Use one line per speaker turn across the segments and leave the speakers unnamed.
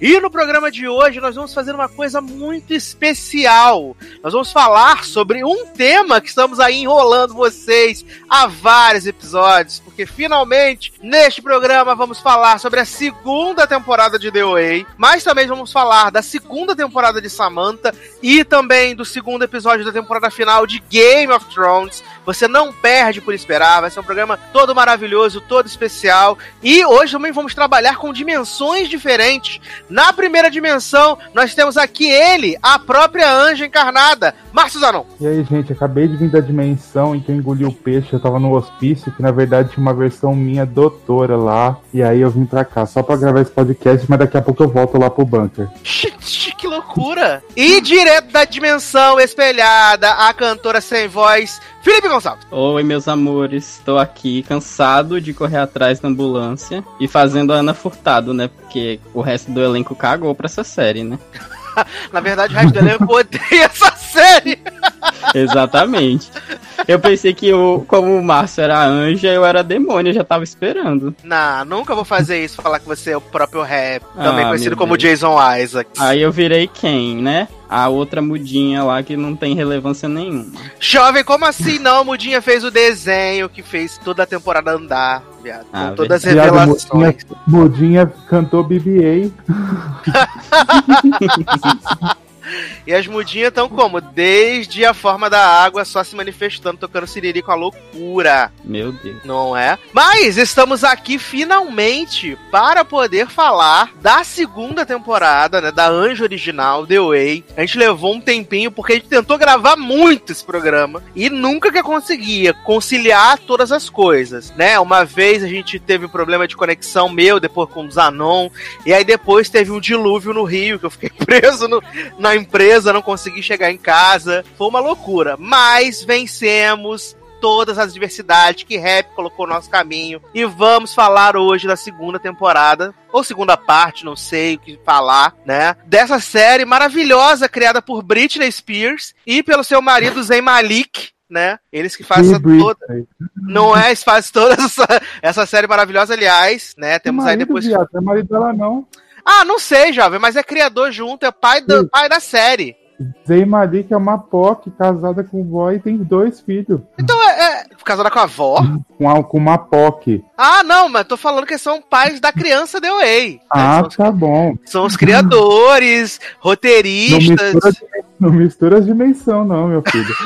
E no programa de hoje nós vamos fazer uma coisa muito especial. Nós vamos falar sobre um tema que estamos aí enrolando vocês há vários episódios, porque finalmente neste programa vamos falar sobre a segunda temporada de The Way, mas também vamos falar da segunda temporada de Samantha e também do segundo episódio da temporada final de Game of Thrones. Você não perde por esperar, vai ser um programa todo maravilhoso, todo especial. E hoje também vamos trabalhar com dimensões diferentes. Na primeira dimensão, nós temos aqui ele, a própria anja encarnada, Márcio Zanon.
E aí, gente, acabei de vir da dimensão em que eu engoli o peixe, eu tava no hospício, que na verdade tinha uma versão minha doutora lá, e aí eu vim pra cá só pra gravar esse podcast, mas daqui a pouco eu volto lá pro bunker.
que loucura! E direto da dimensão espelhada, a cantora sem voz, Felipe Gonçalves.
Oi, meus amores. Estou aqui cansado de correr atrás da ambulância e fazendo a Ana Furtado, né? Porque o resto do elenco cagou pra essa série, né?
Na verdade, o resto do elenco odeia essa série.
Exatamente. Eu pensei que eu, como o Márcio era anja, eu era demônio, eu já tava esperando.
Não, nunca vou fazer isso, falar que você é o próprio rap, também
Ah,
conhecido como
Deus.
Jason Isaacs.
Aí eu virei quem, né? A outra mudinha lá que não tem relevância nenhuma.
Jovem, como assim não? Mudinha fez o desenho que fez toda a temporada andar, viado.
Ah,
com todas as revelações.
Mudinha cantou BBA.
E as mudinhas estão como? Desde a forma da água só se manifestando, tocando siriri com a loucura.
Meu Deus.
Não é? Mas estamos aqui finalmente para poder falar da segunda temporada, né? Da Anjo Original, The Way. A gente levou um tempinho porque a gente tentou gravar muito esse programa e nunca que conseguia conciliar todas as coisas, né? Uma vez a gente teve um problema de conexão meu, depois com o Zanon, e aí depois teve um dilúvio no Rio, que eu fiquei preso no- na empresa, não consegui chegar em casa. Foi uma loucura. Mas vencemos todas as diversidades que Rap colocou no nosso caminho. E vamos falar hoje da segunda temporada, ou segunda parte, não sei o que falar, né? Dessa série maravilhosa criada por Britney Spears e pelo seu marido Zayn Malik. Né? Eles que fazem toda. Não é? Eles fazem toda essa, essa série maravilhosa, aliás, né? Temos aí depois.
Viado, não é marido dela não.
Ah, não sei, jovem, mas é criador junto, é pai, do,
Sim.
pai da série.
Zayn Malik é uma POC casada com o boy e tem dois filhos.
Então é, é casada com a avó.
Com, a- com uma POC.
Ah, não, mas tô falando que são pais da criança The Way.
Ah,
os,
tá bom.
são os criadores,
Não
roteiristas.
mistura, não mistura as dimensão, não, meu filho.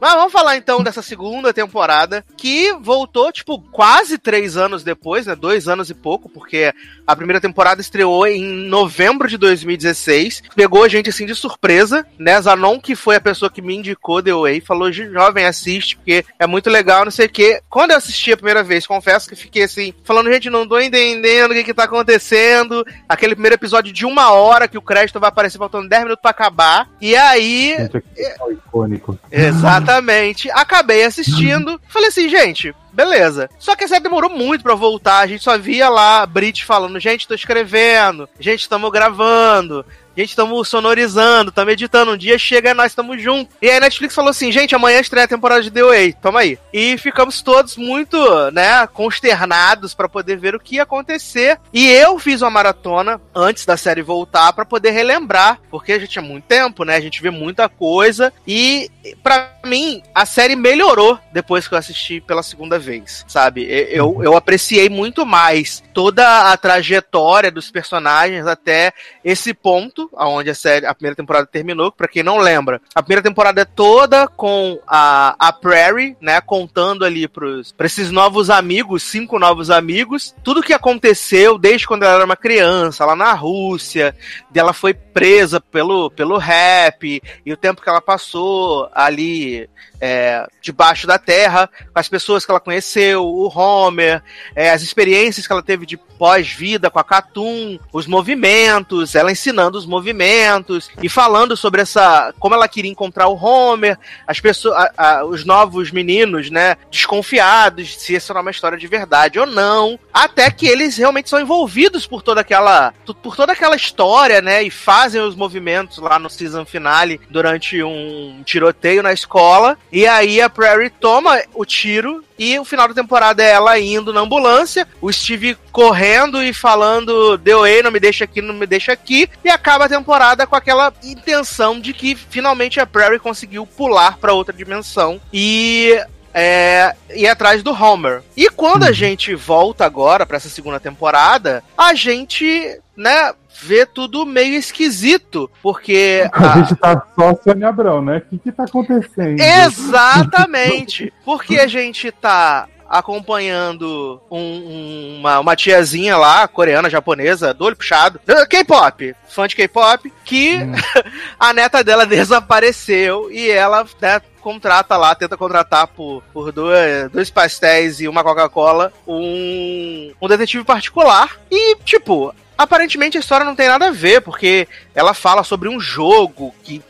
Mas vamos falar então dessa segunda temporada, que voltou, tipo, quase três anos depois, né? Dois anos e pouco, porque a primeira temporada estreou em novembro de 2016. Pegou a gente assim de surpresa, né? Zanon, que foi a pessoa que me indicou The Way, falou: jovem, assiste, porque é muito legal, não sei o quê. Quando eu assisti a primeira vez, confesso que fiquei assim, falando, gente, não tô entendendo o que, que tá acontecendo. Aquele primeiro episódio de uma hora que o crédito vai aparecer faltando 10 minutos pra acabar. E aí,
Gente, aqui é o icônico.
Exatamente. Acabei assistindo. Falei assim, gente, beleza. Só que a série demorou muito pra voltar. A gente só via lá a Brit falando, gente, tô escrevendo. Gente, estamos gravando. Gente, estamos sonorizando, estamos editando. Um dia chega e nós estamos juntos. E aí a Netflix falou assim, gente, amanhã estreia a temporada de The Way. Toma aí. E ficamos todos muito, né, consternados pra poder ver o que ia acontecer. E eu fiz uma maratona antes da série voltar pra poder relembrar, porque já tinha muito tempo, né? A gente vê muita coisa e Pra mim, a série melhorou depois que eu assisti pela segunda vez, sabe? Eu, eu apreciei muito mais toda a trajetória dos personagens até esse ponto, aonde a série, a primeira temporada terminou, Pra quem não lembra. A primeira temporada é toda com a, a Prairie, né, contando ali pros, pra esses novos amigos, cinco novos amigos, tudo que aconteceu desde quando ela era uma criança, lá na Rússia, dela foi presa pelo, pelo rap, e o tempo que ela passou ali é, debaixo da Terra, com as pessoas que ela conheceu, o Homer, é, as experiências que ela teve de pós-vida com a Catum, os movimentos, ela ensinando os movimentos e falando sobre essa. como ela queria encontrar o Homer, as pessoas, a, a, os novos meninos, né, desconfiados se isso era uma história de verdade ou não, até que eles realmente são envolvidos por toda aquela. por toda aquela história, né, e fazem os movimentos lá no season finale durante um tiroteio na escola, e aí a Prairie toma o tiro e o final da temporada é ela indo na ambulância, o Steve correndo e falando: Deu ei, não me deixa aqui, não me deixa aqui. E acaba a temporada com aquela intenção de que finalmente a Prairie conseguiu pular para outra dimensão. E é, ir atrás do Homer. E quando a uhum. gente volta agora para essa segunda temporada, a gente, né, vê tudo meio esquisito, porque...
A, a gente tá só Sônia Abrão, né? O que que tá acontecendo?
Exatamente! porque a gente tá acompanhando um, uma, uma tiazinha lá, coreana, japonesa, do olho puxado, K-pop, fã de K-pop, que hum. a neta dela desapareceu e ela né, contrata lá, tenta contratar por, por dois, dois pastéis e uma Coca-Cola um, um detetive particular. E, tipo, aparentemente a história não tem nada a ver, porque ela fala sobre um jogo que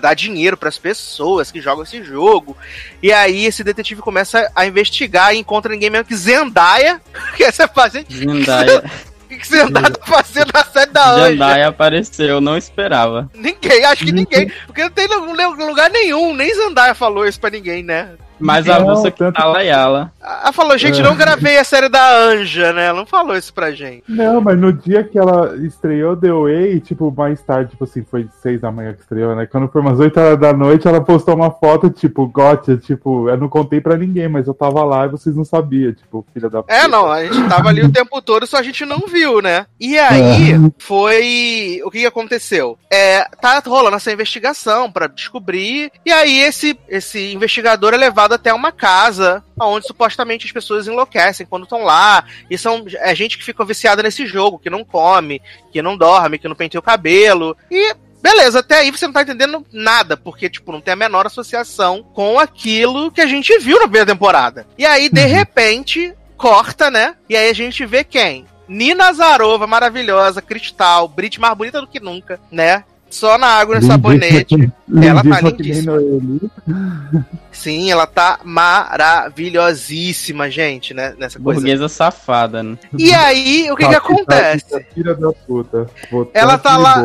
dá dinheiro para as pessoas que jogam esse jogo. E aí esse detetive começa a investigar e encontra ninguém menos que Zendaya, que essa fase.
Zendaya.
O que, você tá fazendo na série da Anja?
Zendaya apareceu, não esperava.
Ninguém, acho que ninguém. Porque não tem lugar nenhum, nem Zendaya falou isso pra ninguém, né?
Mas a moça que tanto... tá lá ela.
Ela falou, gente, não gravei a série da Anja, né? Ela não falou isso pra gente.
Não, mas no dia que ela estreou The Way, tipo, mais tarde, tipo assim, foi seis da manhã que estreou, né? Quando foi umas oito horas da noite, ela postou uma foto, tipo, gotcha, tipo, eu não contei pra ninguém, mas eu tava lá e vocês não sabiam, tipo, filha da
É, não, a gente tava ali o tempo todo, só a gente não viu, né? E aí, é. foi. O que, que aconteceu? É, tá rolando essa investigação pra descobrir, e aí esse, esse investigador é levado levado até uma casa onde supostamente as pessoas enlouquecem quando estão lá. E são é gente que fica viciada nesse jogo, que não come, que não dorme, que não penteia o cabelo. E Beleza, até aí você não tá entendendo nada, porque, tipo, não tem a menor associação com aquilo que a gente viu na primeira temporada. E aí, de uhum. repente, corta, né? E aí a gente vê quem? Nina Zarova, maravilhosa, cristal, Brit mais bonita do que nunca, né? Só na água, no sabonete. ela tá lindíssima. Sim, ela tá maravilhosíssima, gente, né? Nessa
coisa. Burguesa safada, né?
E aí, o que que acontece?
Puta.
Ela tá lá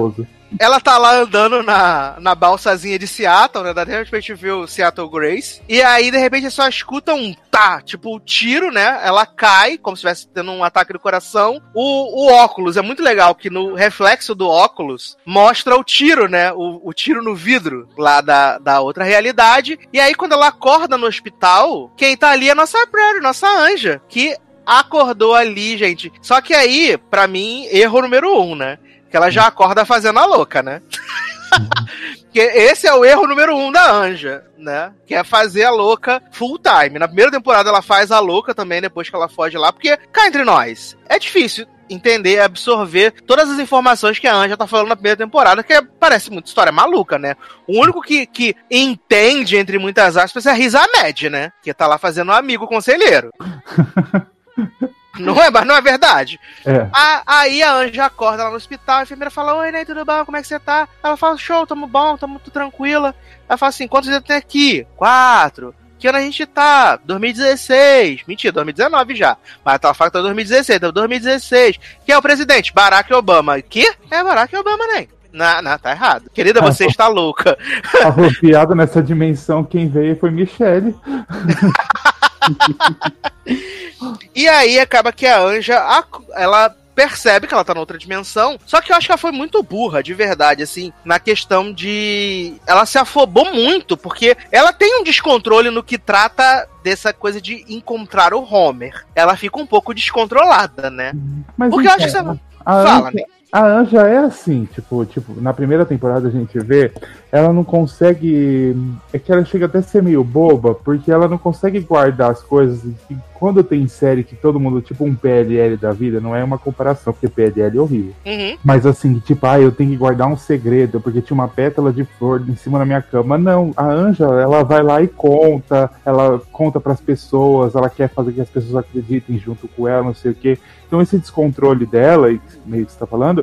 ela tá lá andando na, na balsazinha de Seattle, né? De repente viu o Seattle Grace. E aí, de repente, só escuta um tá, tipo, um tiro, né? Ela cai, como se estivesse tendo um ataque do coração. O, o óculos, é muito legal que no reflexo do óculos mostra o tiro, né? O, o tiro no vidro lá da, da outra realidade. E aí, quando ela acorda no hospital, quem tá ali é nossa Prairie, nossa anja, que acordou ali, gente. Só que aí, para mim, erro número um, né? Que ela já acorda fazendo a louca, né? que esse é o erro número um da Anja, né? Que é fazer a louca full time. Na primeira temporada ela faz a louca também, depois que ela foge lá, porque cá entre nós, é difícil entender, absorver todas as informações que a Anja tá falando na primeira temporada, que é, parece muito história maluca, né? O único que, que entende, entre muitas aspas, é a Risa Med, né? Que tá lá fazendo um amigo conselheiro. Não é, mas não é verdade. É. A, aí a Anja acorda lá no hospital, a enfermeira fala: Oi, Ney, tudo bom? Como é que você tá? Ela fala: Show, tamo bom, tamo tranquila. Ela fala assim: Quantos dias tem aqui? Quatro. Que ano a gente tá? 2016. Mentira, 2019 já. Mas ela fala que tá 2016, então 2016. Quem é o presidente? Barack Obama. Que? É Barack Obama, né? Não, não, tá errado. Querida, ah, você está louca.
Apropriado nessa dimensão, quem veio foi Michelle.
e aí acaba que a Anja, ela percebe que ela tá noutra dimensão. Só que eu acho que ela foi muito burra, de verdade, assim, na questão de. Ela se afobou muito, porque ela tem um descontrole no que trata dessa coisa de encontrar o Homer. Ela fica um pouco descontrolada, né?
Mas porque eu acho que você. A Fala, Anja, a Anja é assim, tipo, tipo, na primeira temporada a gente vê, ela não consegue. É que ela chega até a ser meio boba, porque ela não consegue guardar as coisas. E quando tem série que todo mundo, tipo um PLL da vida, não é uma comparação, porque PLL é horrível.
Uhum.
Mas assim, tipo, ah, eu tenho que guardar um segredo, porque tinha uma pétala de flor em cima da minha cama. Não, a Anja, ela vai lá e conta, ela conta para as pessoas, ela quer fazer que as pessoas acreditem junto com ela, não sei o quê. Então esse descontrole dela, meio que você tá falando,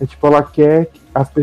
é tipo, ela quer.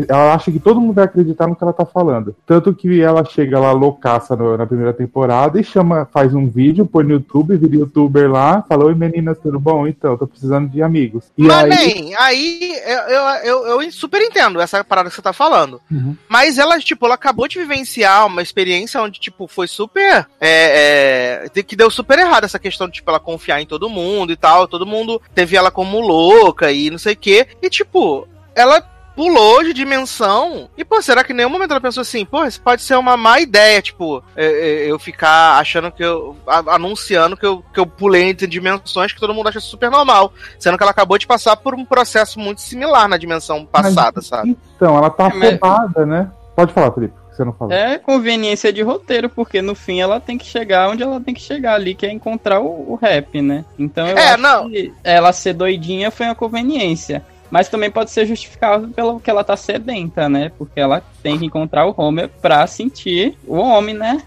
ela acha que todo mundo vai acreditar no que ela tá falando. Tanto que ela chega lá loucaça no- na primeira temporada e chama, faz um vídeo, põe no YouTube, vira youtuber lá, fala, oi meninas, tudo bom? Então, tô precisando de amigos. E
Mas,
aí.
bem, aí eu, eu, eu, super entendo essa parada que você tá falando.
Uhum.
Mas ela, tipo, ela acabou de vivenciar uma experiência onde, tipo, foi super. É, é, que deu super errado essa questão de, tipo, ela confiar em todo mundo e tal. Todo mundo teve ela como louca e não sei o quê. E, tipo, ela pulou de dimensão. E, pô, será que em nenhum momento ela pensou assim, pô, isso pode ser uma má ideia, tipo, é, é, eu ficar achando que eu. anunciando que eu, que eu pulei entre dimensões que todo mundo acha super normal. Sendo que ela acabou de passar por um processo muito similar na dimensão passada, sabe?
Então, ela tá
É, mas-
afobada, né? Pode falar, Felipe, que você não falou.
É conveniência de roteiro, porque no fim ela tem que chegar onde ela tem que chegar ali, que é encontrar o, o rap, né? Então eu
É,
acho
não.
que ela ser doidinha foi uma conveniência. Mas também pode ser justificável pelo que ela tá sedenta, né? Porque ela tem que encontrar o Homer pra sentir o homem, né?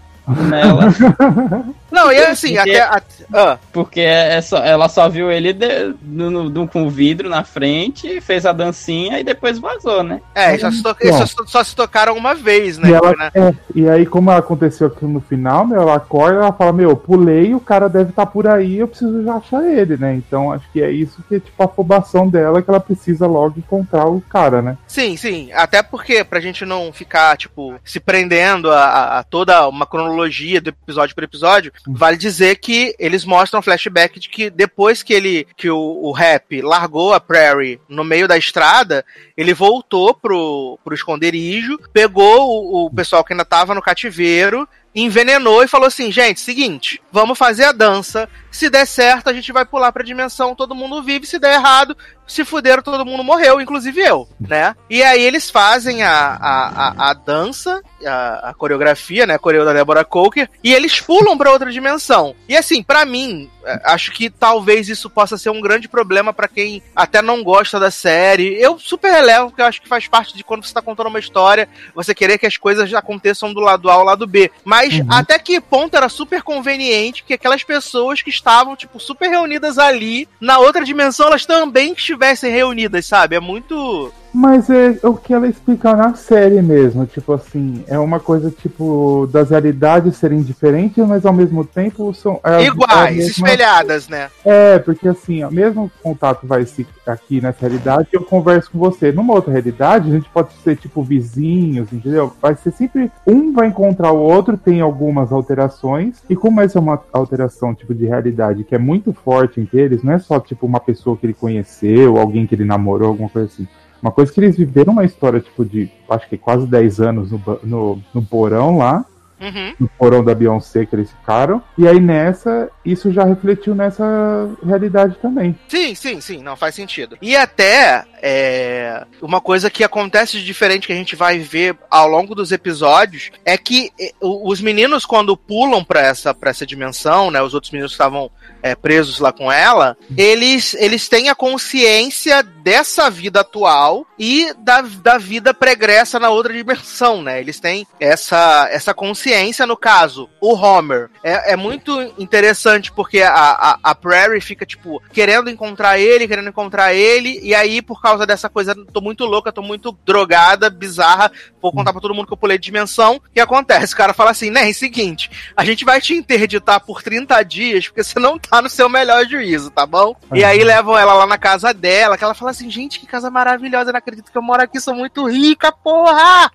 Nela.
Não, e assim,
Porque-
até. a- ah,
Porque é só, ela só viu ele de- no, no- no- com o vidro na frente, fez a dancinha e depois vazou, né?
é, só se, to- só, só se tocaram uma vez, né?
E, ela-
né?
é, e aí, como aconteceu aqui no final, meu, ela acorda ela fala, meu, pulei, o cara deve estar por aí, eu preciso já achar ele, né? Então acho que é isso que é tipo a afobação dela, que ela precisa logo encontrar o cara, né?
Sim, sim. Até porque, pra gente não ficar, tipo, se prendendo a, a- a toda uma cronologia do episódio por episódio, vale dizer que eles mostram flashback de que depois que ele, que o, o Rap largou a Prairie no meio da estrada, ele voltou pro, pro esconderijo, pegou o, o pessoal que ainda tava no cativeiro, envenenou e falou assim: gente, seguinte, vamos fazer a dança. Se der certo, a gente vai pular pra dimensão, todo mundo vive. Se der errado, se fuderam, todo mundo morreu, inclusive eu, né? E aí eles fazem a, a, a, a dança, a, a coreografia, né? A coreo da Deborah Coker, e eles pulam pra outra dimensão. E assim, pra mim, acho que talvez isso possa ser um grande problema pra quem até não gosta da série. Eu super relevo, porque eu acho que faz parte de quando você tá contando uma história, você querer que as coisas aconteçam do lado A ao lado B. Mas
Uhum.
até que ponto era super conveniente que aquelas pessoas que estavam, tipo, super reunidas ali, na outra dimensão, elas também estivessem reunidas, sabe? É muito.
Mas é o que ela explica na série mesmo, tipo assim, é uma coisa tipo das realidades serem diferentes, mas ao mesmo tempo são é é
iguais,
mesma-
espelhadas, né?
É, porque assim, ó, mesmo o contato vai se aqui nessa realidade, eu converso com você. Numa outra realidade, a gente pode ser tipo vizinhos, entendeu? Vai ser sempre um vai encontrar o outro, tem algumas alterações, e como essa é uma alteração tipo de realidade que é muito forte entre eles, não é só tipo uma pessoa que ele conheceu, alguém que ele namorou, alguma coisa assim. Uma coisa que eles viveram uma história, tipo, de acho que quase 10 anos no, no, no porão lá,
Uhum.
no porão da Beyoncé que eles ficaram. E aí nessa, isso já refletiu nessa realidade também.
Sim, sim, sim, não faz sentido. E até é, uma coisa que acontece de diferente que a gente vai ver ao longo dos episódios é que os meninos, quando pulam pra essa, pra essa dimensão, né? Os outros meninos estavam é, presos lá com ela, eles, eles têm a consciência dessa vida atual e da, da vida pregressa na outra dimensão, né? Eles têm essa, essa consciência, no caso, o Homer. É, é muito interessante porque a, a, a Prairie fica, tipo, querendo encontrar ele, querendo encontrar ele, e aí, por causa dessa coisa, tô muito louca, tô muito drogada, bizarra, vou contar pra todo mundo que eu pulei de dimensão. O que acontece? O cara fala assim, né, é o seguinte, a gente vai te interditar por 30 dias, porque você não no seu melhor juízo, tá bom? E aí levam ela lá na casa dela, que ela fala assim, gente, que casa maravilhosa, não acredito que eu moro aqui, sou muito rica, porra!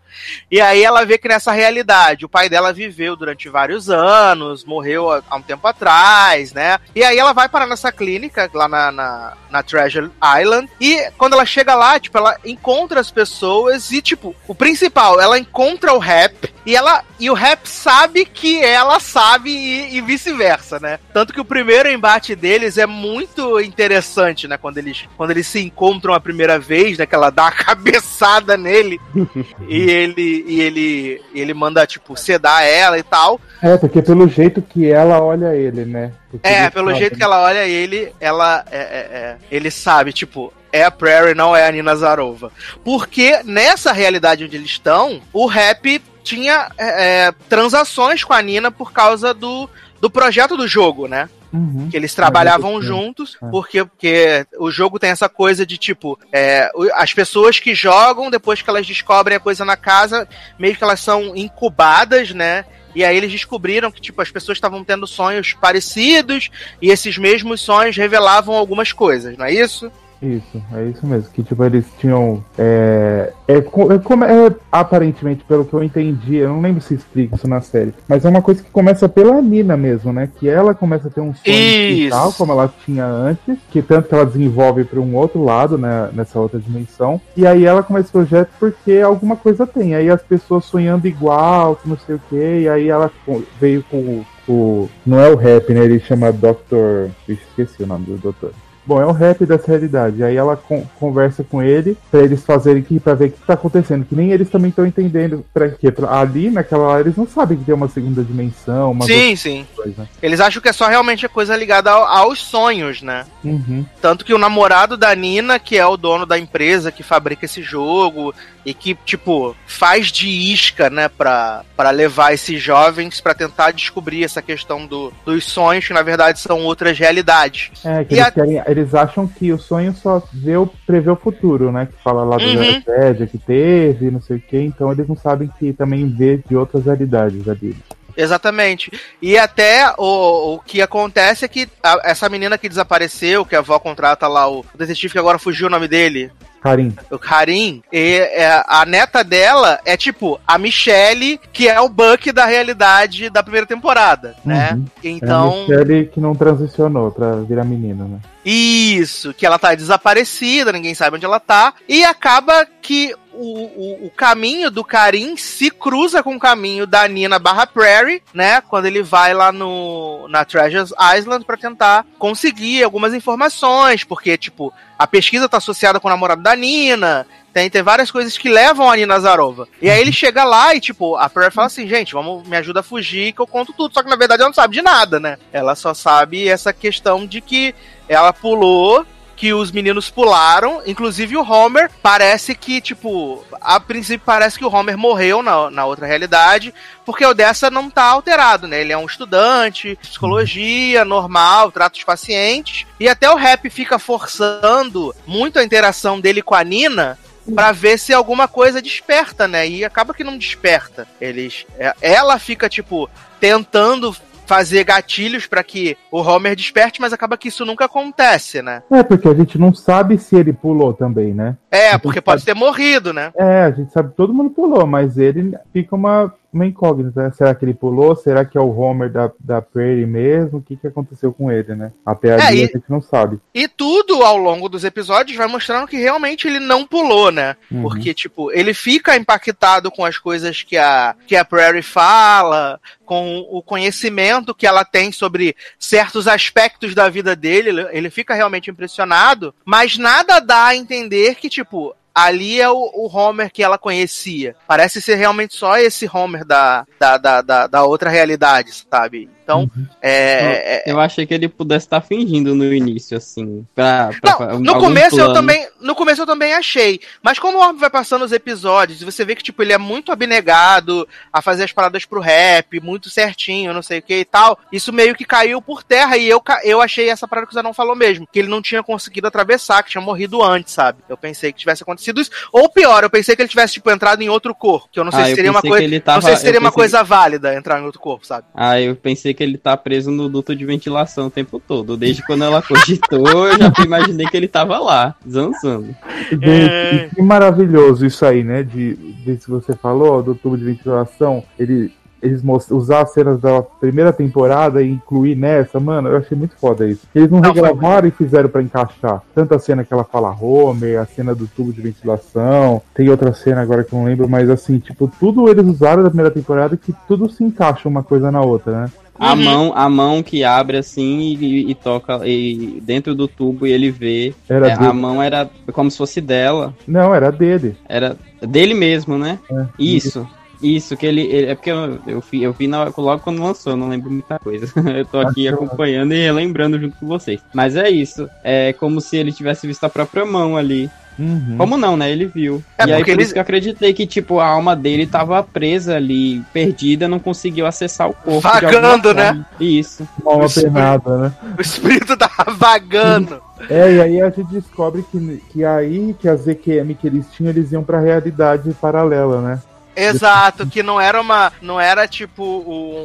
E aí ela vê que nessa realidade, o pai dela ela viveu durante vários anos, morreu há, há um tempo atrás, né? E aí ela vai parar nessa clínica lá na, na, na Treasure Island. E quando ela chega lá, tipo, ela encontra as pessoas e, tipo, o principal, ela encontra o rap e ela e o rap sabe que ela sabe e, e vice-versa, né? Tanto que o primeiro embate deles é muito interessante, né? Quando eles, quando eles se encontram a primeira vez, né? Que ela dá uma cabeçada nele e ele e ele ele manda tipo sedar ela e tal.
É, porque pelo jeito que ela olha ele, né? Porque
É, pelo
sabe,
jeito que ela olha ele, ela é, é- é- ele sabe, tipo, é a Prairie, não é a Nina Zarova. Porque nessa realidade onde eles estão, o rap tinha é, é, transações com a Nina por causa do, do projeto do jogo, né?
Uhum.
Que eles trabalhavam
É,
juntos,
é.
porque, porque o jogo tem essa coisa de tipo, é, as pessoas que jogam, depois que elas descobrem a coisa na casa, meio que elas são incubadas, né? E aí eles descobriram que, tipo, as pessoas estavam tendo sonhos parecidos, e esses mesmos sonhos revelavam algumas coisas, não é isso?
Isso, é isso mesmo. Que tipo, eles tinham. É, é, é, como- é, aparentemente, pelo que eu entendi, eu não lembro se explica isso na série, mas é uma coisa que começa pela Nina mesmo, né? Que ela começa a ter um sonho
Isso.
tal, como ela tinha antes, que tanto que ela desenvolve para um outro lado, né? Nessa outra dimensão. E aí ela começa esse projeto porque alguma coisa tem. Aí as pessoas sonhando igual, que não sei o quê, e aí ela veio com o. o- não é o rap, né? Ele chama Dr. Ixi, esqueci o nome do doutor. Bom, é o rap dessa realidade. Aí ela con- conversa com ele pra eles fazerem que para ver o que tá acontecendo. Que nem eles também estão entendendo para quê. Pra- Ali naquela hora eles não sabem que tem uma segunda dimensão, uma
sim, sim.
coisa. né?
Eles acham que é só realmente a coisa ligada ao- aos sonhos, né?
Uhum.
Tanto que o namorado da Nina, que é o dono da empresa que fabrica esse jogo e que, tipo, faz de isca, né, pra, pra levar esses jovens pra tentar descobrir essa questão do, dos sonhos, que na verdade são outras realidades.
É, que
E
eles,
a-
querem, eles acham que o sonho só vê o, prevê o futuro, né? Que fala lá da
Uhum.
tragédia que teve, não sei o quê. Então eles não sabem que também vê de outras realidades ali.
Exatamente. E até o, o que acontece é que a- essa menina que desapareceu, que a avó contrata lá, o detetive que agora fugiu o nome dele,
Karim.
o Karim, e, é, a neta dela é tipo a Michelle, que é o Buck da realidade da primeira temporada, né?
Uhum.
Então,
É a Michelle que não transicionou pra virar menina, né?
isso, que ela tá desaparecida, ninguém sabe onde ela tá, e acaba que o, o, o caminho do Karim se cruza com o caminho da Nina barra Prairie, né? Quando ele vai lá no na Treasures Island pra tentar conseguir algumas informações, porque, tipo, a pesquisa tá associada com o namorado da Nina, tem, tem várias coisas que levam a Nina Zarova. E aí ele chega lá e, tipo, a Prairie fala assim, gente, vamos, me ajuda a fugir que eu conto tudo. Só que na verdade ela não sabe de nada, né? Ela só sabe essa questão de que ela pulou, que os meninos pularam, inclusive o Homer parece que, tipo, a princípio parece que o Homer morreu na, na outra realidade, porque o dessa não tá alterado, né? Ele é um estudante, psicologia, normal, trata os pacientes, e até o Rap fica forçando muito a interação dele com a Nina, Pra ver se alguma coisa desperta, né? E acaba que não desperta. Eles, é- ela fica tipo tentando fazer gatilhos pra que o Homer desperte, mas acaba que isso nunca acontece, né?
É, porque a gente não sabe se ele pulou também, né?
É, porque pode ter morrido, né?
É, a gente sabe que todo mundo pulou, mas ele fica uma, uma incógnita, né? Será que ele pulou? Será que é o Homer da, da Prairie mesmo? O que, que aconteceu com ele, né? Até ali
É, e-
a gente não sabe.
E tudo ao longo dos episódios vai mostrando que realmente ele não pulou, né?
Uhum.
Porque, tipo, ele fica impactado com as coisas que a, que a Prairie fala, com o conhecimento que ela tem sobre certos aspectos da vida dele, ele- ele fica realmente impressionado, mas nada dá a entender que, tipo, ali é o, o Homer que ela conhecia. Parece ser realmente só esse Homer da, da, da, da, da outra realidade, sabe? Então, é, é-
Eu achei que ele pudesse estar fingindo no início, assim. Pra, pra-
Não, no começo eu
plano.
também, no começo eu também achei, mas como o Orbe vai passando os episódios, e você vê que tipo ele é muito abnegado a fazer as paradas pro rap, muito certinho, não sei o que e tal, isso meio que caiu por terra e eu eu achei essa parada que o não falou mesmo, que ele não tinha conseguido atravessar, que tinha morrido antes, sabe? Eu pensei que tivesse acontecido isso, ou pior, eu pensei que ele tivesse tipo entrado em outro corpo, que eu não sei
Ah,
se
eu
seria uma
pensei
coisa,
ele
não
tava-
sei se seria
eu
uma
pensei
coisa válida entrar em outro corpo, sabe?
Ah, eu pensei que ele tá preso no duto de ventilação o tempo todo. Desde quando ela cogitou, eu já imaginei que ele tava lá, zanzando.
É.
e que maravilhoso isso aí, né? De, de se você falou do tubo de ventilação, ele eles usar as cenas da primeira temporada e incluir nessa, mano, eu achei muito foda isso. Eles não,
Não,
regravaram e fizeram pra encaixar. Tanto a cena que ela fala Homer, a cena do tubo de ventilação, tem outra cena agora que eu não lembro, mas assim, tipo, tudo eles usaram da primeira temporada que tudo se encaixa uma coisa na outra, né?
A
Uhum.
mão, a mão que abre assim e, e toca e dentro do tubo e ele vê.
Era
É, a mão era como se fosse dela.
Não, era dele.
Era dele mesmo, né?
É.
Isso. Isso, que ele. ele- é porque eu, eu, vi, eu vi na- logo quando lançou, não lembro muita coisa. eu tô aqui
eu-
acompanhando e relembrando junto com vocês. Mas é isso. É como se ele tivesse visto a própria mão ali.
Uhum.
Como não, né? Ele viu.
É,
e aí por
ele-
isso que eu acreditei que, tipo, a alma dele tava presa ali, perdida, não conseguiu acessar o corpo.
Vagando, né?
forma. Isso.
Isso.
penada, né?
O espírito tava vagando.
É, e aí a gente descobre que, que aí que a ZQM que eles tinham, eles iam pra realidade paralela, né?
Exato, que não era uma. Não era tipo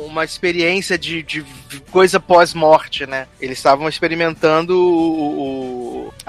uma experiência de, de coisa pós-morte, né? Eles estavam experimentando o, o-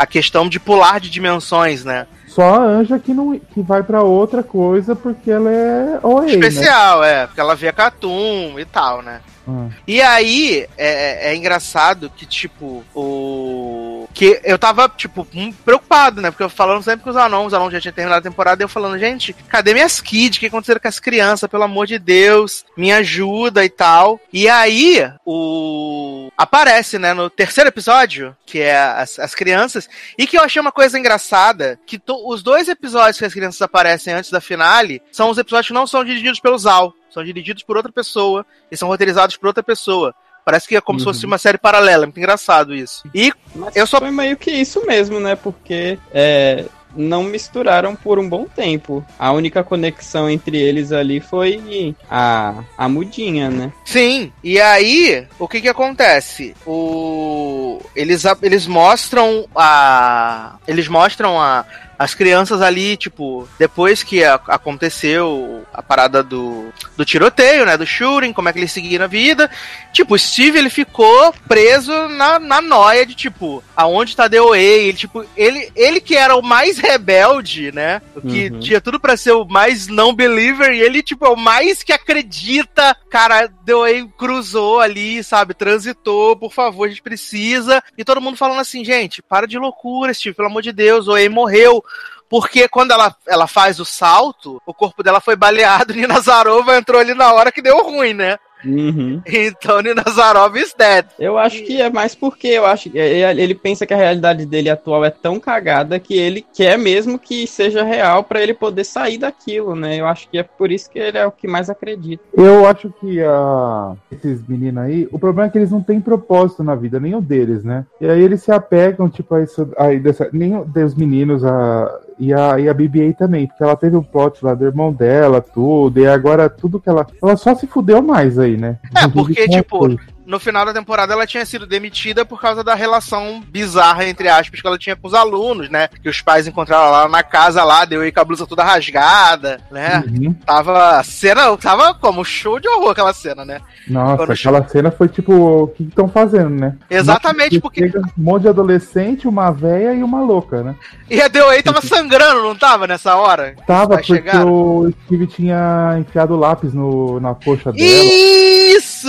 a questão de pular de dimensões, né?
Só a Anja que, não, que vai pra outra coisa porque ela é né?
Especial, é, porque ela vê Catum e tal, né?
Ah.
E aí, é, é engraçado que, tipo, o. Que eu tava, tipo, preocupado, né? Porque eu falando sempre com os anões, os anões já tinham terminado a temporada, e eu falando, gente, cadê minhas kids? O que aconteceu com as crianças? Pelo amor de Deus, me ajuda e tal. E aí, o. Aparece, né, no terceiro episódio, que é as, as crianças, e que eu achei uma coisa engraçada, que to- os dois episódios que as crianças aparecem antes da finale são os episódios que não são dirigidos pelo Zal, são dirigidos por outra pessoa e são roteirizados por outra pessoa. Parece que é como se
Uhum.
fosse uma série paralela, é muito engraçado isso. E
Mas
Eu só-
foi meio que isso mesmo, né? Porque é, não misturaram por um bom tempo. A única conexão entre eles ali foi a, a mudinha, né?
sim, e aí o que que acontece? O eles eles mostram a eles mostram a as crianças ali, tipo, depois que a- aconteceu a parada do, do tiroteio, né? Do shooting, como é que eles seguiram a vida. Tipo, o Steve, ele ficou preso na, na noia de, tipo, aonde tá DOA? Ele, tipo, ele, ele que era o mais rebelde, né? O que
Uhum.
tinha tudo pra ser o mais não believer, e ele, tipo, é o mais que acredita. Cara, DOA cruzou ali, sabe? Transitou, por favor, a gente precisa. E todo mundo falando assim, gente, para de loucura, Steve, pelo amor de Deus, o morreu. Porque quando ela, ela faz o salto, o corpo dela foi baleado e Nina Zarova entrou ali na hora que deu ruim, né?
Uhum.
Então Nina Zarova is dead.
Eu acho que é mais porque eu acho que é- ele pensa que a realidade dele atual é tão cagada que ele quer mesmo que seja real pra ele poder sair daquilo, né? Eu acho que é por isso que ele é o que mais acredita.
Eu acho que a... esses meninos aí, o problema é que eles não têm propósito na vida, nenhum deles, né? E aí eles se apegam, tipo, a isso. Aí dessa, nenhum dos meninos, a, e, a, e a BB-8 também, porque ela teve o plot lá do irmão dela, tudo, e agora tudo que ela. Ela só se fudeu mais aí, né?
É, porque, tipo,
coisa.
No final da temporada ela tinha sido demitida por causa da relação bizarra, entre aspas, que ela tinha com os alunos, né? Que os pais encontraram ela lá na casa lá, deu aí com a blusa toda rasgada, né?
Uhum.
Tava. Cena tava como show de horror aquela cena, né?
Nossa,
Quando
aquela cena foi tipo, o que estão fazendo, né?
Exatamente,
Nossa,
porque.
Um monte de adolescente, uma véia e uma louca, né?
E a DOA tava sangrando, não tava nessa hora?
Tava, porque
chegar?
o Steve tinha enfiado o lápis no, na coxa dela.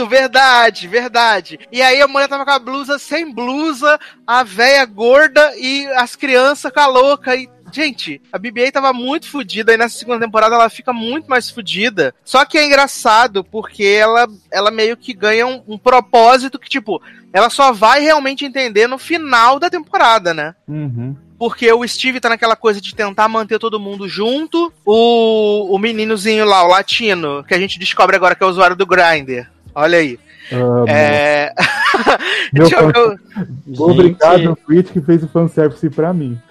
Isso, verdade, verdade. E aí a mulher tava com a blusa sem blusa, a véia gorda e as crianças com a louca. E, gente, a BB-8 tava muito fodida e nessa segunda temporada ela fica muito mais fodida. Só que é engraçado porque ela, ela meio que ganha um, um propósito que, tipo, ela só vai realmente entender no final da temporada, né?
Uhum.
Porque o Steve tá naquela coisa de tentar manter todo mundo junto. O, o meninozinho lá, o latino, que a gente descobre agora que é o usuário do Grindr. Olha aí.
Amo.
É.
Meu
Deixa eu- eu-
Obrigado, Twitch, que fez o fanservice pra mim.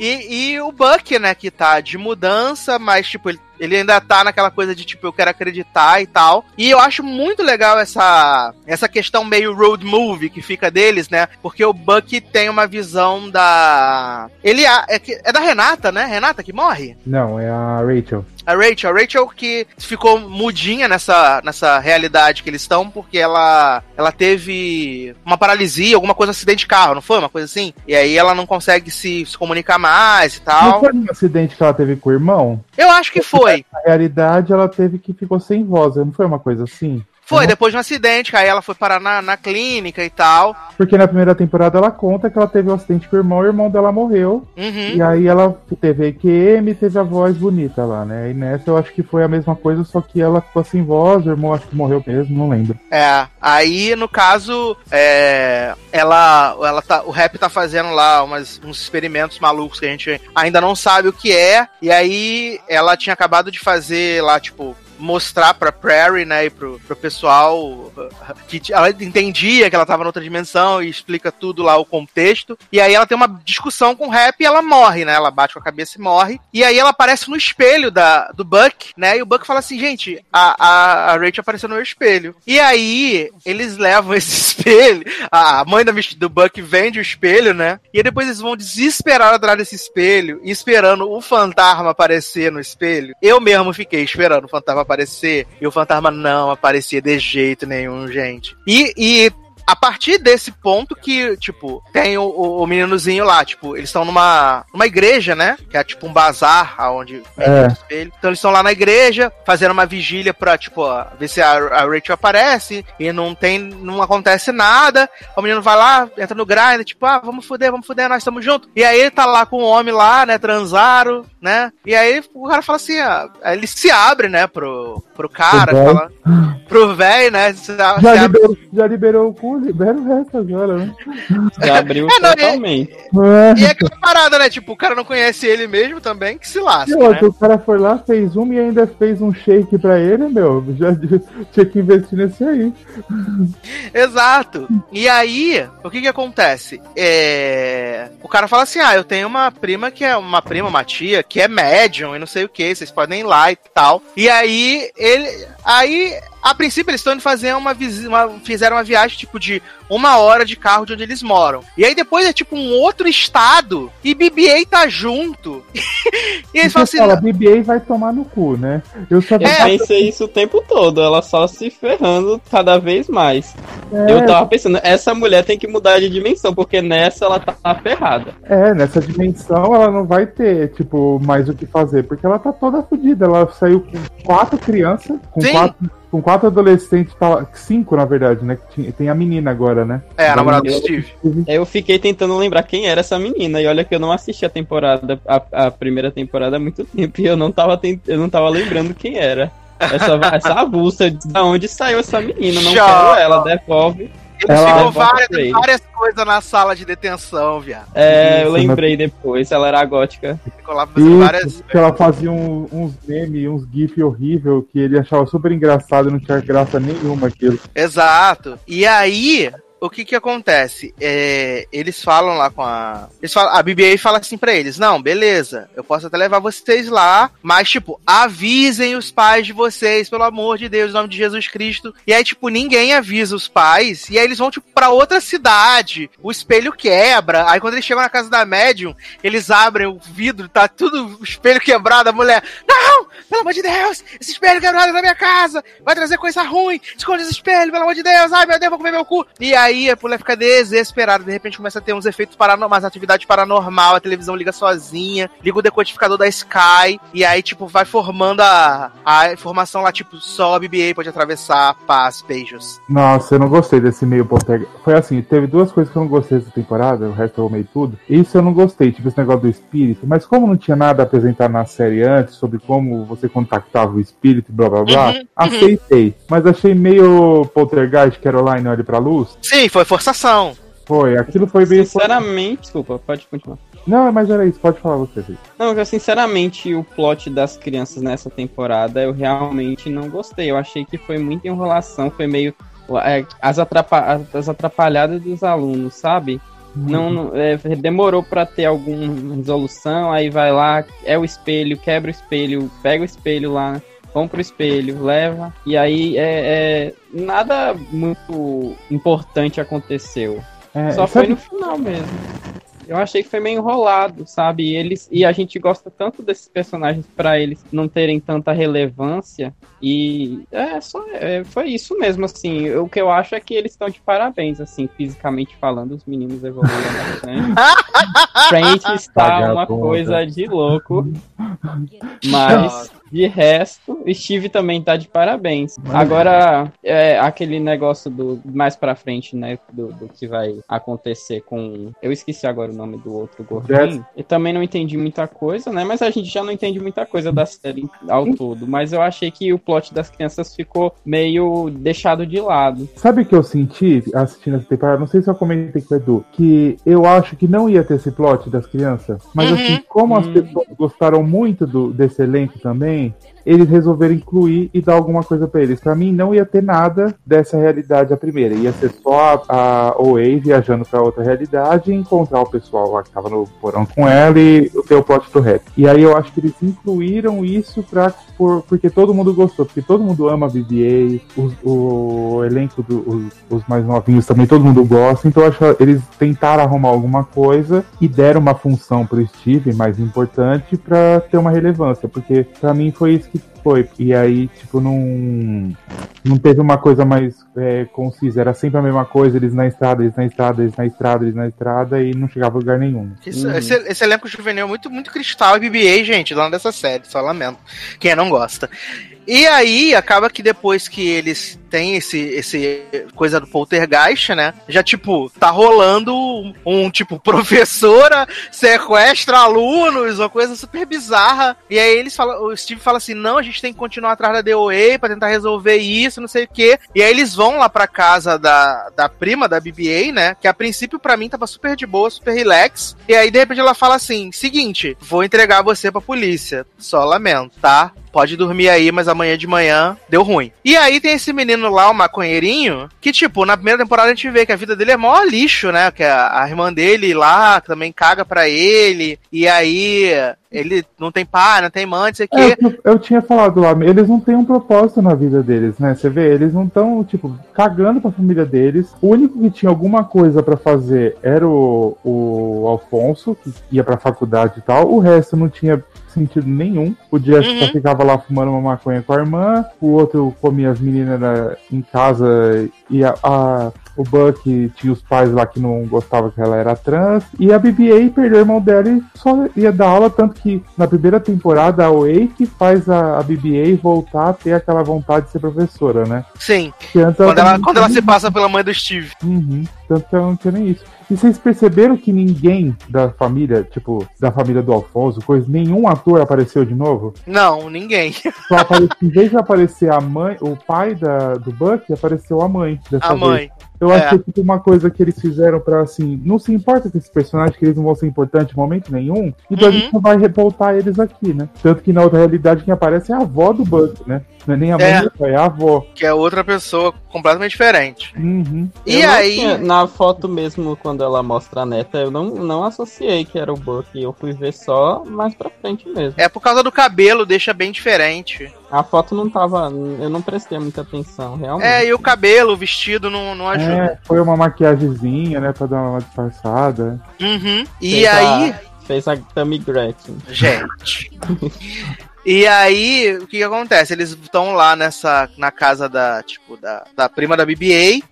E, e o Buck, né, que tá de mudança, mas, tipo, ele, ele ainda tá naquela coisa de, tipo, eu quero acreditar e tal. E eu acho muito legal essa, essa questão meio road movie que fica deles, né? Porque o Buck tem uma visão da. Ele é, é, é da Renata, né? Renata que morre?
Não, é a Rachel.
A Rachel, a Rachel que ficou mudinha nessa, nessa realidade que eles estão, porque ela, ela teve uma paralisia, alguma coisa, acidente de carro, não foi? Uma coisa assim? E aí ela não consegue se, se comunicar mais e
Não
tal.
foi um acidente que ela teve com o irmão?
Eu acho que foi. Foi.
Na realidade, ela teve que ficou sem voz, não foi uma coisa assim?
Foi,
Uhum.
depois de um acidente, que aí ela foi parar na, na clínica e tal.
Porque na primeira temporada ela conta que ela teve um acidente com o irmão, e o irmão dela morreu.
Uhum.
E aí ela teve EQM e teve a voz bonita lá, né? E nessa eu acho que foi a mesma coisa, só que ela ficou sem voz, o irmão acho que morreu mesmo, não lembro.
É, aí no caso, é, ela, ela tá, o rap tá fazendo lá umas, uns experimentos malucos que a gente ainda não sabe o que é, e aí ela tinha acabado de fazer lá, tipo, mostrar pra Prairie, né, e pro, pro pessoal que ela entendia que ela tava noutra dimensão e explica tudo lá o contexto. E aí ela tem uma discussão com o Rap e ela morre, né? Ela bate com a cabeça e morre. E aí ela aparece no espelho da, do Buck, né? E o Buck fala assim, gente, a, a, a Rachel apareceu no meu espelho. E aí eles levam esse espelho, a mãe da, do Buck vende o espelho, né? E depois eles vão desesperar atrás desse espelho, esperando o fantasma aparecer no espelho. Eu mesmo fiquei esperando o fantasma aparecer e o fantasma não aparecia de jeito nenhum, gente. E, e a partir desse ponto que, tipo, tem o, o- o meninozinho lá, tipo, eles estão numa, numa igreja, né? Que é tipo um bazar, aonde
É.
espelho. Então eles estão lá na igreja, fazendo uma vigília pra, tipo, ó, ver se a, a Rachel aparece e não tem, não acontece nada. O menino vai lá, entra no grind, tipo, ah, vamos fuder, vamos fuder, nós estamos juntos. E aí ele tá lá com o homem lá, né, transaram, né? E aí o cara fala assim, ah, ele se abre, né, pro, pro cara,
Pro
velho, né, se, se
Já
abre
liberou, já liberou o cu, libera o resto agora, né?
Já abriu
É, não, e-
totalmente.
E é aquela parada, né? Tipo, o cara não conhece ele mesmo também, que se lasca,
E
né?
o cara foi lá, fez um e ainda fez um shake pra ele, meu. Já tinha que investir nesse aí.
Exato. E aí, o que que acontece? É... O cara fala assim, ah, eu tenho uma prima que é uma prima, uma tia, que é médium e não sei o que, vocês podem ir lá e tal. E aí, ele... Aí, a princípio, eles estão indo fazer uma, uma... Fizeram uma viagem, tipo, de uma hora de carro de onde eles moram. E aí, depois é, tipo, um outro estado e BB-8 tá junto. e eles falam assim...
fala, BBA vai tomar no cu, né? Eu só
Eu pensei isso o tempo todo, ela só se ferrando cada vez mais.
É,
Eu tava pensando, essa mulher tem que mudar de dimensão, porque nessa ela tá ferrada.
É, nessa dimensão ela não vai ter, tipo, mais o que fazer, porque ela tá toda fodida. Ela saiu com quatro crianças, com
Sim.
quatro, com quatro adolescentes, tá, cinco na verdade, né? Tem a menina agora, né?
É, a namorada do
Eu-
Steve.
Eu fiquei tentando lembrar quem era essa menina, e olha que eu não assisti a temporada, a, a primeira temporada há muito tempo, e eu não tava, tent- eu não tava lembrando quem era. Essa, essa avulsa, da onde saiu essa menina? Não
Já.
quero ela, devolve.
Eles
Ela
várias,
ele.
várias coisas na sala de detenção, viado.
É, eu
Isso,
lembrei depois, ela era gótica.
Ficou lá fazendo várias.
Isso, que ela fazia um- uns memes, uns gif horrível que ele achava super engraçado e não tinha graça nenhuma aquilo.
Exato. E aí, o que que acontece? É, eles falam lá com a. Eles falam, a BBA fala assim pra eles: Não, beleza, eu posso até levar vocês lá, mas, tipo, avisem os pais de vocês, pelo amor de Deus, em nome de Jesus Cristo. E aí, tipo, ninguém avisa os pais, e aí eles vão, tipo, pra outra cidade. O espelho quebra. Aí, quando eles chegam na casa da médium, eles abrem o vidro, tá tudo o espelho quebrado. A mulher, não, pelo amor de Deus, esse espelho quebrado na minha casa, vai trazer coisa ruim, esconde esse espelho, pelo amor de Deus, ai meu Deus, vou comer meu cu. E aí a mulher fica desesperada, de repente começa a ter uns efeitos paranormais, atividade paranormal, a televisão liga sozinha, liga o decodificador da Sky, e aí, tipo, vai formando a, a informação lá, tipo, só a BBA pode atravessar, paz, beijos.
Nossa, eu não gostei desse meio poltergeist. Foi assim, teve duas coisas que eu não gostei dessa temporada, o resto eu amei tudo. Isso eu não gostei, tipo esse negócio do espírito, mas como não tinha nada a apresentar na série antes sobre como você contactava o espírito blá blá blá,
Uhum,
aceitei. Mas achei meio poltergeist, Caroline olhe pra luz.
Sim, foi forçação.
Foi, aquilo foi bem.
Sinceramente, desculpa, pode continuar.
Não, mas era isso, pode falar você. Felipe.
Não, eu, sinceramente, o plot das crianças nessa temporada eu realmente não gostei. Eu achei que foi muita enrolação, foi meio é, as, atrapa as atrapalhadas dos alunos, sabe? Não, não- é, demorou pra ter alguma resolução, aí vai lá, é o espelho, quebra o espelho, pega o espelho lá, compra o espelho, leva, e aí é, é, nada muito importante aconteceu.
É,
Só
sabe-
foi no final mesmo. Eu achei que foi meio enrolado, sabe? E eles e a gente gosta tanto desses personagens pra eles não terem tanta relevância e é só é, foi isso mesmo assim. O que eu acho é que eles estão de parabéns assim, fisicamente falando, os meninos evoluíram bastante. Frente está uma coisa de louco, mas De resto, Steve também tá de parabéns. Agora, é, aquele negócio do mais pra frente, né? Do, do que vai acontecer com. Eu esqueci agora o nome do outro gordinho. Eu também não entendi muita coisa, né? Mas a gente já não entende muita coisa da série ao todo. Mas eu achei que o plot das crianças ficou meio deixado de lado.
Sabe o que eu senti assistindo essa temporada? Não sei se eu comentei com o Edu, que eu acho que não ia ter esse plot das crianças, mas
Uhum.
assim, como as
Hum.
pessoas gostaram muito do, desse elenco também, também eles resolveram incluir e dar alguma coisa pra eles. Pra mim, não ia ter nada dessa realidade a primeira. Ia ser só a, a OA viajando pra outra realidade e encontrar o pessoal lá que tava no porão com ela e o plot do rap. E aí eu acho que eles incluíram isso pra, por, porque todo mundo gostou, porque todo mundo ama a BB-8, os- o, elenco dos os mais novinhos também, todo mundo gosta. Então eu acho que eles tentaram arrumar alguma coisa e deram uma função pro Steve mais importante pra ter uma relevância, porque pra mim foi isso que foi. E aí, tipo, não, não teve uma coisa mais é, concisa. Era sempre a mesma coisa, eles na estrada, eles na estrada, eles na estrada, eles na estrada e não chegava a lugar nenhum.
Isso-
Uhum.
esse, esse elenco juvenil é muito, muito cristal e BBA, gente, lá dessa série, só lamento. Quem não gosta. E aí, acaba que depois que eles têm esse, esse coisa do poltergeist, né? Já, tipo, tá rolando um, um, tipo, professora sequestra alunos, uma coisa super bizarra. E aí eles falam, o Steve fala assim: não, a gente tem que continuar atrás da DOA pra tentar resolver isso, não sei o quê. E aí eles vão lá pra casa da, da prima da BBA, né? Que a princípio, pra mim, tava super de boa, super relax. E aí, de repente, ela fala assim: seguinte, vou entregar você pra polícia. Só lamento, tá? Pode dormir aí, mas amanhã de manhã deu ruim. E aí tem esse menino lá, o maconheirinho, que, tipo, na primeira temporada a gente vê que a vida dele é mó lixo, né? Que a, a irmã dele lá também caga pra ele. E aí ele não tem pai, não tem mãe, não sei o
É,
quê.
eu, eu tinha falado lá, eles não têm um propósito na vida deles, né? Você vê, eles não estão, tipo, cagando pra família deles. O único que tinha alguma coisa pra fazer era o, o Alfonso, que ia pra faculdade e tal. O resto não tinha sentido nenhum. O Jessica
Uhum.
ficava lá fumando uma maconha com a irmã, o outro comia as meninas na- em casa e a, a- o Buck tinha os pais lá que não gostavam que ela era trans. E a BB-8 perdeu o irmão dela e só ia dar aula, tanto que na primeira temporada a que faz a, a BB-8 voltar a ter aquela vontade de ser professora, né?
Sim, quando ela,
também
quando ela se passa pela mãe do Steve.
Uhum, tanto que ela não tinha nem isso. E vocês perceberam que ninguém da família, tipo, da família do Alfonso, coisa, nenhum ator apareceu de novo?
Não, ninguém.
Só apareceu, em vez de aparecer a mãe, o pai da, do Buck, apareceu a mãe. Dessa
A
vez. Eu acho
É.
que é tipo uma coisa que eles fizeram pra assim, não se importa com esses personagens, que eles não vão ser importantes em momento nenhum, então
Uhum.
a gente não vai revoltar eles aqui, né? Tanto que na outra realidade quem aparece é a avó do Buck, né? Não é nem a mãe,
É.
é a avó.
Que é outra pessoa completamente diferente.
Uhum.
E
Eu
aí.
tinha- na foto mesmo, quando ela mostra a neta, eu não, não associei que era o Buck. Eu fui ver só mais pra frente mesmo.
É por causa do cabelo, deixa bem diferente.
A foto não tava. Eu não prestei muita atenção, realmente.
É, e o cabelo, o vestido não, não ajuda.
É, foi uma maquiagemzinha, né, pra dar uma disfarçada.
Uhum. E aí.
Fez a Tammy Gretchen.
Gente. E aí, o que, que acontece? Eles estão lá nessa. na casa da, tipo, da, da prima da BBA.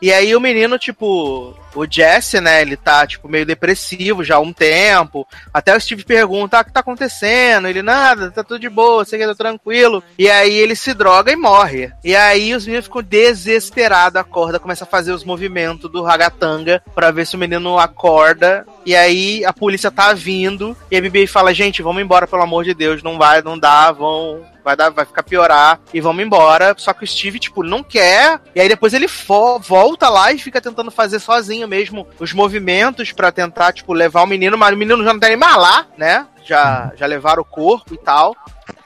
E aí o menino, tipo, o Jesse, né, ele tá, tipo, meio depressivo já há um tempo. Até o Steve pergunta, ah, o que tá acontecendo? Ele, nada, tá tudo de boa, sei que tá tranquilo. E aí ele se droga e morre. E aí os meninos ficam desesperados, acorda, começa a fazer os movimentos do ragatanga pra ver se o menino acorda. E aí a polícia tá vindo e a BB fala, gente, vamos embora, pelo amor de Deus, não vai, não dá, vão... Vai, dar, vai ficar piorar e vamos embora. Só que o Steve, tipo, não quer. E aí depois ele volta lá e fica tentando fazer sozinho mesmo os movimentos pra tentar, tipo, levar o menino. Mas o menino já não tá nem mais lá, né? Já, já levaram o corpo e tal.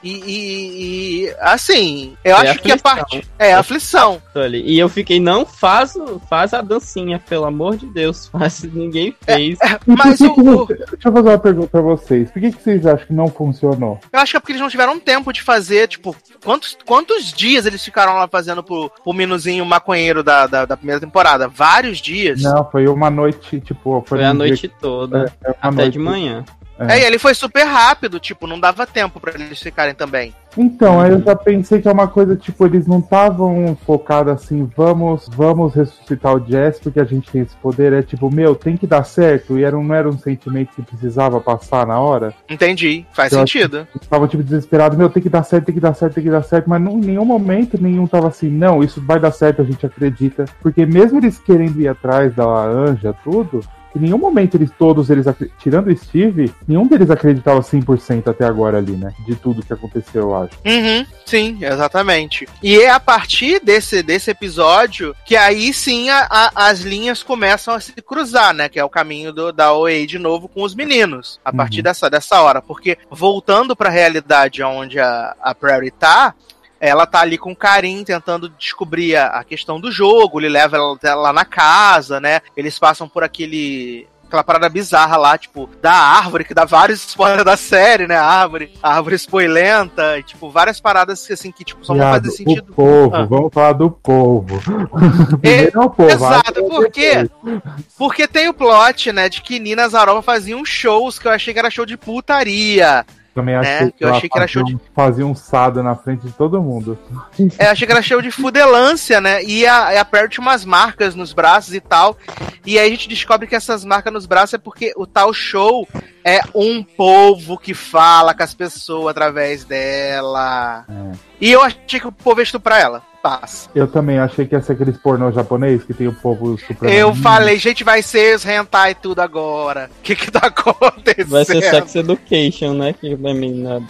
E, e- e, assim, eu
É
acho que a
aflição.
parte. É, aflição.
Tô ali. E eu fiquei, não faz, faz a dancinha, pelo amor de Deus. Faz, ninguém fez.
E por
Mas
que
o-
que você- Deixa eu fazer uma pergunta pra vocês. Por que, que vocês acham que não funcionou?
Eu acho que é porque eles não tiveram tempo de fazer, tipo, quantos, quantos dias eles ficaram lá fazendo pro, pro Minuzinho maconheiro da, da, da primeira temporada? Vários dias.
Não, foi uma noite, tipo.
Foi a
num dia
noite toda.
é,
Até
noite-
de manhã.
É, e ele foi super rápido, tipo, não dava tempo pra eles ficarem também.
Então, aí eu já pensei que é uma coisa, tipo, eles não estavam focados assim, vamos, vamos ressuscitar o Jazz porque a gente tem esse poder. É tipo, meu, tem que dar certo. E era, não era um sentimento que precisava passar na hora.
Entendi, faz
Eu
sentido.
Eles estavam, tipo, desesperados, meu, tem que dar certo, tem que dar certo, tem que dar certo. Mas não, em nenhum momento nenhum tava assim, não, isso vai dar certo, a gente acredita. Porque mesmo eles querendo ir atrás da anja, tudo. Em nenhum momento eles todos eles tirando o Steve, nenhum deles acreditava 100% até agora ali, né? De tudo que aconteceu, eu acho.
Uhum, sim, exatamente. E é a partir desse, desse episódio que aí sim a- a- as linhas começam a se cruzar, né? Que é o caminho do, da OA de novo com os meninos. A partir
Uhum.
dessa, dessa hora. Porque voltando pra realidade onde a, a Prairie tá. Ela tá ali com o Karim tentando descobrir a, a questão do jogo, ele leva ela até lá na casa, né? Eles passam por aquele aquela parada bizarra lá, tipo, da árvore, que dá vários spoilers da série, né? A árvore, a árvore spoilenta, e, tipo, várias paradas assim que, tipo, só não fazem sentido.
O povo,
Ah.
vamos falar do povo. Primeiro é o povo.
exato,
é
por quê?
depois.
Porque tem o plot, né, de que Nina Zarova faziam shows que eu achei que era show de putaria.
Também
né,
achei
que eu achei que era show
fazia um- Fazia um sado na frente de todo mundo.
É, achei que era show de fudelância, né? E a, a Perry tinha umas marcas nos braços e tal. E aí a gente descobre que essas marcas nos braços é porque o tal show é um povo que fala com as pessoas através dela.
É.
E eu achei que o povo ia estuprar ela. Passa.
Eu também achei que ia ser aqueles pornô japonês que tem o povo super.
Eu falei, gente, vai ser os hentai e tudo agora. O que que tá acontecendo?
Vai ser Sex Education, né? Que a menina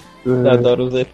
adora os ET.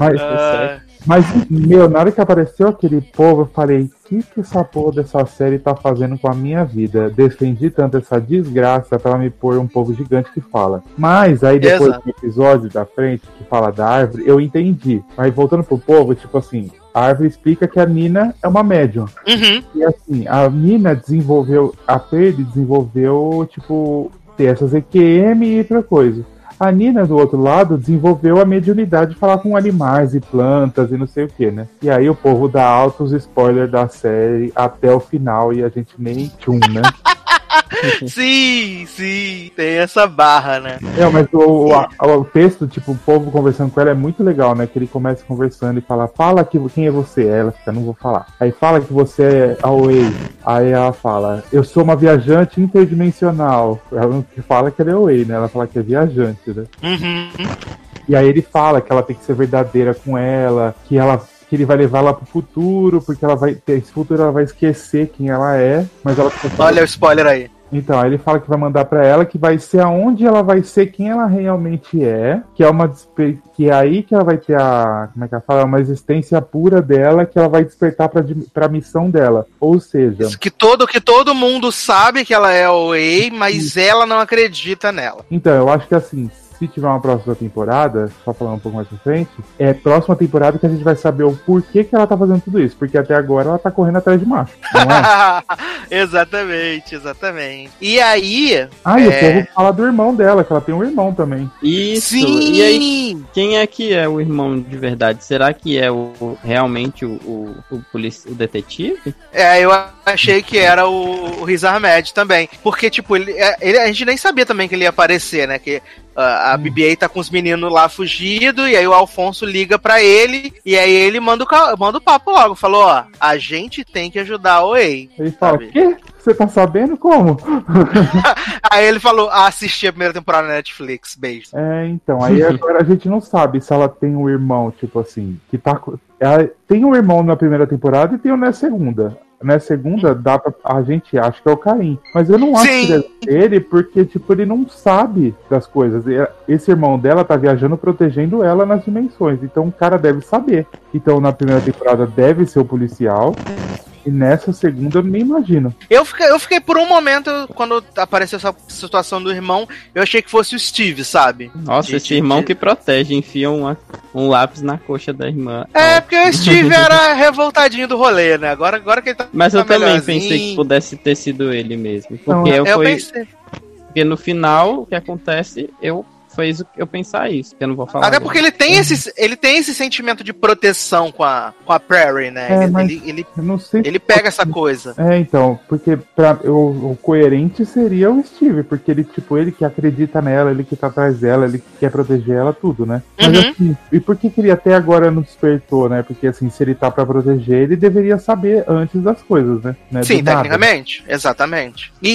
Ah,
sexo.
Mas, meu, na hora que apareceu aquele povo, eu falei, o que, que essa porra dessa série tá fazendo com a minha vida? Defendi tanto essa desgraça pra ela me pôr um povo gigante que fala. Mas aí depois
Exato.
do episódio da frente que fala da árvore, eu entendi. Mas voltando pro povo, tipo assim, a árvore explica que a Nina é uma médium.
uhum.
E assim, a Nina desenvolveu, a Perry desenvolveu, tipo, ter essas EQM e outra coisa. A Nina, do outro lado, desenvolveu a mediunidade de falar com animais e plantas e não sei o que, né? E aí o povo dá altos spoilers da série até o final e a gente nem tchum, né?
Sim, sim. Tem essa barra, né?
É, mas o, o, o texto, tipo, o povo conversando com ela é muito legal, né? Que ele começa conversando e fala, fala que, quem é você? Aí Ela fica, não vou falar. Aí fala que você é a Way. Aí ela fala, eu sou uma viajante interdimensional. Ela não fala que ela é Way, né? Ela fala que é viajante, né?
Uhum.
E aí ele fala que ela tem que ser verdadeira com ela, que ela que ele vai levar ela pro futuro, porque ela vai ter esse futuro ela vai esquecer quem ela é, mas ela
Olha o spoiler aí.
então, aí ele fala que vai mandar pra ela que vai ser aonde ela vai ser quem ela realmente é, que é uma que é aí que ela vai ter a, como é que ela fala, uma existência pura dela que ela vai despertar di- pra missão dela. Ou seja,
Isso que todo, que todo mundo sabe que ela é o Wei, mas ela não acredita nela.
então, eu acho que assim, se tiver uma próxima temporada, só falando um pouco mais pra frente, é próxima temporada que a gente vai saber o porquê que ela tá fazendo tudo isso, porque até agora ela tá correndo atrás de macho, não é?
exatamente, exatamente. E aí.
Ah, e o
É.
povo fala do irmão dela, que ela tem um irmão também.
Isso.
sim!
E aí, quem é que é o irmão de verdade? Será que é o realmente o, o, o, polici- o detetive?
É, eu achei que era o, o Riz Ahmed também. Porque, tipo, ele, é, ele- a gente nem sabia também que ele ia aparecer, né? Que ah, a BB-8 tá com os meninos lá fugido, e aí o Alfonso liga pra ele, e aí ele manda o, manda o papo logo. Falou, ó, a gente tem que ajudar a Oi.
Ele fala,
Sabe?
quê? Você tá sabendo como?
Aí ele falou, ah, assisti a primeira temporada na Netflix, beijo.
É, então, aí agora a gente não sabe se ela tem um irmão, tipo assim, que tá. Ela tem um irmão na primeira temporada e tem um na segunda. Na segunda, dá pra, a gente acha que é o Caim. Mas eu não acho
Sim.
que é ele, porque, tipo, ele não sabe das coisas. E Esse irmão dela tá viajando protegendo ela nas dimensões. Então o cara deve saber. Então na primeira temporada deve ser o policial. E nessa segunda eu nem imagino.
Eu fiquei, eu fiquei por um momento, quando apareceu essa situação do irmão, eu achei que fosse o Steve, sabe?
Nossa,
De-
esse
de-
irmão
de-
que protege, enfia um, um lápis na coxa da irmã.
É, porque o Steve era revoltadinho do rolê, né? Agora, agora que ele tá.
Mas eu
tá
também pensei que pudesse ter sido ele mesmo.
Não,
Porque eu,
Eu
foi,
pensei.
porque no final o que acontece, eu que eu pensar isso, que eu não vou falar.
Até
agora.
porque ele tem esse, ele tem esse sentimento de proteção com a, com a Prairie, né?
É,
ele,
mas-
ele, ele,
Eu não sei.
ele pega essa coisa.
É, então, porque pra, o, o coerente seria o Steve, porque ele, tipo, ele que acredita nela, ele que tá atrás dela, ele que quer proteger ela, tudo, né? Mas
Uhum.
assim, e por que, que ele até agora não despertou, né? Porque assim, se ele tá pra proteger, ele deveria saber antes das coisas, né? Né,
Sim,
do nada.
tecnicamente. Exatamente. E,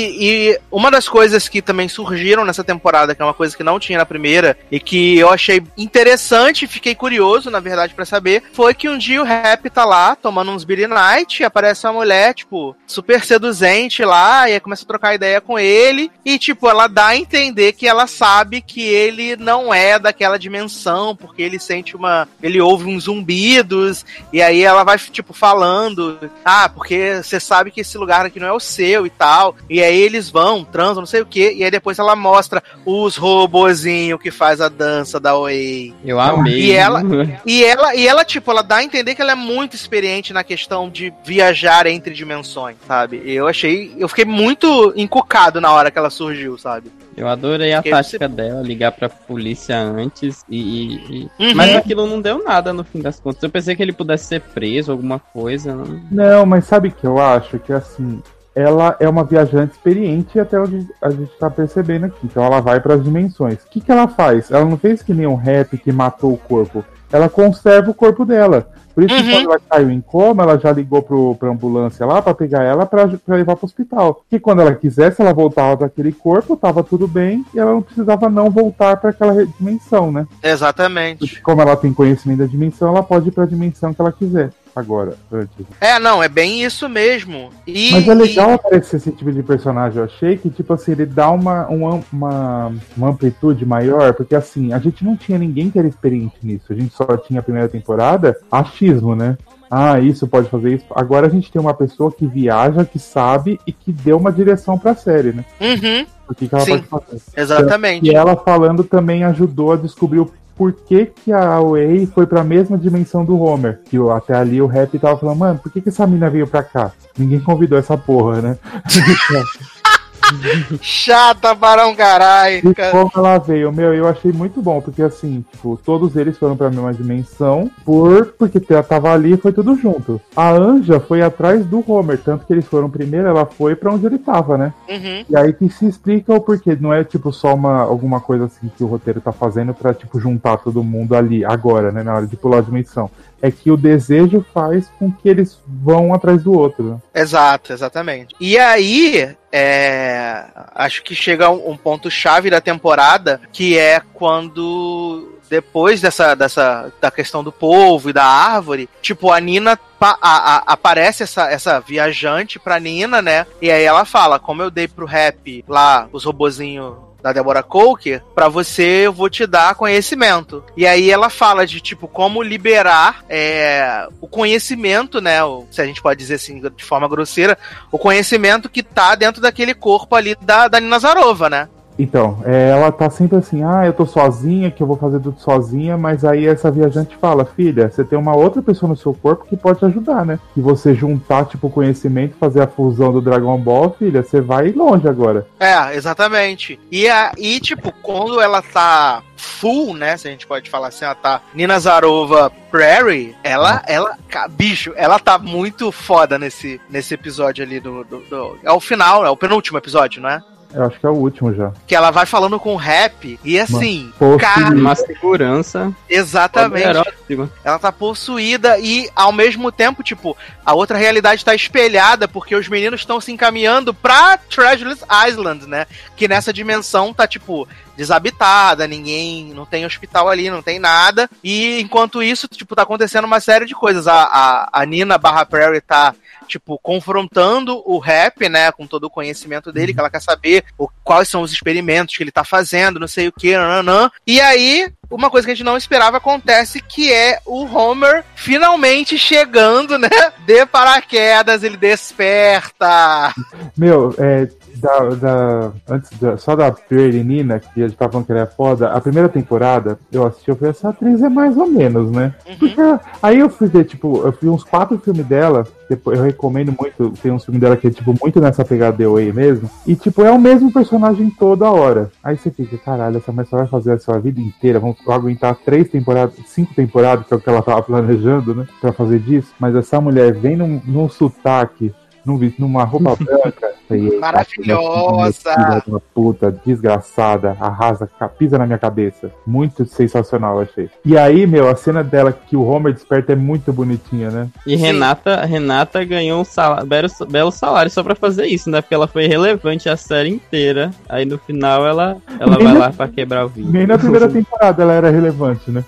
e uma das coisas que também surgiram nessa temporada, que é uma coisa que não tinha na primeira, e que eu achei interessante, fiquei curioso, na verdade, pra saber, foi que um dia o Rap tá lá, tomando uns Beer Night, aparece uma mulher, tipo, super seduzente lá, e começa a trocar ideia com ele, e, tipo, ela dá a entender que ela sabe que ele não é daquela dimensão, porque ele sente uma. Ele ouve uns zumbidos, e aí ela vai, tipo, falando, ah, porque você sabe que esse lugar aqui não é o seu e tal. E aí eles vão, transam, não sei o que. E aí depois ela mostra os robozinhos que faz a dança da Oi.
Eu amei.
E ela- E ela, e ela, tipo, ela dá a entender que ela é muito experiente na questão de viajar entre dimensões, sabe? E eu achei. Eu fiquei muito encucado na hora que ela surgiu, sabe?
Eu adorei a
Porque
tática dela, ligar pra polícia antes e. e- e-
Uhum.
Mas aquilo não deu nada no fim das contas. Eu pensei que ele pudesse ser preso, alguma coisa. Não...
Não, mas sabe o que eu acho? Que assim, ela é uma viajante experiente até onde a gente tá percebendo aqui. Então ela vai para as dimensões. O que, que ela faz? Ela não fez que nem um rap que matou o corpo. Ela conserva o corpo dela. Por isso que
Uhum.
quando ela caiu em coma, ela já ligou pro, pra ambulância lá pra pegar ela pra, pra levar pro hospital. Que quando ela quisesse, ela voltava para aquele corpo, tava tudo bem, e ela não precisava não voltar para aquela dimensão, né?
Exatamente.
Porque como ela tem conhecimento da dimensão, ela pode ir pra dimensão que ela quiser. Agora, antes.
É, não, é bem isso mesmo. E,
Mas é legal aparecer esse tipo de personagem, eu achei que, tipo assim, ele dá uma, uma, uma, uma amplitude maior, porque assim, a gente não tinha ninguém que era experiente nisso, a gente só tinha a primeira temporada, achismo, né? Ah, isso pode fazer isso. Agora a gente tem uma pessoa que viaja, que sabe e que deu uma direção pra série, né?
E, uhum,
O que, que ela
Sim.
pode fazer.
exatamente.
E ela falando também ajudou a descobrir o porquê que a Way foi pra mesma dimensão do Homer. Que até ali o Rap tava falando, mano, por que, que essa mina veio pra cá? Ninguém convidou essa porra, né?
Chata um caralho.
E
cara.
como ela veio, meu, eu achei muito bom, porque assim, tipo, todos eles foram pra mesma dimensão, por porque ela tava ali e foi tudo junto. A Anja foi atrás do Homer, tanto que eles foram primeiro, ela foi pra onde ele tava, né?
Uhum.
E aí que se explica o porquê, não é tipo só uma, alguma coisa assim que o roteiro tá fazendo pra, tipo, juntar todo mundo ali, agora, né, na hora de pular a dimensão. É que o desejo faz com que eles vão atrás do outro?
Exato, exatamente. E aí, é, acho que chega um, um ponto chave da temporada, que é quando depois dessa, dessa da questão do povo e da árvore, tipo a Nina a- a- aparece essa, essa viajante pra Nina, né? E aí ela fala, como eu dei pro Rap lá os robozinhos da Deborah Coker, pra você eu vou te dar conhecimento. E aí ela fala de tipo como liberar é, o conhecimento, né? o- se a gente pode dizer assim de forma grosseira, o conhecimento que tá dentro daquele corpo ali da, da Nina Zarova, né?
Então, é, ela tá sempre assim, ah, eu tô sozinha, que eu vou fazer tudo sozinha, mas aí essa viajante fala, filha, você tem uma outra pessoa no seu corpo que pode te ajudar, né? E você juntar, tipo, conhecimento, fazer a fusão do Dragon Ball, filha, você vai longe agora.
É, exatamente. E aí, tipo, quando ela tá full, né? Se a gente pode falar assim, ela tá Nina Zarova Prairie, ela, ela, ca- bicho, ela tá muito foda nesse, nesse episódio ali do, do, do- É o final, é o penúltimo episódio, não é?
Eu acho que é o último já.
Que ela vai falando com o rap e assim,
Pô,
cara,
Uma segurança
exatamente. Ela tá possuída e, ao mesmo tempo, tipo, a outra realidade tá espelhada porque os meninos estão se encaminhando pra Treasures Island, né? Que nessa dimensão tá, tipo, desabitada, ninguém. Não tem hospital ali, não tem nada. E enquanto isso, tipo, tá acontecendo uma série de coisas. A, a, a Nina barra Prairie tá. Tipo, confrontando o rap, né? Com todo o conhecimento dele, que ela quer saber o, quais são os experimentos que ele tá fazendo, não sei o que, nananã. E aí, uma coisa que a gente não esperava acontece, que é o Homer finalmente chegando, né? De paraquedas, ele desperta.
Meu, é, da, da, antes da, só da Nina, que a gente tava falando que ela é foda, a primeira temporada eu assisti, eu falei, essa atriz é mais ou menos, né?
Uhum.
Porque, aí eu fui ver, tipo, eu vi uns quatro filmes dela, eu recomendo muito, tem uns filmes dela que é, tipo, muito nessa pegada The Way mesmo, e, tipo, é o mesmo personagem toda hora. Aí você fica, caralho, essa mulher só vai fazer a sua vida inteira, vamos aguentar três temporadas, cinco temporadas, que é o que ela tava planejando, né, pra fazer disso, mas essa mulher vem num, num sotaque, numa roupa branca. Falei,
Maravilhosa!
Filha de uma puta, desgraçada, arrasa, pisa na minha cabeça. Muito sensacional, achei. E aí, meu, a cena dela que o Homer desperta é muito bonitinha, né?
E
Sim.
Renata, Renata ganhou um salário, belo, belo salário só pra fazer isso, né? Porque ela foi relevante a série inteira. Aí no final ela, ela vai lá pra quebrar o vinho.
Nem na primeira temporada ela era relevante, né?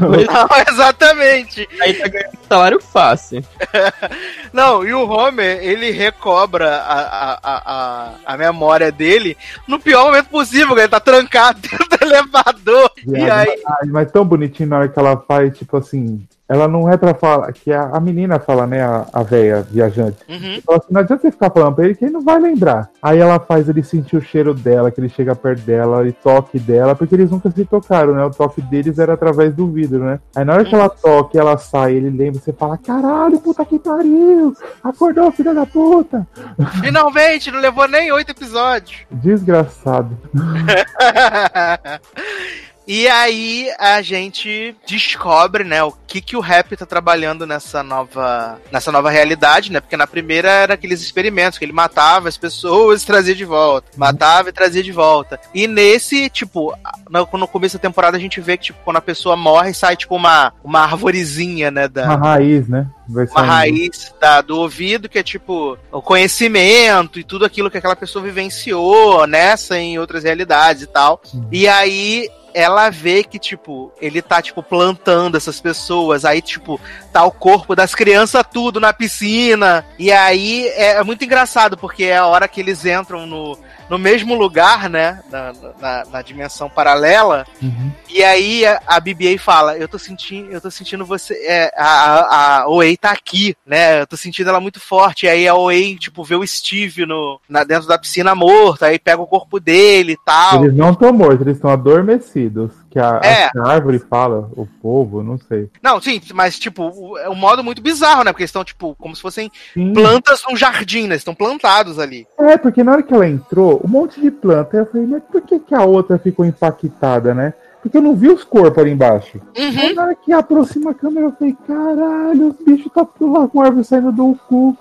Pois-
Não, exatamente.
Aí tá ganhando um salário fácil.
Não, e o Homer, ele recobra a, a, a, a, memória dele no pior momento possível, ele tá trancado dentro do elevador. E
Viado,
aí,
Ai, mas tão bonitinho na hora que ela faz, tipo assim. Ela não é pra falar. Que a, a menina fala, né? A, a véia viajante.
Uhum.
Fala assim, não adianta você ficar falando pra ele que ele não vai lembrar. Aí ela faz ele sentir o cheiro dela, que ele chega perto dela e toque dela, porque eles nunca se tocaram, né? O toque deles era através do vidro, né? Aí na hora que ela toca e ela sai, ele lembra, você fala, caralho, puta que pariu! Acordou, filha da puta!
finalmente, não levou nem oito episódios.
Desgraçado.
E aí a gente descobre, né, o que que o rap tá trabalhando nessa nova, nessa nova realidade, né? Porque na primeira era aqueles experimentos que ele matava as pessoas e trazia de volta, matava e trazia de volta. E nesse, tipo, no, no começo da temporada a gente vê que tipo quando a pessoa morre sai tipo uma uma arvorezinha, né, da
Uma raiz, né?
Uma raiz da, do ouvido, que é tipo o conhecimento e tudo aquilo que aquela pessoa vivenciou nessa em outras realidades e tal.
Uhum.
E aí ela vê que, tipo, ele tá, tipo, plantando essas pessoas. Aí, tipo, tá o corpo das crianças tudo na piscina. E aí é, é muito engraçado, porque é a hora que eles entram no, no mesmo lugar, né? Na, na, na dimensão paralela.
Uhum.
E aí a, a BB fala, eu tô sentindo, eu tô sentindo você, é, a, a, a Oei tá aqui, né? Eu tô sentindo ela muito forte. E aí a Oei, tipo, vê o Steve no, na, dentro da piscina morto, aí pega o corpo dele e tal.
Eles não estão mortos, eles estão adormecidos. Que a,
É.
a árvore fala, o povo, não sei.
Não, sim, mas tipo, é um modo muito bizarro, né? Porque eles estão, tipo, como se fossem
Sim.
plantas num jardim, né? Estão plantados ali.
É, porque na hora que ela entrou, um monte de planta, eu falei, mas por que, que a outra ficou impactada, né? Porque eu não vi os corpos ali embaixo.
Uhum.
Aí na hora que aproxima a câmera, eu falei, caralho, os bichos tá lá com a árvore saindo do cu.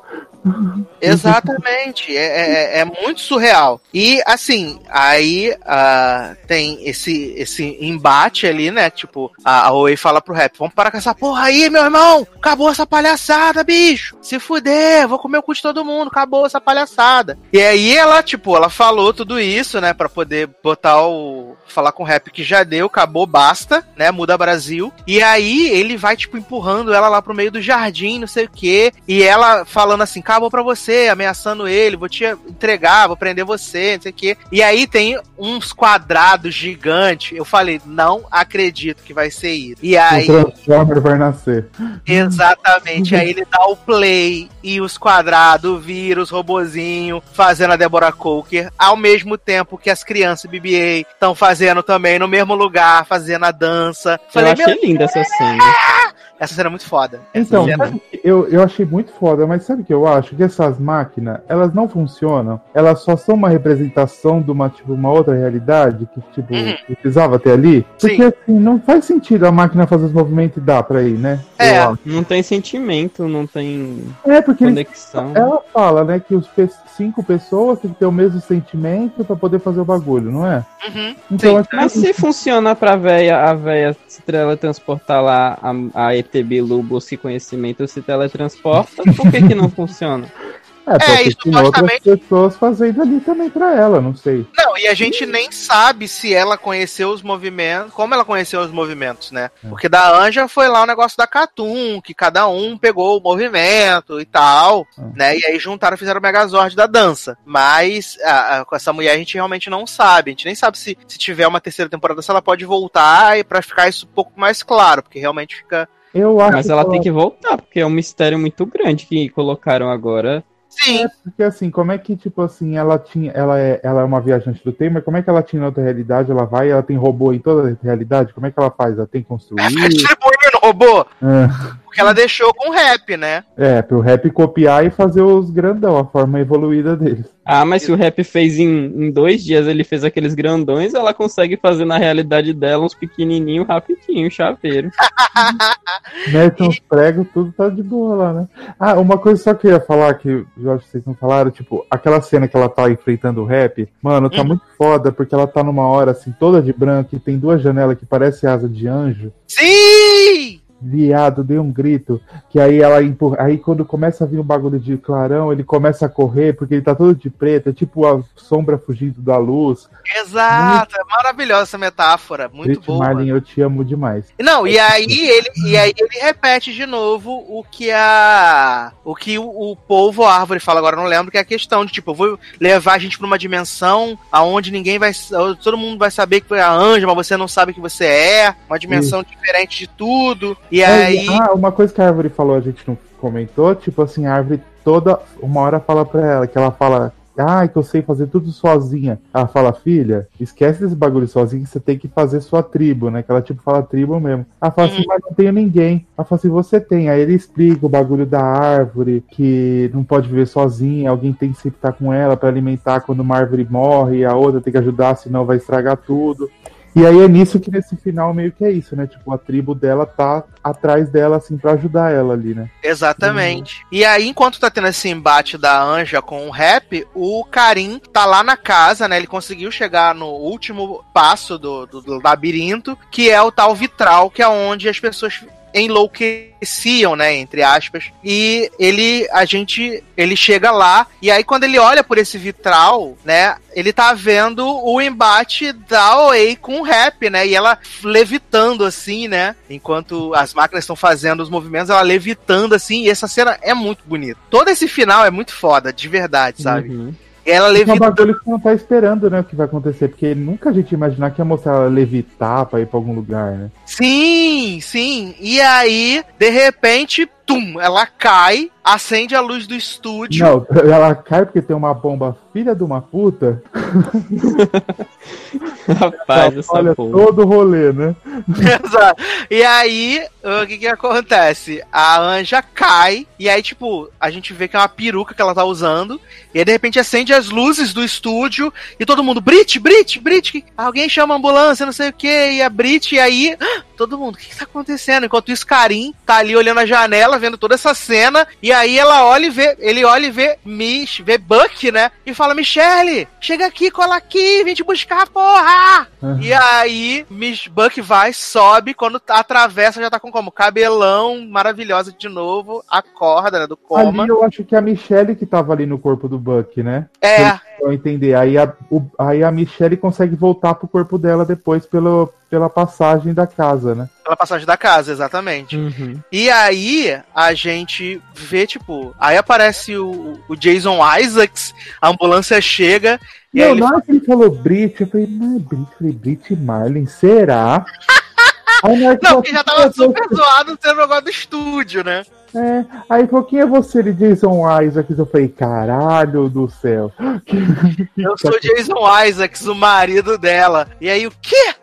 Exatamente, é, é, é muito surreal. E assim, aí ah, tem esse, esse embate ali, né? Tipo, a, Oi fala pro rap: Vamos parar com essa porra aí, meu irmão! Acabou essa palhaçada, bicho! Se fuder, vou comer o cu de todo mundo, acabou essa palhaçada. E aí ela, tipo, ela falou tudo isso, né? Pra poder botar o. falar com o rap que já deu, acabou, basta, né? Muda Brasil. E aí ele vai, tipo, empurrando ela lá pro meio do jardim, não sei o quê. E ela falando assim: acabou pra você, ameaçando ele, vou te entregar, vou prender você, não sei o quê. E aí tem uns quadrados gigantes. Eu falei, não acredito que vai ser isso. E aí,
O Transformer vai nascer.
exatamente, aí ele dá o play e os quadrados viram os robozinhos fazendo a Deborah Coker, ao mesmo tempo que as crianças BBA estão fazendo também no mesmo lugar, fazendo a dança.
Eu
Falei, meu,
achei linda essa cena.
essa cena é muito foda. Essa
Então,
cena-
que eu, eu achei muito foda, mas sabe o que eu acho? Que essas máquinas, elas não funcionam, elas só são uma representação de uma, tipo, uma outra realidade que, tipo,
Uhum.
precisava ter ali. Porque,
Sim.
assim, não faz sentido a máquina fazer os movimentos e dar pra ir, né?
É.
Acho.
Não tem sentimento, não tem
É, porque
conexão.
Ela fala, né, que os pe- cinco pessoas têm que ter o mesmo sentimento pra poder fazer o bagulho, não é?
Uhum.
Então,
Sim.
acho que-
Mas se funciona pra véia, a véia se teletransportar lá, a, a ET Bilubo se conhecimento se teletransporta, por que que não funciona?
É, porque
É, e
tem outras
supostamente-
pessoas fazendo ali também pra ela, não sei.
Não, e a gente nem sabe se ela conheceu os movimentos, como ela conheceu os movimentos, né?
É.
Porque da Anja foi lá o negócio da Catum, que cada um pegou o movimento e tal,
É.
né? E aí juntaram e fizeram o Megazord da dança. Mas a- a- com essa mulher a gente realmente não sabe. A gente nem sabe se, se tiver uma terceira temporada, se ela pode voltar e pra ficar isso um pouco mais claro, porque realmente fica.
Eu acho
Mas ela tem que voltar, porque é um mistério muito grande que colocaram agora.
Sim,
Porque assim, como é que, tipo assim, ela tinha. Ela é, ela é uma viajante do tempo, mas como é que ela tinha outra realidade? Ela vai, ela tem robô em toda a realidade? Como é que ela faz? Ela tem que construir?
fica distribuindo robô.
É.
Porque ela deixou com rap, né?
É, pro rap copiar e fazer os grandão, a forma evoluída deles.
Ah, mas se o rap fez em, em dois dias, ele fez aqueles grandões, ela consegue fazer na realidade dela uns pequenininhos rapidinho, chaveiro.
Mete uns pregos, tudo tá de boa lá, né? Ah, uma coisa só que eu ia falar, que eu acho que vocês não falaram, tipo, aquela cena que ela tá enfrentando o rap, mano, tá
Uhum.
muito foda, porque ela tá numa hora, assim, toda de branco, e tem duas janelas que parecem asa de anjo.
Sim!
Viado, deu um grito, que aí ela empurra. Aí quando começa a vir um bagulho de clarão, ele começa a correr, porque ele tá todo de preto, é tipo a sombra fugindo da luz.
Exato, é maravilhosa essa metáfora, muito
Rich
boa.
Marlin, eu te amo demais.
Não, e aí ele, e aí ele repete de novo o que a o que o, o povo árvore fala agora, não lembro que é a questão de tipo, eu vou levar a gente pra uma dimensão aonde ninguém vai todo mundo vai saber que foi a anja, mas você não sabe que você é, uma dimensão diferente de tudo. E aí
Ah, uma coisa que a árvore falou, a gente não comentou, tipo assim, a árvore toda uma hora fala pra ela, que ela fala. Ah, que eu sei fazer tudo sozinha. Ela fala, filha, esquece desse bagulho sozinho, você tem que fazer sua tribo, né? Que ela tipo fala tribo mesmo. Ela fala assim, mas não tenho ninguém. Ela fala assim, você tem. Aí ele explica o bagulho da árvore, que não pode viver sozinha, alguém tem que sempre estar com ela pra alimentar quando uma árvore morre, e a outra tem que ajudar, senão vai estragar tudo. E aí é nisso que nesse final meio que é isso, né? Tipo, a tribo dela tá atrás dela, assim, pra ajudar ela ali, né?
Exatamente. E aí, enquanto tá tendo esse embate da Anja com o rap, o Karim tá lá na casa, né? Ele conseguiu chegar no último passo do, do, do labirinto, que é o tal vitral, que é onde as pessoas enlouqueciam, né, entre aspas. E ele, a gente, ele chega lá e aí quando ele olha por esse vitral, né, ele tá vendo o embate da Oei com o rap, né, e ela levitando assim, né, enquanto as máquinas estão fazendo os movimentos, ela levitando assim, e essa cena é muito bonita. Todo esse final é muito foda, de verdade, sabe?
Uhum.
Ela
É um bagulho que não tá esperando, né, o que vai acontecer, porque nunca a gente ia imaginar que ia mostrar ela levitar pra ir pra algum lugar, né?
Sim, sim. E aí, de repente, tum, ela cai, acende a luz do estúdio.
Não, ela cai porque tem uma bomba filha de uma puta,
Rapaz, essa
olha
porra.
todo o rolê, né?
Exato. E aí, o que que acontece? A anja cai, e aí, tipo, a gente vê que é uma peruca que ela tá usando, e aí, de repente, acende as luzes do estúdio, e todo mundo, Brit, Brit, Brit, alguém chama a ambulância, não sei o que, e a Brit, e aí, todo mundo, o que que tá acontecendo? Enquanto isso, Karim tá ali olhando a janela, vendo toda essa cena, e aí ela olha e vê, ele olha e vê Mish, vê Buck, né, e fala, Michelle, chega aqui, cola aqui, vem te buscar, porra!
Uhum.
E aí, Miss Buck vai, sobe, quando atravessa, já tá com como? Cabelão, maravilhosa de novo, acorda, né, do coma.
Ali eu acho que é a Michelle que tava ali no corpo do Buck, né?
É,
Eu entender. Aí a, o- aí a Michelle consegue voltar pro corpo dela depois pelo, pela passagem da casa, né?
pela passagem da casa, exatamente.
Uhum.
E aí, a gente vê, tipo, aí aparece o, o Jason Isaacs, a ambulância chega, e aí
Não,
ele
na hora que ele falou Brit, eu falei, não é Brit, eu falei, Brit Marlin, será? Aí,
Não,
falou,
porque já
"Quem
tava super
você?"
zoado sendo negócio do estúdio, né?
É, aí falou, quem é você? Ele, Jason Isaacs. Eu falei, caralho do céu.
Eu sou Jason Isaacs, o marido dela. E aí, o quê?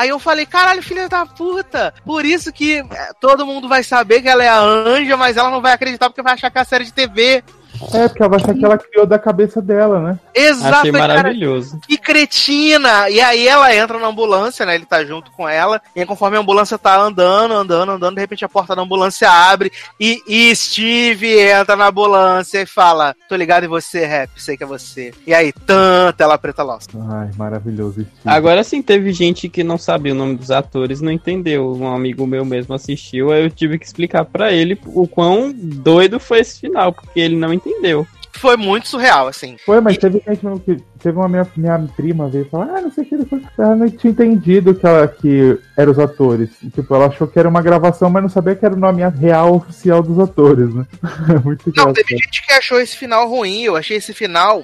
Aí eu falei, caralho, filha da puta. Por isso que é, todo mundo vai saber que ela é a anja, mas ela não vai acreditar porque vai achar que é a série de TV.
É, porque ela vai achar que ela criou da cabeça dela, né?
Exato,
Achei
cara.
maravilhoso.
Que cretina! E aí ela entra na ambulância, né? Ele tá junto com ela. E aí, conforme a ambulância tá andando, andando, andando, de repente a porta da ambulância abre e, e Steve entra na ambulância e fala: Tô ligado em você, rap, sei que é você. E aí, tan, tela preta lost.
Ai, maravilhoso. Steve.
Agora sim, teve gente que não sabia o nome dos atores, não entendeu. Um amigo meu mesmo assistiu, aí eu tive que explicar pra ele o quão doido foi esse final, porque ele não entendeu entendeu.
Foi muito surreal, assim.
Foi, mas teve gente que. Teve uma minha, minha prima veio falar, ah, não sei o que. ele foi- Ela não tinha entendido que, ela, que eram os atores. Tipo, ela achou que era uma gravação, mas não sabia que era o nome real oficial dos atores, né? Muito
Não,
engraçado.
teve gente que achou esse final ruim, eu achei esse final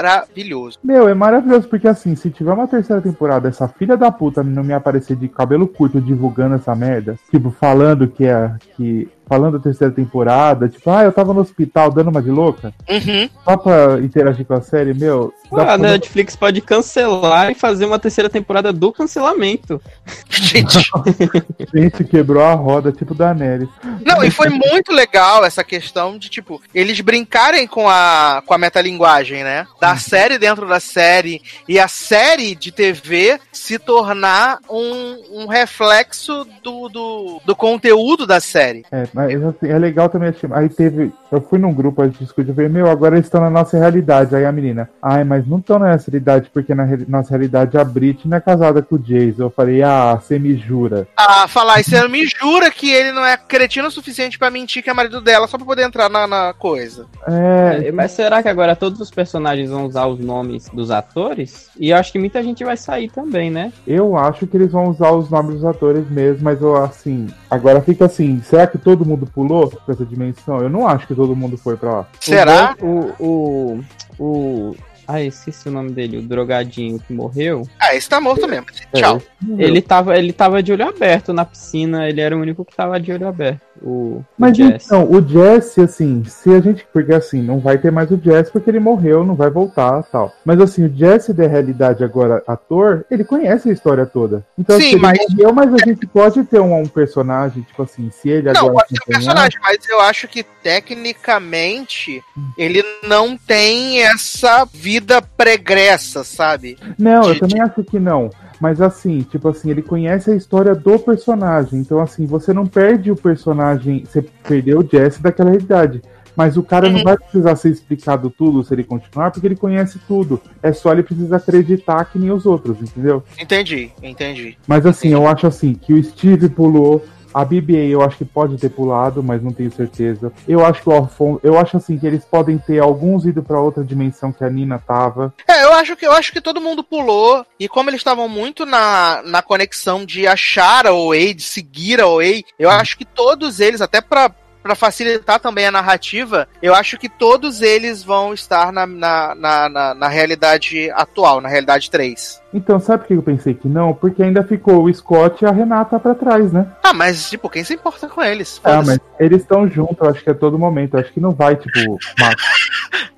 maravilhoso.
Meu, é maravilhoso, porque assim, se tiver uma terceira temporada, essa filha da puta não me aparecer de cabelo curto divulgando essa merda, tipo, falando que é. que. Falando da terceira temporada, tipo, ah, eu tava no hospital dando uma de louca,
Uhum.
só pra interagir com a série, meu. Dá
a
pra-
Netflix pode cancelar e fazer uma terceira temporada do cancelamento.
Gente,
Gente, quebrou a roda, tipo da Nery.
não, e foi muito legal essa questão de, tipo, eles brincarem com a, com a metalinguagem, né? Da série dentro da série e a série de TV se tornar um, um reflexo do, do, do conteúdo da série.
É, mas assim, é legal também. assim, Aí teve. Eu fui num grupo, a gente discutiu, eu falei, meu, agora eles estão na nossa realidade. Aí a menina, ai, mas não estão na nossa realidade, porque na re- nossa realidade a Brit não é casada com o Jason. Eu falei, ah, você me jura.
Ah, falar, isso ela me jura que ele não é cretino o suficiente pra mentir que é marido dela só pra poder entrar na, na coisa.
É,
Mas será que agora todos os personagens vão usar os nomes dos atores? E eu acho que muita gente vai sair também, né?
eu acho que eles vão usar os nomes dos atores mesmo, mas eu, assim, agora fica assim, será que todo mundo pulou pra essa dimensão? Eu não acho que todo mundo foi pra lá.
Será?
O, o, o, o Ah, esqueci o nome dele, o drogadinho que morreu.
Ah, esse tá morto mesmo.
É,
Tchau.
Ele tava, ele tava de olho aberto na piscina, ele era o único que tava de olho aberto. O,
Mas
o
então, o Jesse, assim, se a gente. Porque assim, não vai ter mais o Jesse porque ele morreu, não vai voltar tal. Mas assim, o Jesse da realidade agora, ator, ele conhece a história toda. Então,
Sim,
assim,
mas-
morreu, mas a gente pode ter um, um personagem, tipo assim, se ele
Não,
agora.
pode ser um personagem, mas eu acho que tecnicamente ele não tem essa vida pregressa, sabe?
Não, eu
de-
também acho que não. Mas assim, tipo assim, ele conhece a história do personagem. Então, assim, você não perde o personagem. Você perdeu o Jesse daquela realidade. Mas o cara não
Uhum.
vai precisar ser explicado tudo se ele continuar, porque ele conhece tudo. É só ele precisa acreditar que nem os outros, entendeu?
Entendi, entendi.
Mas assim, eu acho assim, que o Steve pulou. A BB eu acho que pode ter pulado, mas não tenho certeza. Eu acho que o Alfonso. Eu acho assim que eles podem ter alguns ido pra outra dimensão que a Nina tava.
É, eu acho que eu acho que todo mundo pulou e como eles estavam muito na, na conexão de achar a OA, de seguir a OA, eu acho que todos eles, até pra para facilitar também a narrativa, eu acho que todos eles vão estar na, na, na, na, na realidade atual, na realidade 3.
Então, sabe por que eu pensei que não? Porque ainda ficou o Scott e a Renata pra trás, né?
Ah, mas, tipo, quem se importa com eles?
Ah, mas eles estão juntos, eu acho que a todo momento. Eu acho que não vai, tipo,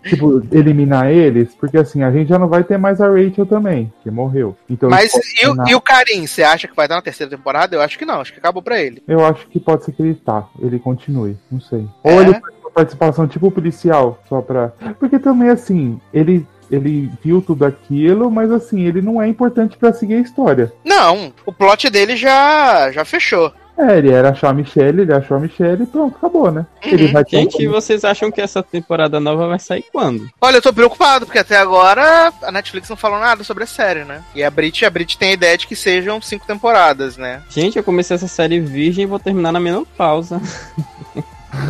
tipo, eliminar eles, porque assim, a gente já não vai ter mais a Rachel também, que morreu. Então,
Mas
Scott
e, o- e o Karim, você acha que vai estar na terceira temporada? Eu acho que não, acho que acabou pra ele.
eu acho que pode ser que ele tá, ele continue, não sei.
É?
Ou ele faz uma participação tipo policial, só pra. Porque também, assim, ele. Ele viu tudo aquilo, mas assim, ele não é importante pra seguir a história.
Não, o plot dele já, já fechou.
É, ele era achar a Michelle, ele achou a Michelle e pronto, acabou, né? Ele
Uhum.
vai ter um-
Gente, vocês acham que essa temporada nova vai sair quando?
Olha, eu tô preocupado, porque até agora a Netflix não falou nada sobre a série, né? E a Brit, a Brit tem a ideia de que sejam cinco temporadas, né?
Gente, eu comecei essa série virgem e vou terminar na menopausa.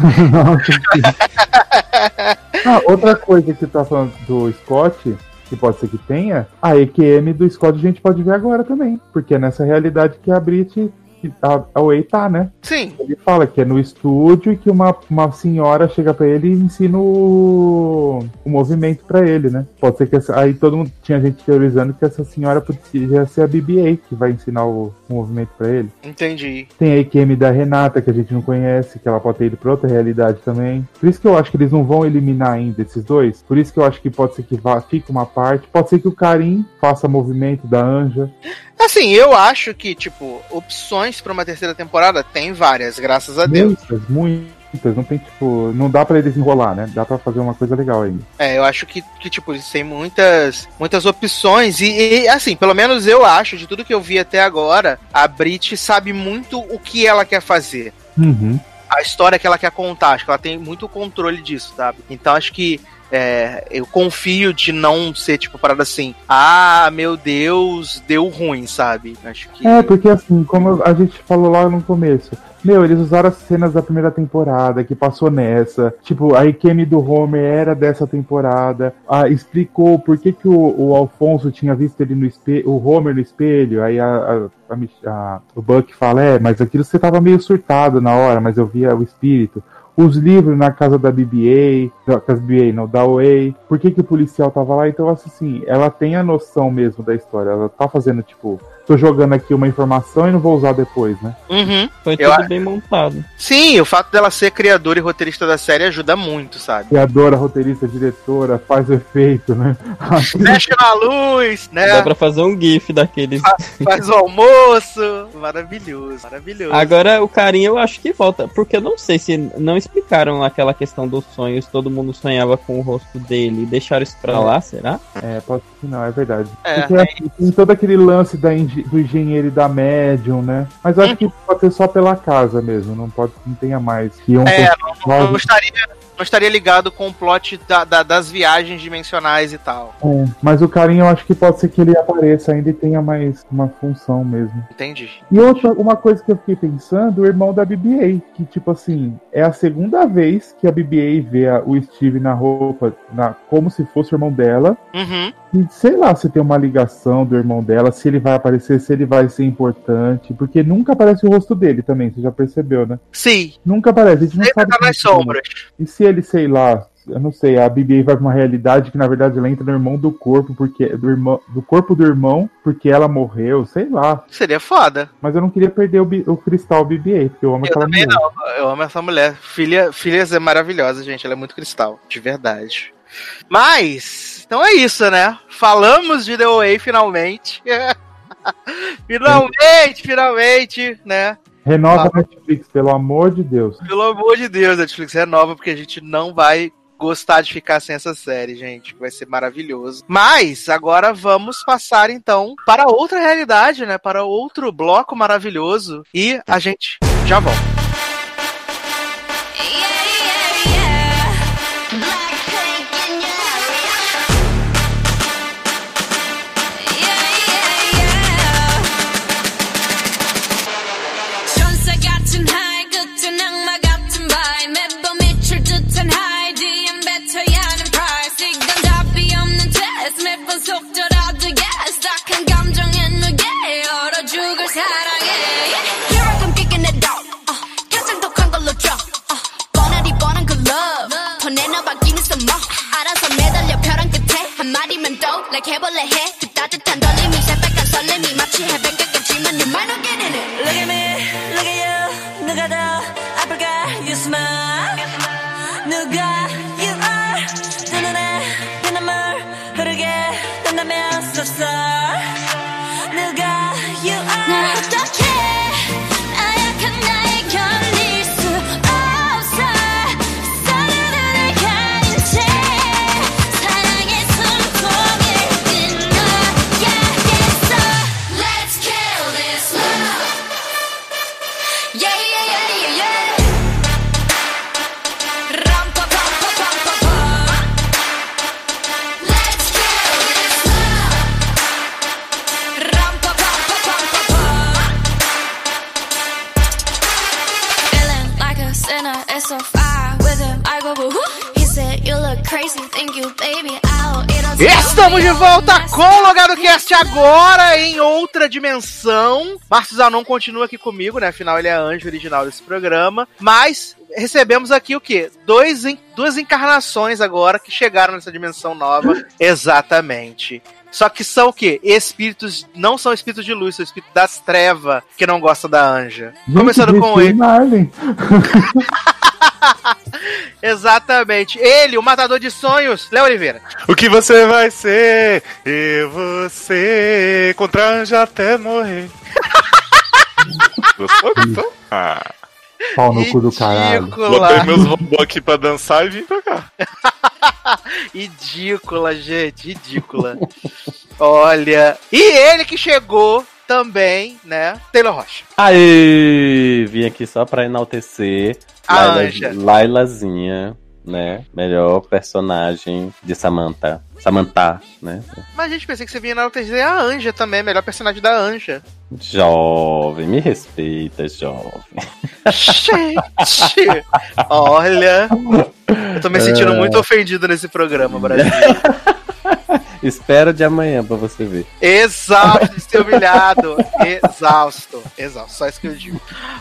Ah, outra coisa que tá falando do Scott, que pode ser que tenha, a EQM do Scott a gente pode ver agora também. Porque é nessa realidade que a Brit, que a, a Way tá, né?
Sim.
Ele fala que é no estúdio e que uma, uma senhora chega pra ele e ensina o, o movimento pra ele, né? Pode ser que essa, aí todo mundo tinha gente teorizando que essa senhora podia ser a BB-8 que vai ensinar o, o movimento pra ele.
Entendi.
Tem a IQM da Renata, que a gente não conhece, que ela pode ter ido pra outra realidade também. Por isso que eu acho que eles não vão eliminar ainda esses dois. Por isso que eu acho que pode ser que vá, fique uma parte. Pode ser que o Karim faça movimento da Anja.
Assim, eu acho que, tipo, opções pra uma terceira temporada tem várias, graças a Deus.
Muitas, muitas. Não tem, tipo, não dá pra eles enrolar, né? Dá pra fazer uma coisa legal ainda.
É, eu acho que, que tipo, eles têm muitas, muitas opções. E, e, assim, pelo menos eu acho, de tudo que eu vi até agora, a Brit sabe muito o que ela quer fazer.
Uhum.
a história que ela quer contar. Acho que ela tem muito controle disso, sabe? Então acho que é, eu confio de não ser, tipo, parada assim, ah, meu Deus, deu ruim, sabe? Acho que.
É, porque assim, como a gente falou lá no começo, meu, eles usaram as cenas da primeira temporada que passou nessa. Tipo, a Ikemi do Homer era dessa temporada. Ah, explicou por que, que o, o Alfonso tinha visto ele no espelho, o Homer no espelho. Aí a, a, a, o Buck fala: É, mas aquilo você tava meio surtado na hora, mas eu via o espírito os livros na casa da BBA, da casa BBA, não, da OA, por que, que o policial tava lá? Então, assim, ela tem a noção mesmo da história, ela tá fazendo, tipo, tô jogando aqui uma informação e não vou usar depois, né?
Uhum.
Foi tudo bem montado.
Sim, o fato dela ser criadora e roteirista da série ajuda muito, sabe?
Criadora, roteirista, diretora, faz o efeito, né?
Mexe na luz, né?
Dá pra fazer um gif daqueles.
Faz o almoço. Maravilhoso, maravilhoso.
Agora, o carinha eu acho que volta. Porque eu não sei se não explicaram aquela questão dos sonhos. Todo mundo sonhava com o rosto dele. Deixaram isso pra lá, será?
É, pode não, é verdade.
É,
Porque assim, tem todo aquele lance da do engenheiro e da médium, né? Mas eu acho que pode ser só pela casa mesmo, não pode não tenha mais. Que um
É,
personagem-
não estaria, não estaria ligado com o plot da- da- das viagens dimensionais e tal.
É, mas o carinho eu acho que pode ser que ele apareça ainda e tenha mais uma função mesmo.
Entendi.
E outra, uma coisa que eu fiquei pensando, o irmão da BB-8, que tipo assim, é a segunda vez que a BB-8 vê a- o Steve na roupa, na, como se fosse o irmão dela.
Uhum.
E sei lá se tem uma ligação do irmão dela, se ele vai aparecer, se ele vai ser importante, porque nunca aparece o rosto dele também, você já percebeu, né?
Sim,
Nunca aparece, a gente não
sempre
sabe.
tá nas
como-
sombras.
E se ele, sei lá, eu não sei, a BB vai pra uma realidade que na verdade ela entra no irmão do corpo, porque do irmão, do corpo do irmão, porque ela morreu, sei lá.
Seria foda.
Mas eu não queria perder o, o cristal BB-8, porque eu amo
Eu
aquela
também
mulher.
não. Eu amo essa mulher. Filha, filhas é maravilhosa, gente. Ela é muito cristal, de verdade. Mas, então é isso, né? Falamos de The Way finalmente. finalmente, finalmente, né?
Renova a Netflix, pelo amor de Deus.
Pelo amor de Deus, Netflix renova, porque a gente não vai gostar de ficar sem essa série, gente. Vai ser maravilhoso. Mas agora vamos passar então para outra realidade, né? Para outro bloco maravilhoso. E a gente já volta.
Like 해볼래 해 그 따뜻한 떨림이 새빨간 설렘이 마치 해변 끝까지만 you might not get in it Look at me, look at you 누가 더 아플까 you smile 누가 you are 두 눈에 피눈물 흐르게 된다면서서
Estamos de volta com o Logado Cast agora em outra dimensão. Márcio Zanon continua aqui comigo, né? Afinal, ele é anjo original desse programa. Mas recebemos aqui o quê? Dois, duas encarnações agora que chegaram nessa dimensão nova. Exatamente. Só que são o quê? Espíritos, não são espíritos de luz, são espíritos das trevas que não gostam da anja.
Gente,
Começando com ele. Exatamente. Ele, o matador de sonhos, Léo Oliveira.
O que você vai ser? E você contra a anja até morrer. Gostou? Gostou? Ah,
Pau no cu do caralho.
botei meus robôs aqui pra dançar e vim pra cá.
Ridícula, gente, ridícula. Olha. E ele que chegou também, né? Taylor Rocha.
Aê! Vim aqui só pra enaltecer
A
Laila-
anja.
Lailazinha, né? Melhor personagem de Samantha. Samantha, né?
Mas, gente, pensei que você vinha na dizer a Anja também, melhor personagem da Anja.
Jovem, me respeita, jovem.
Gente! Olha! Eu tô me sentindo muito ofendido nesse programa, Brasil.
Espera de amanhã pra você ver.
Exausto de ser humilhado. Exausto. Exausto. Só isso que eu digo.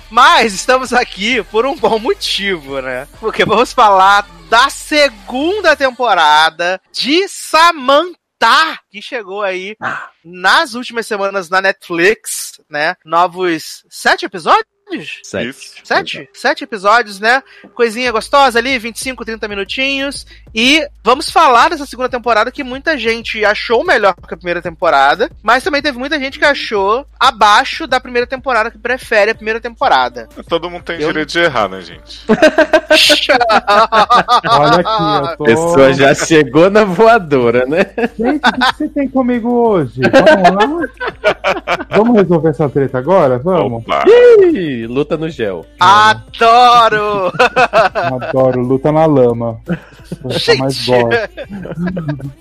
Mas estamos aqui por um bom motivo, né? Porque vamos falar da segunda temporada de Samantha. Que chegou aí nas últimas semanas na Netflix, né? Novos sete episódios?
Sete.
Isso.
Sete? Sete episódios, né? Coisinha gostosa ali, 25, 30 minutinhos. E vamos falar dessa segunda temporada que muita gente achou melhor que a primeira temporada, mas também teve muita gente que achou abaixo da primeira temporada, que prefere a primeira temporada.
Todo mundo tem
Eu-
direito de errar, né, gente?
Olha aqui, eu tô.
A pessoa já chegou na voadora, né?
Gente, o que você tem comigo hoje? Vamos lá? Vamos resolver essa treta agora? Vamos.
Opa.
Ih, luta no gel.
Adoro!
Adoro, luta na lama. Essa mais
Gente!
gosto.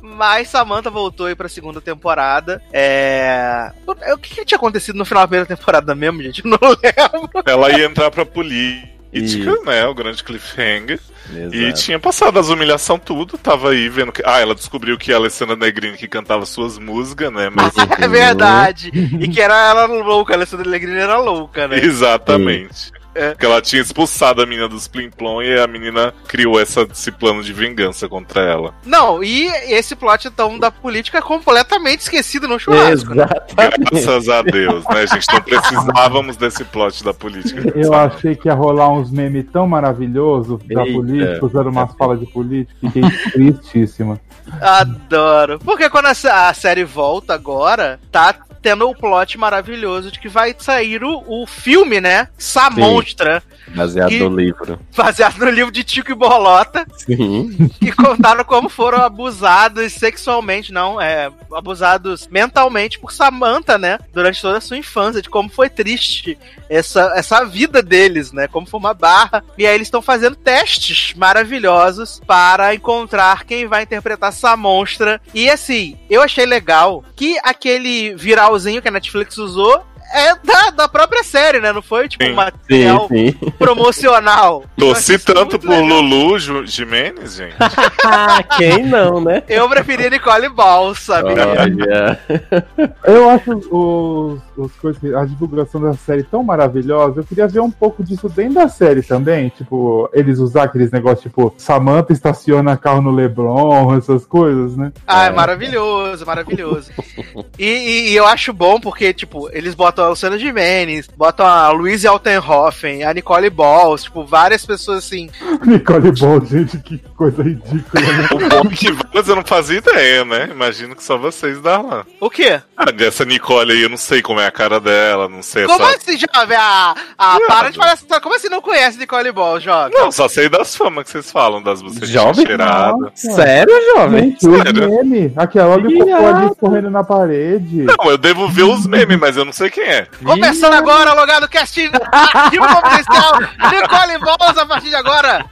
Mas Samantha voltou aí pra segunda temporada. É. O que, que tinha acontecido no final da primeira temporada mesmo, gente? Eu não lembro.
Ela ia entrar pra
Isso.
né? O grande cliffhanger. E
Exato.
tinha passado as humilhação tudo, tava aí vendo que. Ah, ela descobriu que a Alessandra Negrini que cantava suas músicas, né? Mas.
É verdade. E que era ela louca, a Alessandra Negrini era louca, né?
Exatamente.
É.
Porque ela tinha expulsado a menina dos Plim Plom e a menina criou essa, esse plano de vingança contra ela.
Não, e esse plot então da política é completamente esquecido no churrasco. né?
Exatamente.
Graças a Deus, né, gente? Não precisávamos desse plot da política.
Eu achei que ia rolar uns memes tão maravilhosos da
Eita.
política, usando umas falas de política. Fiquei tristíssima.
Adoro. Porque quando a, a série volta agora, tá tendo o plot maravilhoso de que vai sair o, o filme, né? Samonstra,
Baseado
E-
no livro.
baseado no livro de Tico e Bolota,
Sim.
que contaram como foram abusados sexualmente, não, é, abusados mentalmente por Samantha, né? Durante toda a sua infância, de como foi triste essa, essa vida deles, né? Como foi uma barra. E aí eles estão fazendo testes maravilhosos para encontrar quem vai interpretar essa monstra. E assim, eu achei legal que aquele viralzinho que a Netflix usou é da, da própria série, né? Não foi tipo
Sim.
um
Sim,
material
sim.
promocional. Eu
Torci tanto por
legal.
Lulu Jimenez, gente.
Ah, quem não, né?
Eu preferi Nicole Ball, sabe?
Olha.
Eu acho os, os coisas, a divulgação da série tão maravilhosa. Eu queria ver um pouco disso dentro da série também. Tipo, eles usar aqueles negócios tipo, Samantha estaciona carro no Leblon, essas coisas, né?
Ah, é maravilhoso, maravilhoso. E, e- e eu acho bom porque, tipo, eles botam a Luciana Gimenez, botam a Louise Altenhofen, a Nicole Balls, tipo, várias pessoas assim.
Nicole Ball, gente, que coisa ridícula. Né?
O bom que eu não fazia ideia, né? Imagino que só vocês Darlan.
O quê?
Ah, dessa Nicole aí, eu não sei como é a cara dela, não sei
Como
essa.
assim, jovem? Ah, ah para de falar essa Como assim não conhece Nicole Ball, jovem?
Não, só sei das famas que vocês falam, das vocês
Jovem?
cheiradas.
Sério, jovem?
Sério?
meme. Aquela, olha o cocô
Viado.
ali escorrendo na parede.
Não, eu devo ver os memes, mas eu não sei quem é.
Começando agora, logado cast ativo comercial, Nicole Balls a partir de agora.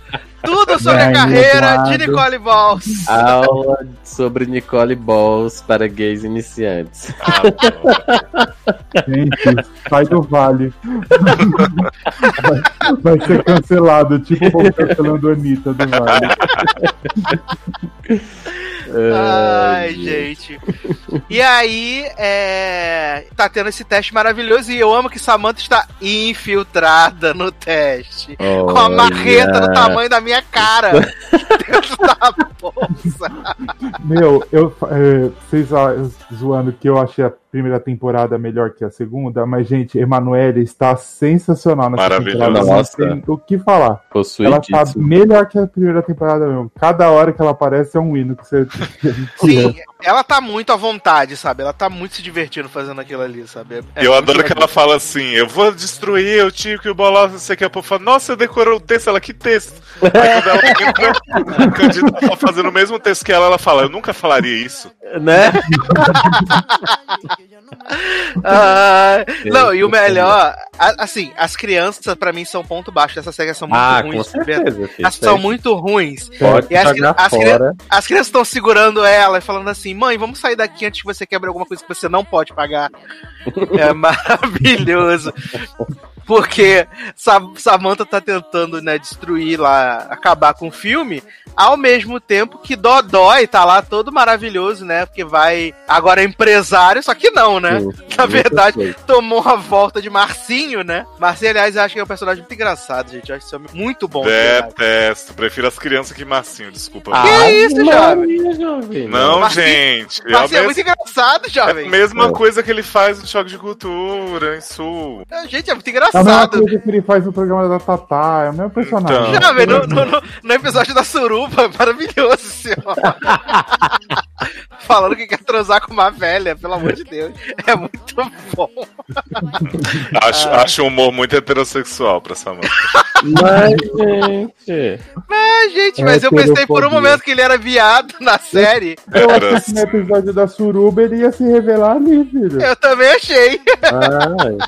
Tudo sobre a
Bem,
carreira
Eduardo.
de Nicole Balls.
Aula sobre Nicole Balls para gays iniciantes.
Ah,
Gente, sai do vale. Vai, vai ser cancelado, tipo o povo cancelando a Anitta do vale.
Ai, gente. E aí, é... tá tendo esse teste maravilhoso e eu amo que Samantha está infiltrada no teste. Com a marreta do tamanho da minha cara. dentro da bolsa.
Meu, eu, é, vocês zoando que eu achei a primeira temporada melhor que a segunda, mas, gente, Emanuele está sensacional nessa temporada. Não
Nossa.
tem o que falar. Ela tá
Possuidíssimo.
melhor que a primeira temporada mesmo. Cada hora que ela aparece é um hino que você.
Sim, ela tá muito à vontade, sabe? Ela tá muito se divertindo fazendo aquilo ali, sabe? É
eu adoro que ela fala assim: eu vou destruir o Tico e o Bolota, não sei o que. A povo fala, nossa, eu decorou o texto, ela, que texto? Aí quando ela entra, o candidato tá fazendo o mesmo texto que ela, ela fala, eu nunca falaria isso.
Né?
Ah, não, e o melhor, a- assim, as crianças pra mim são ponto baixo dessa série, são muito
Ah, com
ruins.
certeza.
Elas são muito ruins.
Pode
E as as
fora.
As crianças estão segurando ela e falando assim: mãe, vamos sair daqui antes que você quebre alguma coisa que você não pode pagar. É maravilhoso. Porque Sa Samantha tá tentando, né, destruir lá, acabar com o filme, ao mesmo tempo que Dodói tá lá todo maravilhoso, né? Porque vai. Agora é empresário, só que não, né?
Sim,
Na verdade, tomou a volta de Marcinho, né? Marcinho, aliás, eu acho que é um personagem muito engraçado, gente. Eu acho esse homem muito bom.
Detesto. Prefiro as crianças que Marcinho, desculpa.
Que isso, jovem?
Maria, jovem?
não,
Marcinho-
gente. É,
Marcinho é
mes-
muito engraçado,
é a
jovem.
mesma
É.
coisa que ele faz no Choque de Cultura, em Sul.
Gente, é muito
É a mesma
engraçado.
coisa que ele faz no programa da Tatá, é o mesmo personagem.
Então.
Já, velho, no, no- no- no episódio da Suruba, maravilhoso, senhor. Falando que quer transar com uma velha, pelo amor de Deus. É muito bom.
Acho, acho um humor muito heterossexual pra Samantha.
Mas, gente.
Ah, gente,
É
mas eu pensei por um momento que ele era viado na série.
Eu achei que no episódio da Suruba ele ia se revelar ali, filho.
Eu também achei.
Ai,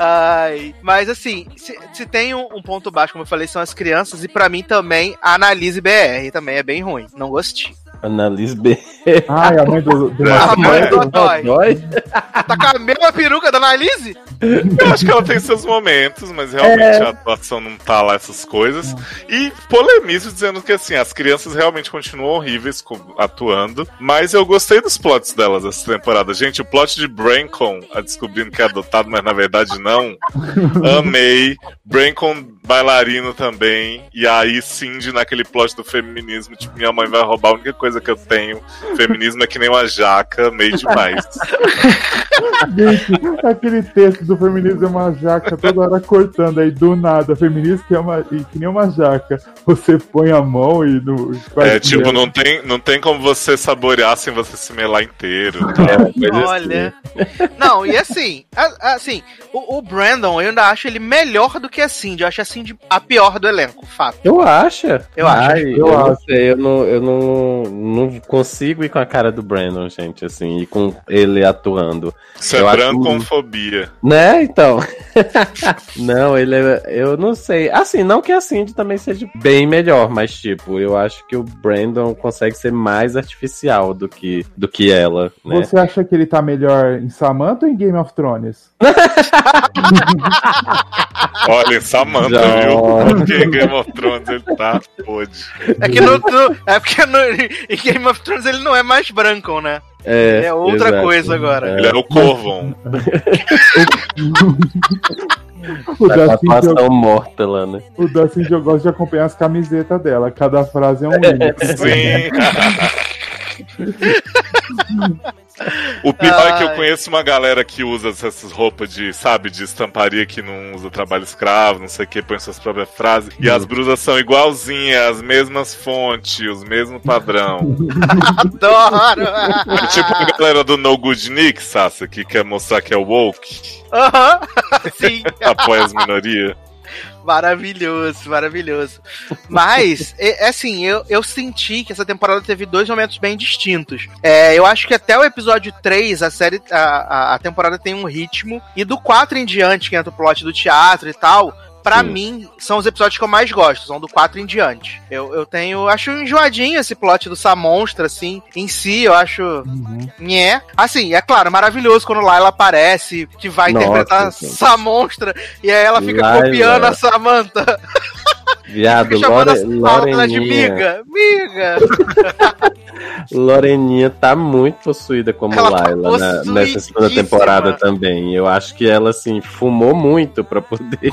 Ai, mas assim, se, se tem um, um ponto baixo, como eu falei, são as crianças, e pra mim também a Analise BR também é bem ruim. Não gostei.
Annalise B.
Ai, a mãe do, do
A
Marcinho.
mãe do Dodói.
Dói?
Tá com a mesma peruca da Analise?
Eu acho que ela tem seus momentos, mas realmente
É.
a atuação não tá lá essas coisas. E polemizo dizendo que assim, as crianças realmente continuam horríveis atuando, mas eu gostei dos plots delas essa temporada. Gente, o plot de Brancon, a descobrindo que é adotado, mas na verdade não. Amei. Brancon bailarino também. E aí Cindy naquele plot do feminismo, tipo, minha mãe vai roubar a única coisa que eu tenho. Feminismo é que nem uma jaca, meio demais.
Gente, aquele texto do feminismo é uma jaca toda hora cortando aí do nada. Feminismo que é uma, e que nem uma jaca. Você põe a mão e no.
É, tipo, não tem, não tem como você saborear sem você se melar inteiro. tá?
É, coisa
Olha. Não, e assim, assim, o, o Brandon, eu ainda acho ele melhor do que a Cindy. Eu acho a Cindy a pior do elenco, fato.
Eu acho.
Eu acho.
Ai,
Eu
eu, não
acho.
sei, eu não, eu não, não consigo ir com a cara do Brandon, gente, assim, e com ele atuando.
Isso é
Eu acho-
brancofobia.
Né, então? não, ele é. Eu não sei. Assim, não que a Cindy também seja bem melhor, mas, tipo, eu acho que o Brandon consegue ser mais artificial do que, do que ela, né?
Você acha que ele tá melhor em Samantha ou em Game of Thrones?
Olha, Samantha,
Já.
viu? Porque Game of Thrones ele tá pode.
É que no, no- é porque no, em Game of Thrones ele não é mais branco, né?
É,
É outra
exato.
coisa agora.
Ele é o Corvon.
O
Tá
eu,
atuação morta lá, né?
o Cindy eu gosto de acompanhar as camisetas dela. Cada frase é um hino.
Sim. O pior é que eu
Ai.
conheço uma galera que usa essas roupas de, sabe, de estamparia que não usa trabalho escravo, não sei o que, põe suas próprias frases. E as brusas são igualzinhas, as mesmas fontes, os mesmos padrão.
Adoro!
É tipo a galera do No Good Nick, Sassa, que quer mostrar que é woke,
Aham, sim.
apoia as minorias.
Maravilhoso, maravilhoso. Mas, é, é assim, eu, eu senti que essa temporada teve dois momentos bem distintos. É, eu acho que até o episódio 3, a série, a, a, a temporada tem um ritmo, e do 4 em diante, que entra o plot do teatro e tal, pra
Sim.
mim, são os episódios que eu mais gosto, são do 4 em diante. Eu, eu tenho, acho enjoadinho esse plot do Samonstra, assim, em si, eu acho
Uhum.
Nhé. Assim, é claro, maravilhoso quando Laila aparece, que vai
Nossa,
interpretar
gente.
essa monstra, e aí ela fica
Laila.
copiando a Samantha,
Viado, Lore,
a ela de
Loreninha.
miga. Miga!
Loreninha tá muito possuída como
Ela tá
Laila na- nessa segunda temporada também. Eu acho que ela, assim, fumou muito pra poder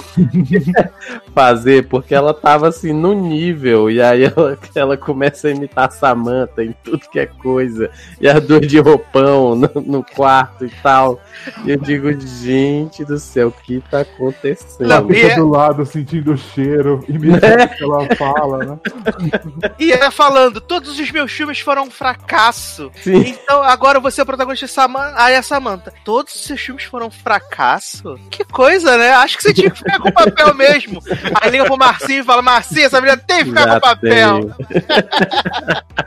fazer, porque ela tava, assim, no nível. E aí ela, ela começa a imitar a Samantha em tudo que é coisa. E as duas de roupão no, no quarto e tal. E eu digo, gente do céu, o que tá acontecendo?
Não,
Fica
é-
do lado sentindo o cheiro, imitando que ela fala, né?
E ela falando, todos os meus filmes foram um fracasso.
Sim.
Então agora você é o protagonista de Samantha. Aí a Samantha, todos os seus filmes foram um fracasso? Que coisa, né? Acho que você tinha que ficar com o papel mesmo. Aí liga pro Marcinho e fala, Marcinho, essa menina tem que ficar com
Já
o papel.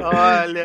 Olha.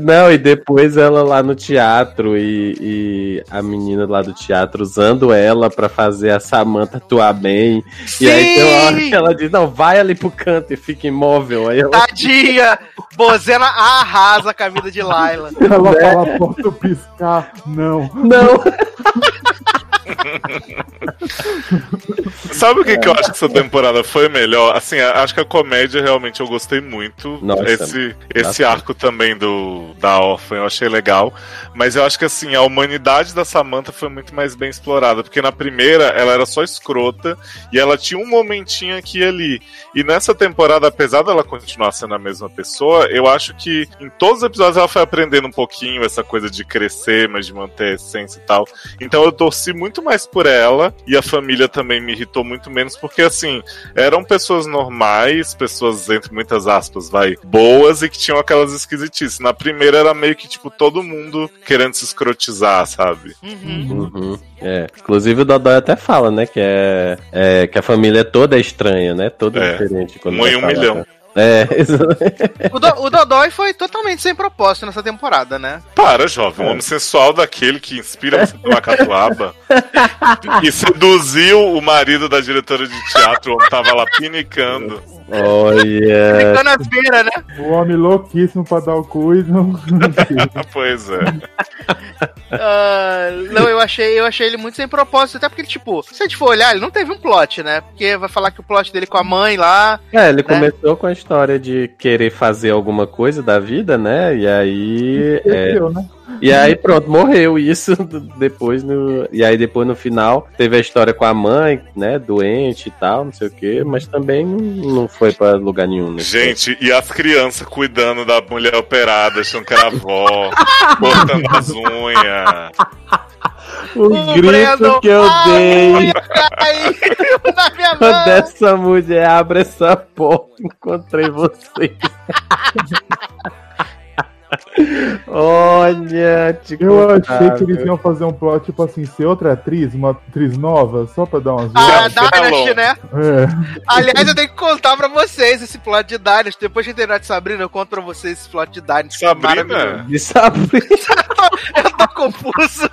Não, e depois ela lá no teatro e, e a menina lá do teatro usando ela pra fazer a Samantha atuar bem. E aí tem uma que ela diz, não, vai ali pro canto e fica imóvel. Aí ela
Tadinha! Bozena arrasa com a vida de Laila.
Ela
Né?
fala, posso piscar? Não.
Não.
Sabe o que, que eu acho que essa temporada foi melhor? Assim, acho que a comédia realmente eu gostei muito.
Nossa,
esse esse
bastante.
arco também do da órfã eu achei legal. Mas eu acho que assim, a humanidade da Samantha foi muito mais bem explorada. Porque na primeira ela era só escrota e ela tinha um momentinho aqui e ali. E nessa temporada, apesar dela continuar sendo a mesma pessoa, eu acho que em todos os episódios ela foi aprendendo um pouquinho essa coisa de crescer, mas de manter a essência e tal. Então eu torci muito mais por ela e a família também me irritou muito menos, porque assim, eram pessoas normais, pessoas, entre muitas aspas, vai, boas e que tinham aquelas esquisitices. Na primeira era meio que, tipo, todo mundo querendo se escrotizar, sabe?
Uhum.
Uhum, é. Inclusive o Dodói até fala, né, que é, é que a família toda é estranha, né? Toda
É.
diferente. quando
Um em um milhão.
né? É,
O, Do- o Dodói foi totalmente sem propósito nessa temporada, né?
Para, jovem, um homem sensual daquele que inspira você tomar catuaba e seduziu o marido da diretora de teatro, onde tava lá pinicando.
Olha.
Ficando na feira, né?
O homem louquíssimo pra dar o cu e não.
pois é.
Ah, não, eu achei, eu achei ele muito sem propósito, até porque, tipo, se a gente for olhar, ele não teve um plot, né? Porque vai falar que o plot dele com a mãe lá.
É, ele começou com a história de querer fazer alguma coisa da vida, né? E aí. é,
Esqueceu, né?
E aí pronto, morreu isso depois no. E aí depois no final teve a história com a mãe, né? Doente e tal, não sei o quê, mas também não, foi pra lugar nenhum, né?
Gente, e as crianças cuidando da mulher operada, achando que era avó, cortando as unhas.
O
O
grito
Brandon-
que eu dei
Caiu na minha
quando
mão!
essa mulher abre essa porta, encontrei vocês. Olha, te
Eu achei que eles iam fazer um plot, tipo assim, ser outra atriz, uma atriz nova, só pra dar umas
Ah, Dynasty, né?
É.
Aliás, eu tenho que contar pra vocês esse plot de Dynasty. Depois de terminar de Sabrina, eu conto pra vocês esse plot de Dynasty.
Sabrina?
De saber.
Eu tô confuso.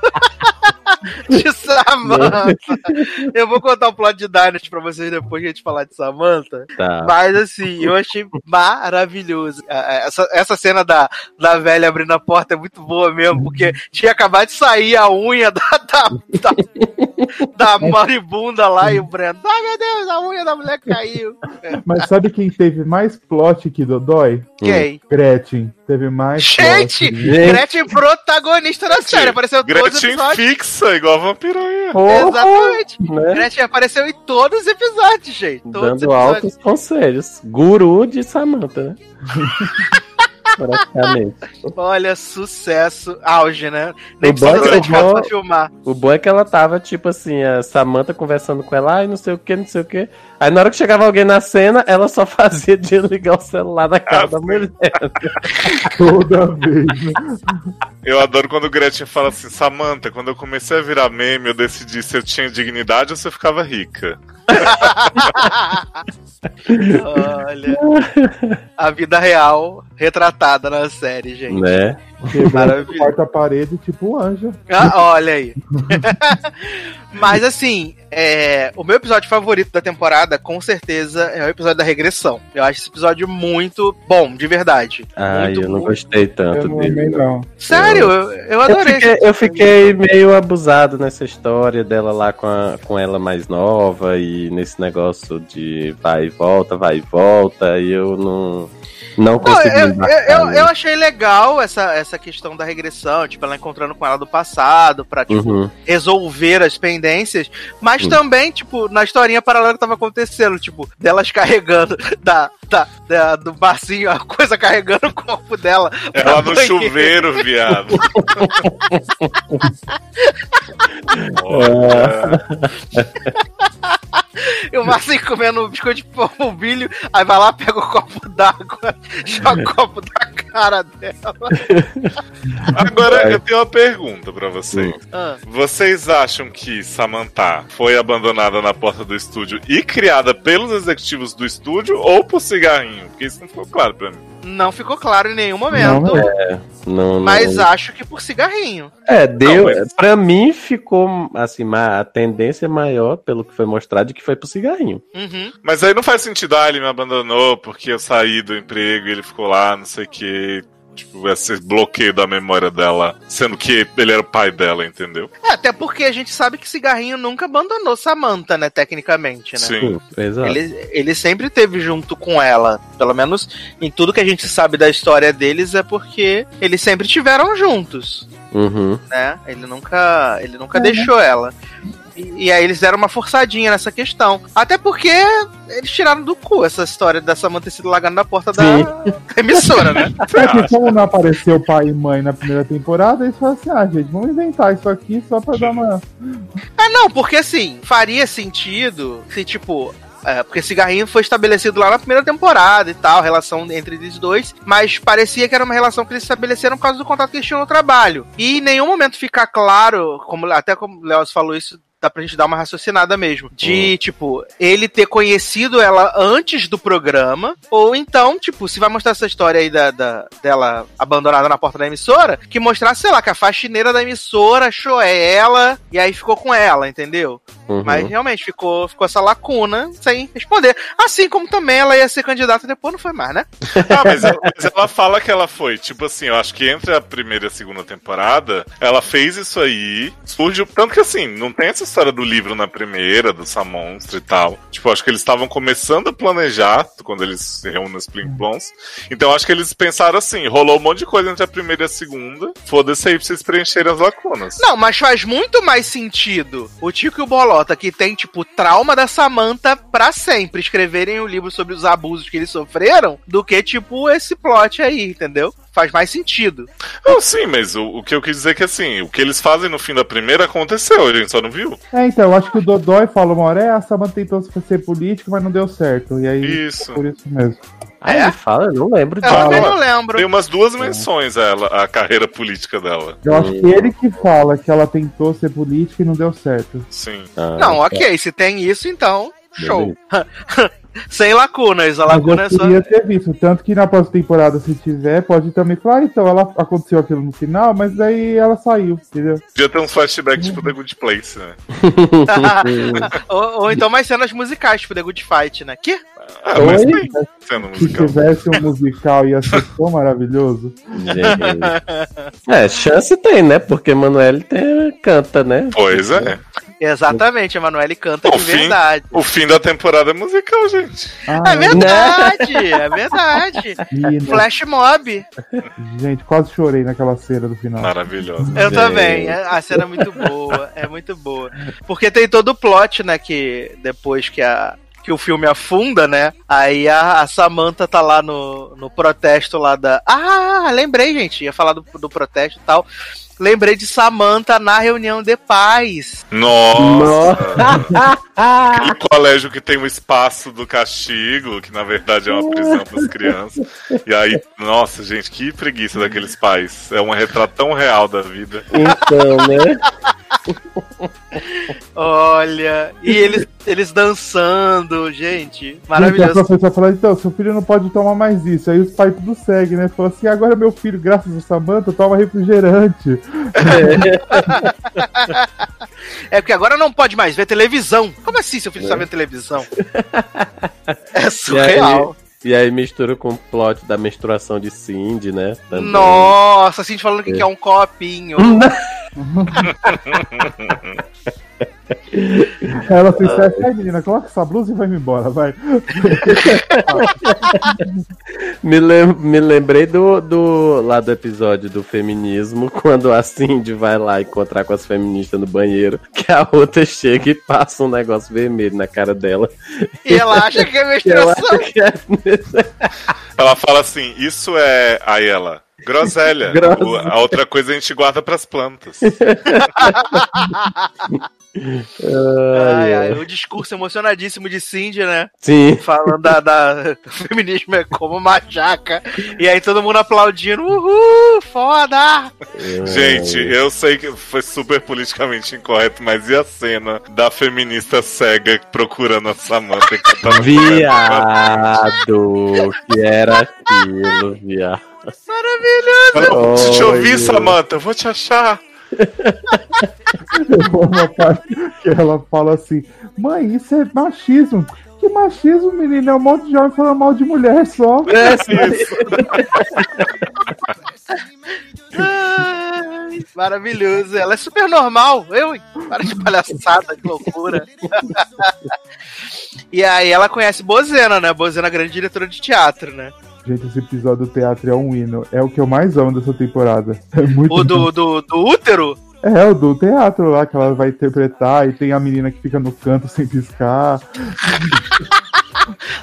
de Samantha. Eu vou contar o plot de Dynasty pra vocês depois que a gente falar de Samantha.
Tá.
Mas assim, eu achei maravilhoso. Ah, ah, Essa, essa cena da, da velha abrindo a porta é muito boa mesmo, porque tinha acabado de sair a unha da, da, da, da maribunda lá e o Breno. Ai meu Deus, a unha da mulher caiu.
Mas sabe quem teve mais plot que Dodói?
Quem?
Gretchen. Teve mais
Gente!
plot.
Gretchen protagonista da série, apareceu todos os
Gretchen
episódios.
Fixa, igual a vampiranha.
Exatamente.
Né?
Gretchen apareceu em todos os episódios, gente. Todos os
Dando
episódios.
altos conselhos. Guru de Samantha, né? Praticamente.
Olha, sucesso, auge, né? Nem
O
precisa
bom é
de
que vou-
filmar.
O bom é que ela tava, tipo assim, a Samantha conversando com ela, ai, não sei o que, não sei o que. Aí na hora que chegava alguém na cena, ela só fazia de ligar o celular na cara
Ah,
da mulher.
Toda vez.
Eu adoro quando o Gretchen fala assim, Samantha, quando eu comecei a virar meme, eu decidi se eu tinha dignidade ou se eu ficava rica.
Olha. A vida real retratada na série, gente.
Né?
Maravilha.
Corta a parede, tipo um anjo.
Ah, olha aí. Mas assim, é, o meu episódio favorito da temporada, com certeza, é o episódio da regressão. Eu acho esse episódio muito bom, de verdade.
Ai,
muito
eu não
bom.
gostei
Eu
tanto
não
dele.
amei, não.
Sério, eu, eu
Eu
adorei.
fiquei, eu fiquei meio abusado nessa história dela lá com, a- com ela mais nova e nesse negócio de vai e volta, vai e volta, e eu não, não
Não,
consegui.
eu, eu,
embarcar
eu, achei legal essa, essa questão da regressão, tipo, ela encontrando com ela do passado, pra, tipo,
Uhum.
resolver as pendências, mas
Hum.
também, tipo, na historinha paralela que tava acontecendo, tipo, delas carregando da, da, da- do barcinho, a coisa carregando o corpo dela.
Ela no
banheiro.
chuveiro, viado. Olha,
E o Marcinho comendo um biscoito de polvilho, aí vai lá, pega o copo d'água, joga o copo da cara dela.
Agora eu tenho uma pergunta pra vocês.
Ah,
Vocês acham que Samantha foi abandonada na porta do estúdio e criada pelos executivos do estúdio ou por cigarrinho? Porque isso não ficou claro pra mim.
Não ficou claro em nenhum momento.
Não,
Não, não-
Mas acho que por cigarrinho.
É, deu.
Não, mas-
Pra mim ficou assim, a tendência maior, pelo que foi mostrado, de que foi pro cigarrinho.
Uhum.
Mas aí não faz sentido, ah, ele me abandonou porque eu saí do emprego e ele ficou lá, não sei o que. Tipo, esse bloqueio da memória dela, sendo que ele era o pai dela, entendeu?
É, até porque a gente sabe que cigarrinho nunca abandonou Samantha, né? Tecnicamente, né?
Sim.
Exato.
Ele, ele sempre teve junto com ela. Pelo menos em tudo que a gente sabe da história deles é porque eles sempre tiveram juntos,
Uhum.
né? Ele nunca, ele nunca deixou ela. E, e aí eles deram uma forçadinha nessa questão. Até porque eles tiraram do cu essa história da Samantha ter sido largada na porta da,
Sim.
da emissora, né?
É que como não apareceu pai e mãe na primeira temporada, eles falaram assim, ah, gente, vamos inventar isso aqui só pra dar uma...
É, não, porque assim, faria sentido se, tipo. É, porque cigarrinho foi estabelecido lá na primeira temporada e tal, a relação entre eles dois, mas parecia que era uma relação que eles estabeleceram por causa do contato que eles tinham no trabalho. E em nenhum momento fica claro, como até como o Léo falou isso, dá pra gente dar uma raciocinada mesmo. De, tipo, ele ter conhecido ela antes do programa, ou então, tipo, se vai mostrar essa história aí da, da- dela abandonada na porta da emissora, que mostrasse, sei lá, que a faxineira da emissora achou ela e aí ficou com ela, entendeu?
uhum.
Mas realmente ficou, ficou essa lacuna sem responder. Assim como também ela ia ser candidata depois, não foi mais, né?
Ah, mas ela, mas ela fala que ela foi. Tipo assim, eu acho que entre a primeira e a segunda temporada, ela fez isso aí. Surgiu. Tanto que assim, não tem essa história do livro na primeira, do Samonstra e tal. Tipo, acho que eles estavam começando a planejar quando eles se reúnem nos Plim Plons. Então acho que eles pensaram assim: rolou um monte de coisa entre a primeira e a segunda. Foda-se aí pra vocês preencherem as lacunas.
Não, mas faz muito mais sentido o Tico e o Bolota, que tem, tipo, trauma da Samantha pra sempre, escreverem um livro sobre os abusos que eles sofreram, do que, tipo, esse plot aí, entendeu? Faz mais sentido.
Não, sim, mas o, o que eu quis dizer é que assim, o que eles fazem no fim da primeira aconteceu, a gente só não viu.
É, então, eu acho que o Dodói falou uma hora, é, a Samantha tentou ser político, mas não deu certo. E aí,
Isso.
por isso mesmo.
Ah,
É?
ele fala, eu não lembro
Eu
disso.
também
Fala.
não lembro.
Tem umas duas menções a ela, a carreira política dela.
Eu acho que ele que fala que ela tentou ser política e não deu certo.
Sim.
Ah,
Não,
tá.
ok, se tem isso, então, show. Sem lacunas, a lacuna é
eu
só.
queria ter visto. Tanto que na próxima temporada, se tiver, pode também falar, ah, então, ela aconteceu aquilo no final, mas daí ela saiu, entendeu?
Podia ter uns flashbacks tipo The Good Place, né?
ou, ou então mais cenas musicais, tipo The Good Fight, né? Que?
Ah, mas tem sendo
Se
musical.
tivesse um musical, ia ser tão maravilhoso.
É, chance tem, né? Porque Manoel tem, canta, né?
Pois é.
Exatamente, a Manoel canta
O
de
fim-
verdade.
O fim da temporada é musical, gente.
Ah,
É verdade, é verdade. Flash Mob.
Gente, quase chorei naquela cena do final.
Maravilhoso.
Eu também. é- A cena é muito boa. É muito boa. Porque tem todo o plot, né? Que depois que a. Que o filme afunda, né? Aí a, a Samantha tá lá no, no protesto lá da. Ah, lembrei, gente. Ia falar do, do protesto e tal. Lembrei de Samantha na reunião de paz.
Nossa. Aquele colégio que tem o espaço do castigo, que na verdade é uma prisão para as crianças. E aí, nossa, gente, que preguiça daqueles pais. É um retrato tão real da vida.
Então, né?
Olha. E eles, eles dançando, gente.
Gente, a
Maravilhoso.
professora falou, então, seu filho não pode tomar mais isso. Aí os pais tudo seguem, né? Falou assim, agora meu filho, graças a Samantha, toma refrigerante.
É porque agora não pode mais ver televisão. Como assim seu filho está vendo televisão? É surreal.
E aí mistura com o plot da menstruação de Cindy, né? Também.
Nossa, assim, falando que quer um copinho.
Ela se esquece, ai menina, coloca essa blusa e vai embora, vai.
Me, lem- me lembrei do, do lá do episódio do feminismo, quando a Cindy vai lá encontrar com as feministas no banheiro, que a outra chega e passa um negócio vermelho na cara dela.
E ela acha que é menstruação.
que é
Ela fala assim: Isso é. Aí ela. Groselha.
Groselha.
O- A outra coisa a gente guarda pras plantas.
Ai, ai, o discurso emocionadíssimo de Cindy, né?
Sim.
Falando da, da- o feminismo é como uma jaca. E aí todo mundo aplaudindo. Uhul, foda!
Gente, eu sei que foi super politicamente incorreto, mas e a cena da feminista cega procurando a Samantha ela
Viado, que era aquilo, viado.
Fala, Deixa eu ouvir,
Olha.
Samantha, eu vou te achar.
Eu amo uma parte que ela fala assim: Mãe, isso é machismo. Que machismo, menino? É um monte de jovem falando mal de mulher só.
É.
Ai, maravilhoso. Ela é super normal. Eu, hein? para de palhaçada, que loucura. e aí ela conhece Bozena, né? Bozena, grande diretora de teatro, né?
Gente, esse episódio do teatro é um hino. É o que eu mais amo dessa temporada. É muito
O do, do, do útero?
É, o do teatro lá, que ela vai interpretar, e tem a menina que fica no canto sem piscar.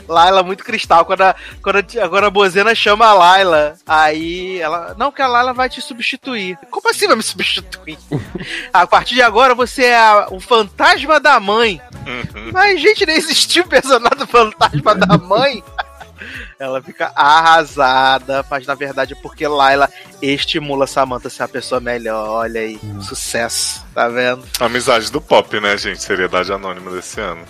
Laila muito cristal. Quando a, quando a, agora a Bozena chama a Laila, aí ela. Não, que a Laila vai te substituir. Como assim vai me substituir? a partir de agora você é a- o fantasma da mãe. Mas, gente, nem existiu o personagem do fantasma da mãe. Ela fica arrasada, mas na verdade é porque Laila estimula Samantha a ser a pessoa melhor. Olha aí, sucesso, tá vendo?
Amizade do pop, né, gente? Seriedade anônima desse ano.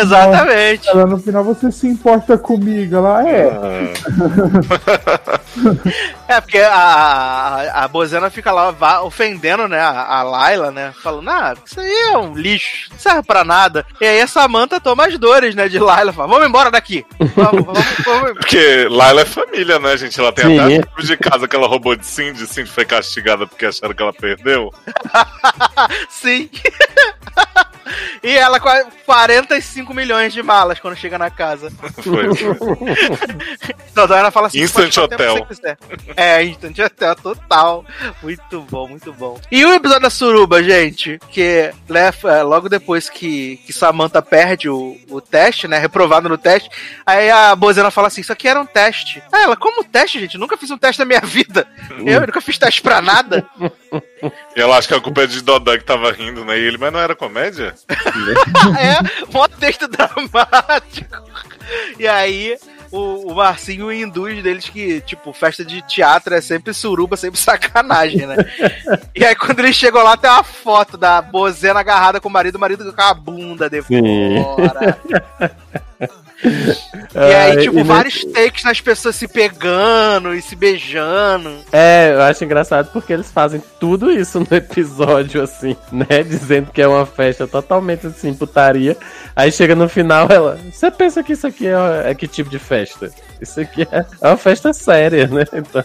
Exatamente.
Ela no final você se importa comigo. Ela é.
É, porque a, a, a Bozena fica lá va- ofendendo, né, a, a Laila, né? Falando, ah, isso aí é um lixo, não serve pra nada. E aí a Samantha toma as dores, né, de Laila, fala, vamos embora daqui. Vamos, vamos, vamos.
Porque Laila é família, né, gente? Ela tem
Sim.
até a tipo de casa que ela roubou de Cindy. Cindy foi castigada porque acharam que ela perdeu.
Sim. E ela com a- 45 milhões de malas quando chega na casa.
Foi, foi.
Então, ela fala assim:
Instant
"Pode ficar o tempo
Hotel."
É, Instant Hotel, total. Muito bom, muito bom. E o episódio da Suruba, gente, que leva, logo depois que, que Samantha perde o, o teste, né? Reprovado no teste, aí a Bozena fala assim: Isso aqui era um teste. Ah, ela, como teste, gente? Nunca fiz um teste na minha vida. Eu nunca fiz teste pra nada.
E ela acha que a culpa é de Dodó que tava rindo, né? E ele, mas não era comédia?
é, mó texto dramático. E aí, o, o Marcinho induz deles que, tipo, festa de teatro é sempre suruba, sempre sacanagem, né? e aí, quando eles chegam lá, tem uma foto da Bozena agarrada com o marido, o marido com a bunda de
Sim.
fora. E aí, tipo,
e
vários takes nas pessoas se pegando e se beijando.
É, eu acho engraçado porque eles fazem tudo isso no episódio, assim, né? Dizendo que é uma festa totalmente assim, putaria. Aí chega no final, ela. Você pensa que isso aqui é, é que tipo de festa? Isso aqui é, é uma festa séria, né? Então,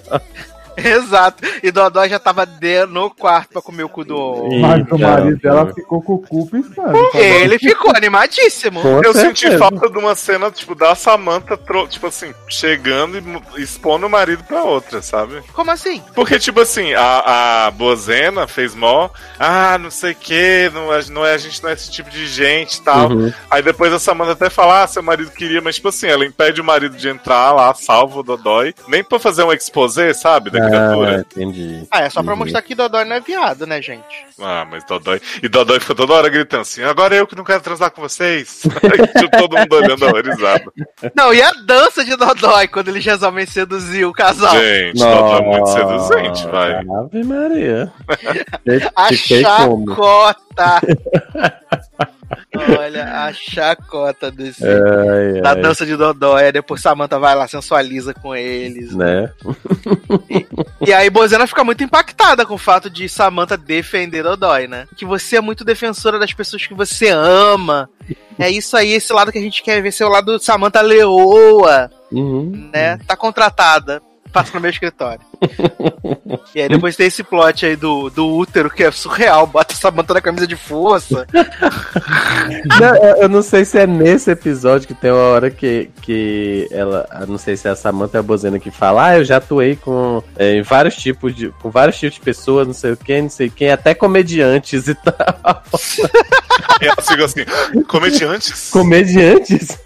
Exato. E Dodó já tava de- no quarto pra comer o cu do.
Mas o marido dela ficou com o cu piscando.
Ele ficou animadíssimo.
Com
Eu
certeza.
senti falta de uma cena, tipo, da Samantha, tipo assim, chegando e expondo o marido pra outra, sabe?
Como assim?
Porque, tipo assim, a, a Bozena fez mó, ah, não sei o que, não, é- não é, a gente não é esse tipo de gente e tal.
Uhum.
Aí depois a Samantha até fala, ah, seu marido queria, mas tipo assim, ela impede o marido de entrar lá, salvo o Dodói, nem pra fazer um exposé, sabe, da
Ah,
criatura.
entendi.
Ah, é só pra mostrar que Dodói não é viado, né, gente?
Ah, mas Dodói. E Dodói fica toda hora gritando assim, agora eu que não quero transar com vocês. Tipo, Todo mundo olhando horrorizado.
Não, e a dança de Dodói quando eles resolvem seduzir o casal?
Gente, Dodói é muito seduzente, vai.
Ave Maria.
A chacota! Olha, a chacota desse.
Ai,
Da
ai,
dança de Dodói, aí depois Samantha vai lá, sensualiza com eles.
né?
E aí Bozena fica muito impactada com o fato de Samantha defender Dodói, né? Que você é muito defensora das pessoas que você ama. É isso aí, esse lado que a gente quer ver, ser o lado Samantha Leoa,
Uhum.
né? Tá contratada. Passa no meu escritório. e aí depois tem esse plot aí do, do útero, que é surreal. Bota Samantha na camisa de força.
Não, eu, não sei se é nesse episódio que tem uma hora que, que ela. eu Não sei se é a Samantha ou a Bozena que fala, ah, eu já atuei com é, em vários tipos de. com vários tipos de pessoas, não sei o que, não sei quem, até comediantes e tal.
E ela fica assim, comediantes?
comediantes?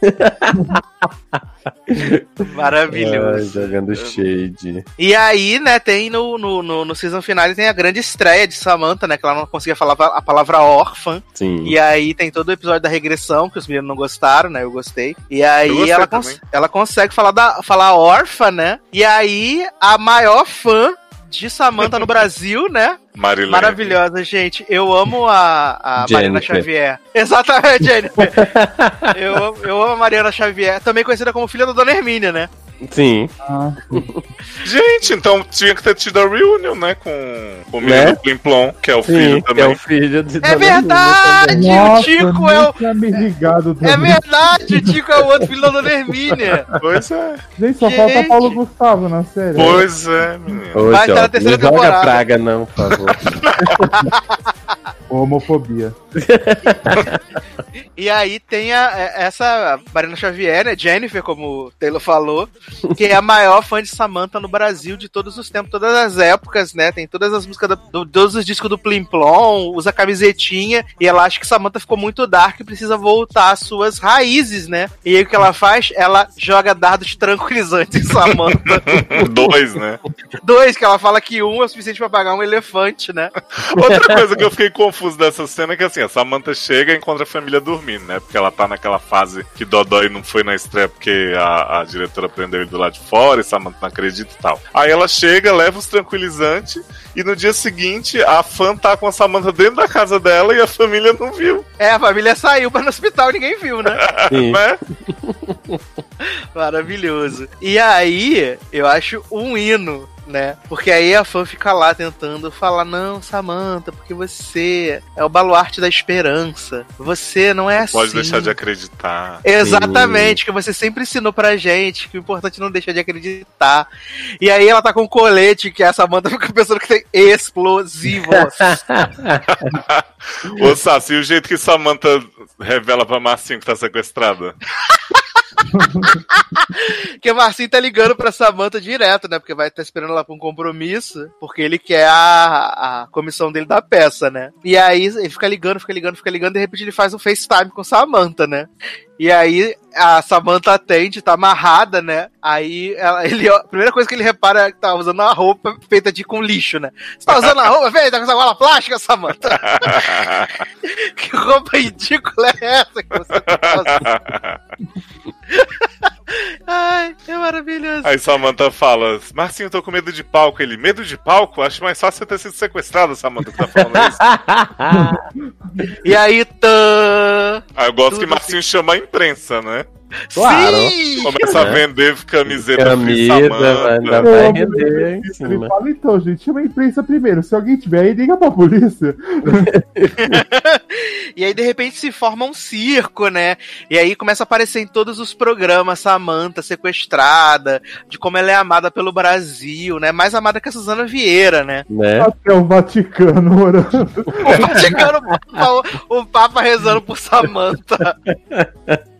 Maravilhoso.
jogando shade.
E aí, né, tem no, no, no, no season finale tem a grande estreia de Samantha, né? Que ela não conseguia falar a palavra órfã.
Sim.
E aí tem todo o episódio da regressão, que os meninos não gostaram, né? Eu gostei. E aí
gostei
ela, cons- ela consegue falar, da, falar órfã, né? E aí a maior fã de Samantha no Brasil, né?
Marilene.
Maravilhosa, gente. Eu amo a, a Mariana. Xavier. Exatamente, Jennifer. eu, eu amo a Mariana Xavier, também conhecida como filha da Dona Hermínia, né?
Sim.
Ah,
Gente, então tinha que ter tido a reunion, né? Com, com o
Né?
menino do Plim Plom, que é o
Sim,
filho também.
é o filho de
É verdade! O Tico é o.
me ligado
É verdade, o Tico é o outro filho da Dona Hermínia.
Pois é.
Gente, só
Gente.
falta Paulo Gustavo na série.
Pois é, menino.
Vai estar na
Jota,
terceira
não joga
temporada.
praga não, por favor.
Homofobia.
E aí tem a, essa Mariana Xavier, né? Jennifer, como o Taylor falou, que é a maior fã de Samantha no Brasil de todos os tempos, todas as épocas, né? Tem todas as músicas, do, do- todos os discos do Plim Plom, usa camisetinha, e ela acha que Samantha ficou muito dark e precisa voltar às suas raízes, né? E aí o que ela faz? Ela joga dardos tranquilizantes em Samantha.
Dois, né?
Dois, que ela fala que um é o suficiente pra pagar um elefante, né?
Outra coisa que eu fiquei confuso dessa cena é que assim, a Samantha chega e encontra a família dormindo, né? Porque ela tá naquela fase que Dodói não foi na estreia porque a, a diretora prendeu ele do lado de fora e Samantha não acredita e tal. Aí ela chega, leva os tranquilizantes e no dia seguinte a fã tá com a Samantha dentro da casa dela e a família não viu,
É, a família saiu pra ir no hospital e ninguém viu, né?
Sim.
né?
Maravilhoso. E aí, eu acho um hino, né? Porque aí a fã fica lá tentando falar: não, Samantha, porque você é o baluarte da esperança. Você não é assim.
Pode deixar de acreditar.
Exatamente, que você sempre ensinou pra gente que o importante é não deixar de acreditar. E aí ela tá com um colete que a Samantha fica pensando que tem explosivos.
Ô Sassi, e o jeito que Samantha revela pra Marcinho que tá sequestrada?
que o Marcinho tá ligando pra Samantha direto, né? Porque vai estar esperando ela pra um compromisso, porque ele quer a, a comissão dele da peça, né? E aí ele fica ligando, fica ligando, fica ligando, de repente ele faz um FaceTime com Samantha, né? E aí a Samantha atende, tá amarrada, né? Aí ela- ele, a primeira coisa que ele repara é que tá usando uma roupa feita de com lixo, né? Você tá usando a roupa feita com essa gola plástica, Samantha? que roupa ridícula é essa que você tá usando? Ai, é maravilhoso.
Aí Samantha fala, Marcinho, eu tô com medo de palco. Ele, medo de palco? Acho mais fácil você ter sido sequestrado, Samantha, que tá falando isso.
E aí, tã...
Aí eu gosto
Tudo
que Marcinho chama a imprensa, né?
Claro.
Sim!
Começa a
Né?
vender camiseta
Camisa, vai, ainda
Samantha.
vai render em
Ele fala, então, gente, chama a imprensa primeiro. Se alguém tiver aí, liga pra polícia.
E aí, de repente, se forma um circo, né? E aí começa a aparecer em todos os programas Samantha sequestrada, de como ela é amada pelo Brasil, né? Mais amada que a Suzana Vieira, né?
Né?
Até o Vaticano orando.
O Vaticano, o Papa, o Papa rezando por Samantha.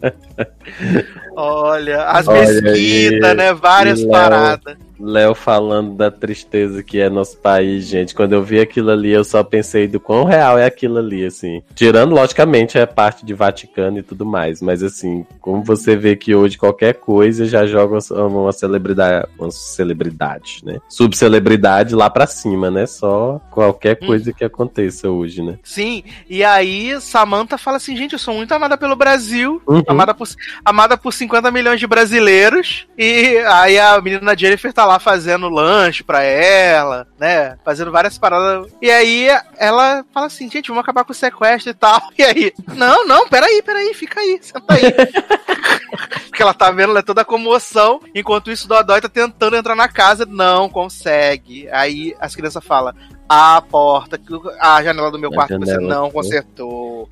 Olha, as
Olha
mesquitas,
aí,
né? Várias
Léo.
paradas.
Léo falando da tristeza que é nosso país, gente. Quando eu vi aquilo ali, eu só pensei do quão real é aquilo ali, assim. Tirando, logicamente, a parte de Vaticano e tudo mais. Mas, assim, como você vê que hoje qualquer coisa já joga uma, celebridade, uma celebridade, né? Subcelebridade lá pra cima, né? Só qualquer coisa que aconteça hoje, né?
Sim, e aí Samantha fala assim, gente, eu sou muito amada pelo Brasil,
Uhum.
amada, por, amada por 50 milhões de brasileiros, e aí a menina Jennifer tá lá fazendo lanche pra ela, né, fazendo várias paradas, e aí ela fala assim, gente, vamos acabar com o sequestro e tal, e aí, não, não, peraí, peraí, fica aí, senta aí. Porque ela tá vendo né, toda a comoção, enquanto isso o Dodói tá tentando entrar na casa, não consegue. Aí as crianças falam, a porta, a janela do meu
A
quarto você não
né?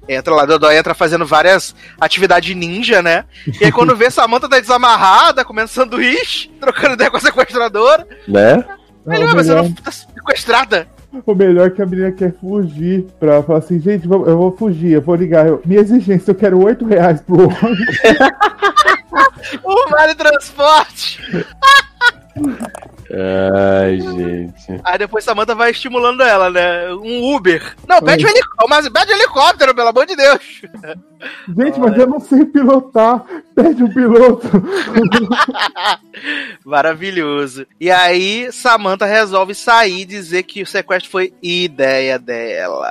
Entra lá, Dodói entra fazendo várias atividades ninja, né? E aí quando vê Samantha tá desamarrada, comendo sanduíche, trocando ideia com a sequestradora,
Né?
ele, ué, mas você não tá sequestrada.
o melhor é que a menina quer fugir. Pra falar assim, gente, eu vou fugir, eu vou ligar. Eu, minha exigência, eu quero 8 reais pro homem.
O vale transporte.
Ai, gente.
Aí depois Samantha vai estimulando ela, né? Um Uber. Não, pede um helicóptero, mas pede um helicóptero, pelo amor de Deus.
Gente, mas eu não sei pilotar. Pede um piloto.
Maravilhoso. E aí, Samantha resolve sair e dizer que o sequestro foi ideia dela.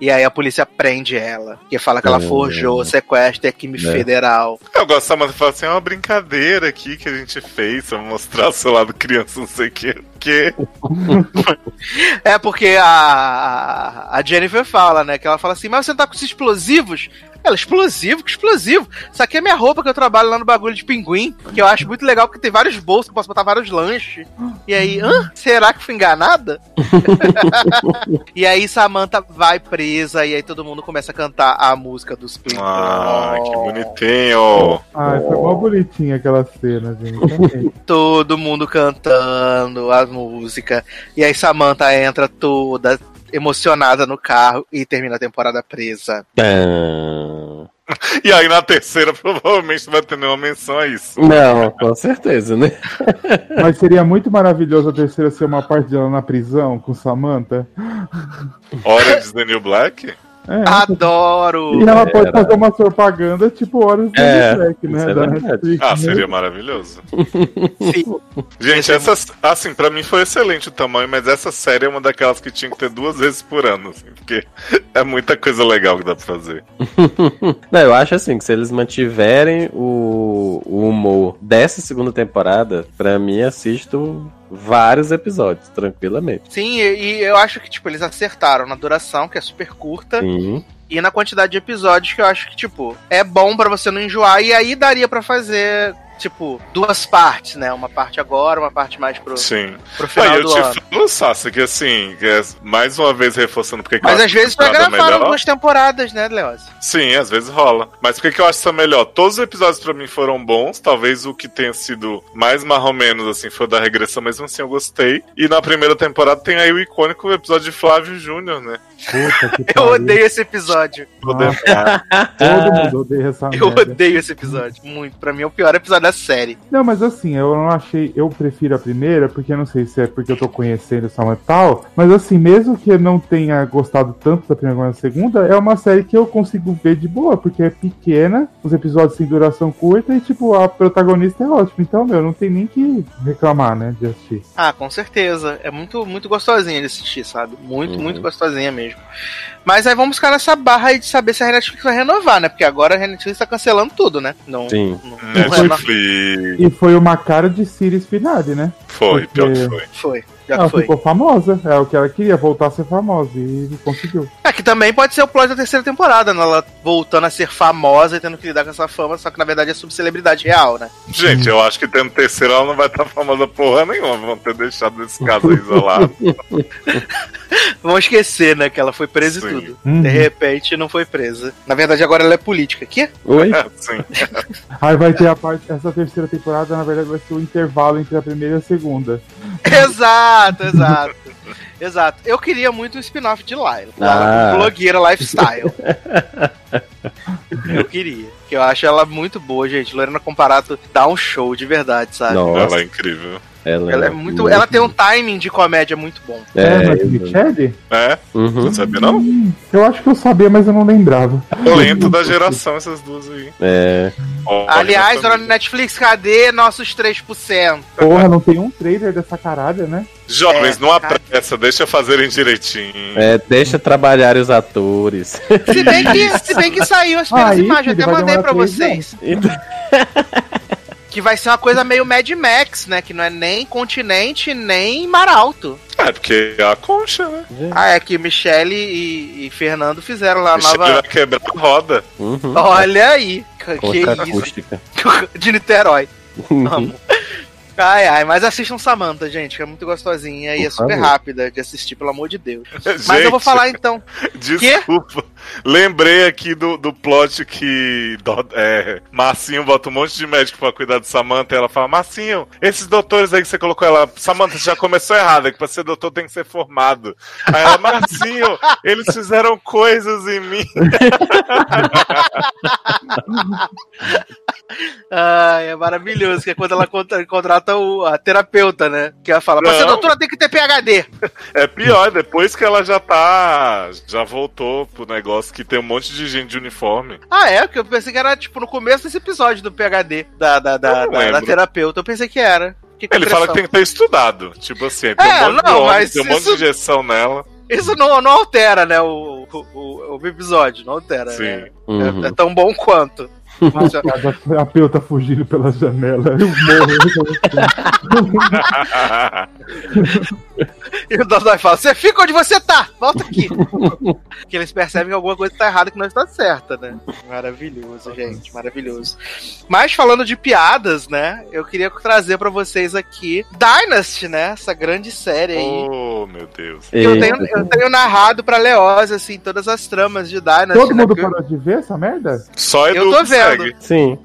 E aí a polícia prende ela. Que fala que ela
É.
forjou o sequestro, é crime
É.
federal.
Eu gosto da Samantha fala assim: é uma brincadeira aqui que a gente fez pra mostrar seu lado criança, não sei o que. Que...
É porque a, a Jennifer fala, né? Que ela fala assim, mas você tá com esses explosivos? Ela, explosivo? Que explosivo? Isso aqui é minha roupa que eu trabalho lá no bagulho de pinguim. Que eu acho muito legal porque tem vários bolsos, que eu posso botar vários lanches. E aí, hã? Será que fui enganada? e aí Samantha vai presa e aí todo mundo começa a cantar a música dos Pinguim.
Ah, que bonitinho.
Ai, foi mó bonitinha aquela cena, gente.
Todo mundo cantando a música. E aí Samantha entra toda emocionada no carro e termina a temporada presa.
Tã.
E aí na terceira provavelmente não vai ter nenhuma menção a isso.
Não, com certeza, né?
Mas seria muito maravilhoso a terceira ser uma parte dela na prisão com Samantha.
Is the New Black?
É.
Adoro!
E ela pode
Era.
fazer uma propaganda tipo Horas do
É,
né?
é
da
verdade.
Netflix,
Ah,
né?
seria maravilhoso.
Sim.
Gente, essa, assim, pra mim foi excelente o tamanho, mas essa série é uma daquelas que tinha que ter duas vezes por ano, assim, porque é muita coisa legal que dá pra fazer.
Não, eu acho assim que se eles mantiverem o, o humor dessa segunda temporada, pra mim assisto vários episódios, tranquilamente.
Sim, e, e eu acho que, tipo, eles acertaram na duração, que é super curta,
Sim.
e na quantidade de episódios, que eu acho que, tipo, é bom pra você não enjoar, e aí daria pra fazer, tipo, duas partes, né? Uma parte agora, uma parte mais pro,
Sim.
pro final
Aí eu
do
te
ano.
falo, Sassi, que assim, que é mais uma vez reforçando porque que eu
Mas às vezes gravado
melhor.
duas temporadas, né, Leoz?
Sim, às vezes rola. Mas por que que eu acho isso melhor? Todos os episódios pra mim foram bons. Talvez o que tenha sido mais marromenos, assim, foi o da regressão, mesmo assim eu gostei. E na primeira temporada tem aí o icônico episódio de Flávio Júnior, né?
Puta que
Eu odeio esse episódio.
Poder
Todo mundo odeia essa
Eu
merda.
odeio esse episódio. Muito. Pra mim é o pior episódio da série.
Não, mas assim, eu não achei. Eu prefiro a primeira, porque eu não sei se é porque eu tô conhecendo essa e tal. Mas assim, mesmo que eu não tenha gostado tanto da primeira quanto da segunda, é uma série que eu consigo ver de boa, porque é pequena, os episódios têm duração curta e, tipo, a protagonista é ótima. Então, meu, não tem nem que reclamar, né, de assistir.
Ah, com certeza. É muito, muito gostosinha de assistir, sabe? Muito,
Uhum.
muito gostosinha mesmo. Mas aí vamos ficar nessa barra aí de saber se a Netflix vai renovar, né? Porque agora a Netflix tá cancelando tudo, né? Não,
Sim.
não, não renova-
Netflix.
E foi uma cara de Sirius Finale, né?
Foi, pior que
Porque-
foi.
Foi. Já
Ela
foi.
ficou famosa, é o que ela queria, voltar a ser famosa, e conseguiu.
É que também pode ser o plot da terceira temporada, né? Ela voltando a ser famosa e tendo que lidar com essa fama, só que na verdade é subcelebridade real, né?
Gente, eu acho que tendo terceira ela não vai estar famosa porra nenhuma. Vão ter deixado esse caso isolado.
Vamos esquecer, né? Que ela foi presa
Sim.
e tudo.
Uhum.
De repente não foi presa. Na verdade, agora ela é política. Que?
Oi?
Sim.
Aí vai ter a parte, essa terceira temporada, na verdade, vai ser o intervalo entre a primeira e a segunda.
exato, exato. Exato. Eu queria muito um spin-off de Laila.
Ah.
Blogueira lifestyle. eu queria. Que eu acho ela muito boa, gente. Lorena Comparato dá um show de verdade, sabe?
Nossa,
Ela é incrível.
Ela,
Ela é muito. Ela tem um timing de comédia muito bom.
É,
É?
É?
uhum.
Não sabia não?
Hum, eu acho que eu sabia, mas eu não lembrava.
Talento da geração, essas duas aí.
É.
Olha,
Aliás, dona Netflix, cadê nossos 3%?
Porra, não tem um trailer dessa caralho, né?
Jovens,
É,
não apressa, deixa fazerem direitinho.
É, deixa trabalhar os atores.
Se bem que, se bem que saiu as primeiras
Aí,
imagens,
filho,
até mandei pra vocês. Que vai ser uma coisa meio Mad Max, né? Que não é nem continente, nem mar alto.
É, porque é a concha, né?
Ah, é que Michele e, e Fernando fizeram lá a
Michele
nova.
vai quebrar a roda.
uhum.
Olha aí, que
Concha
isso.
acústica.
De Niterói. Amo. Ai, ai, mas assistam Samantha, gente, que é muito gostosinha e
Por
é super
favor.
rápida de assistir, pelo amor de Deus. Mas
Gente,
eu vou falar então.
Desculpa. Lembrei aqui do, do plot que é, Marcinho bota um monte de médico pra cuidar de Samantha e ela fala: Marcinho, esses doutores aí que você colocou ela, Samantha já começou errado, é que pra ser doutor tem que ser formado. Aí ela, Marcinho, eles fizeram coisas em mim.
Ai, é maravilhoso, que é quando ela contra- contrata o, a terapeuta, né? Que ela fala, pra ser
Não.
doutora tem que ter PHD.
É pior, depois que ela já tá. Já voltou pro negócio que tem um monte de gente de uniforme.
Ah, é? Porque eu pensei que era, tipo, no começo desse episódio do PHD, da, da, da, da- da terapeuta. Eu pensei que era. Com
Ele fala que tem que ter estudado. Tipo assim, tem
É,
um monte
não,
de homem,
mas
tem um monte
isso-
de injeção nela.
Isso não, não altera, né, o, o, o- o episódio, não altera.
Sim.
É,
Uhum.
é- é tão bom quanto.
A Peu tá fugindo pela janela. Eu morro.
E o Dodói fala: Você fica onde você tá, volta aqui. que eles percebem que alguma coisa tá errada que não está certa, né? Maravilhoso, gente, maravilhoso. Mas falando de piadas, né? Eu queria trazer pra vocês aqui Dynasty, né? Essa grande série aí.
oh, meu Deus.
eu, tenho, eu tenho narrado pra Leoz, assim, todas as tramas de Dynasty.
Todo
né?
mundo
Porque eu-
parou de ver essa merda?
Só
Eu
Edu
tô
que
vendo.
Sim.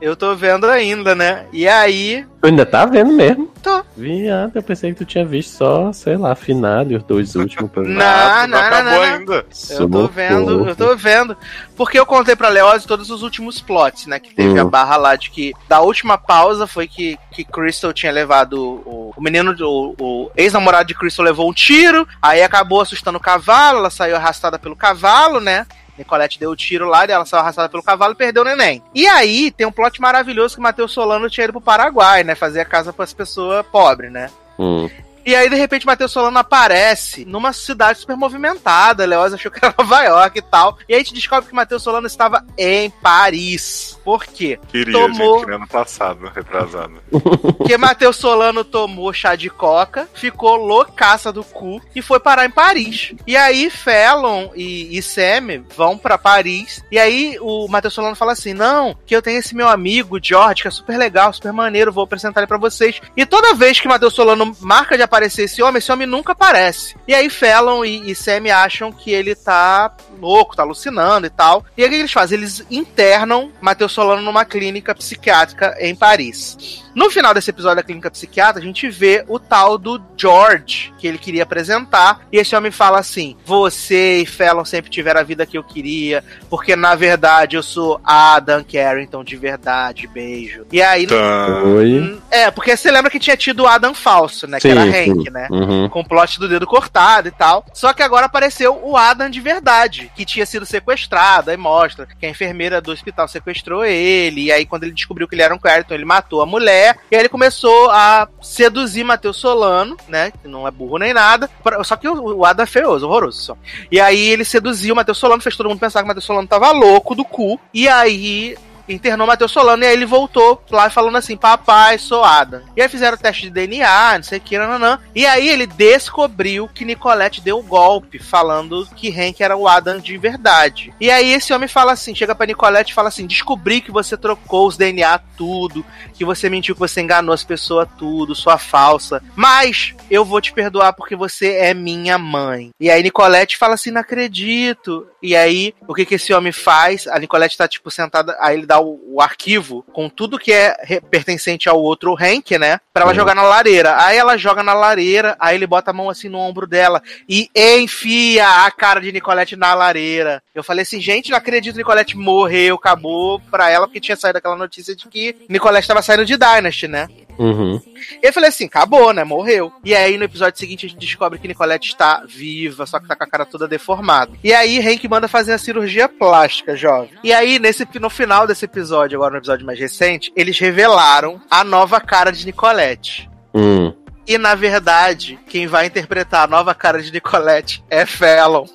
Eu tô vendo ainda, né? E aí.
Tu ainda tá vendo mesmo?
Tô.
Viado, eu pensei que tu tinha visto só, sei lá, final e os dois últimos pra
Não,
Nada,
não, não,
acabou
não, não.
ainda.
Eu tô vendo, eu tô vendo. Porque eu contei pra Leoz todos os últimos plots, né? Que teve
Hum.
a barra lá de que da última pausa foi que, que Crystal tinha levado o, o menino, o, o ex-namorado de Crystal levou um tiro, aí acabou assustando o cavalo, ela saiu arrastada pelo cavalo, né? Nicolette deu o tiro lá, ela saiu arrastada pelo cavalo e perdeu o neném. E aí tem um plot maravilhoso que Matheus Solano tinha ido pro Paraguai, né? Fazer a casa pras pessoas pobres, né?
Hum.
E aí, de repente, Matheus Solano aparece numa cidade super movimentada. Leoz achou que era Nova York e tal. E aí a gente descobre que Matheus Solano estava em Paris. Por quê?
Queria,
Tomou.
gente, ano passado, retrasado.
Porque Matheus Solano tomou chá de coca, ficou loucaça do cu e foi parar em Paris. E aí, Fallon e, e Sam vão pra Paris. E aí, o Matheus Solano fala assim: Não, que eu tenho esse meu amigo, George, que é super legal, super maneiro, vou apresentar ele pra vocês. E toda vez que Matheus Solano marca de aparecer esse homem, esse homem nunca aparece. E aí, Fallon e, e Sam acham que ele tá louco, tá alucinando e tal. E aí, o que eles fazem? Eles internam Matheus Solano numa clínica psiquiátrica em Paris. No final desse episódio da clínica psiquiatra, a gente vê o tal do George, que ele queria apresentar. E esse homem fala assim: Você e Fallon sempre tiveram a vida que eu queria, porque na verdade eu sou Adam Carrington de verdade, beijo. E aí.
Tã.
Oi.
É, porque você lembra que tinha tido o Adam falso, né? que
Sim,
era
sim.
Hank, né?
Uhum.
com o plot do dedo cortado e tal. Só que agora apareceu o Adam de verdade, que tinha sido sequestrado. Aí mostra que a enfermeira do hospital sequestrou ele. E aí, quando ele descobriu que ele era um Carrington, ele matou a mulher. E aí ele começou a seduzir Matheus Solano, né? Que não é burro nem nada. Só que o o Adam é feioso, horroroso só. E aí ele seduziu o Matheus Solano, fez todo mundo pensar que o Matheus Solano tava louco do cu. E aí internou Matheus Solano e aí ele voltou lá falando assim: Papai, sou Adam. E aí fizeram o teste de DNA, não sei o que, nananã. E aí ele descobriu que Nicolette deu o golpe, falando que Hank era o Adam de verdade. E aí esse homem fala assim: chega pra Nicolette e fala assim: descobri que você trocou os DNA tudo, que você mentiu, que você enganou as pessoas tudo, sua falsa. Mas eu vou te perdoar porque você é minha mãe. E aí Nicolette fala assim: não acredito. E aí, o que que esse homem faz? A Nicolette tá, tipo, sentada, aí ele dá o, o arquivo com tudo que é pertencente ao outro Hank, né? Pra ela
Uhum.
jogar na lareira. Aí ela joga na lareira, aí ele bota a mão assim no ombro dela e enfia a cara de Nicolette na lareira. Eu falei assim, gente, não acredito, Nicolette morreu, acabou pra ela, porque tinha saído aquela notícia de que Nicolette tava saindo de Dynasty, né?
Uhum.
E eu falei assim, acabou, né? Morreu. E aí no episódio seguinte a gente descobre que Nicolette está viva, só que tá com a cara toda deformada. E aí Hank manda fazer a cirurgia plástica, jovem. E aí nesse, no final desse episódio, agora no episódio mais recente, eles revelaram a nova cara de Nicolette.
Hum.
E na verdade, quem vai interpretar a nova cara de Nicolette é Fallon.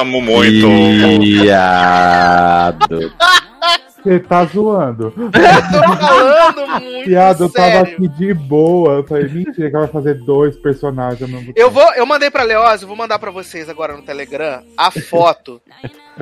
Amo muito.
Viado.
Você tá zoando.
Eu tô falando muito
Piada, eu tava
sério.
aqui de boa. Eu falei, mentira, que ela vai fazer dois personagens ao mesmo
Eu
tempo.
vou, eu mandei pra Leoz, eu vou mandar pra vocês agora no Telegram a foto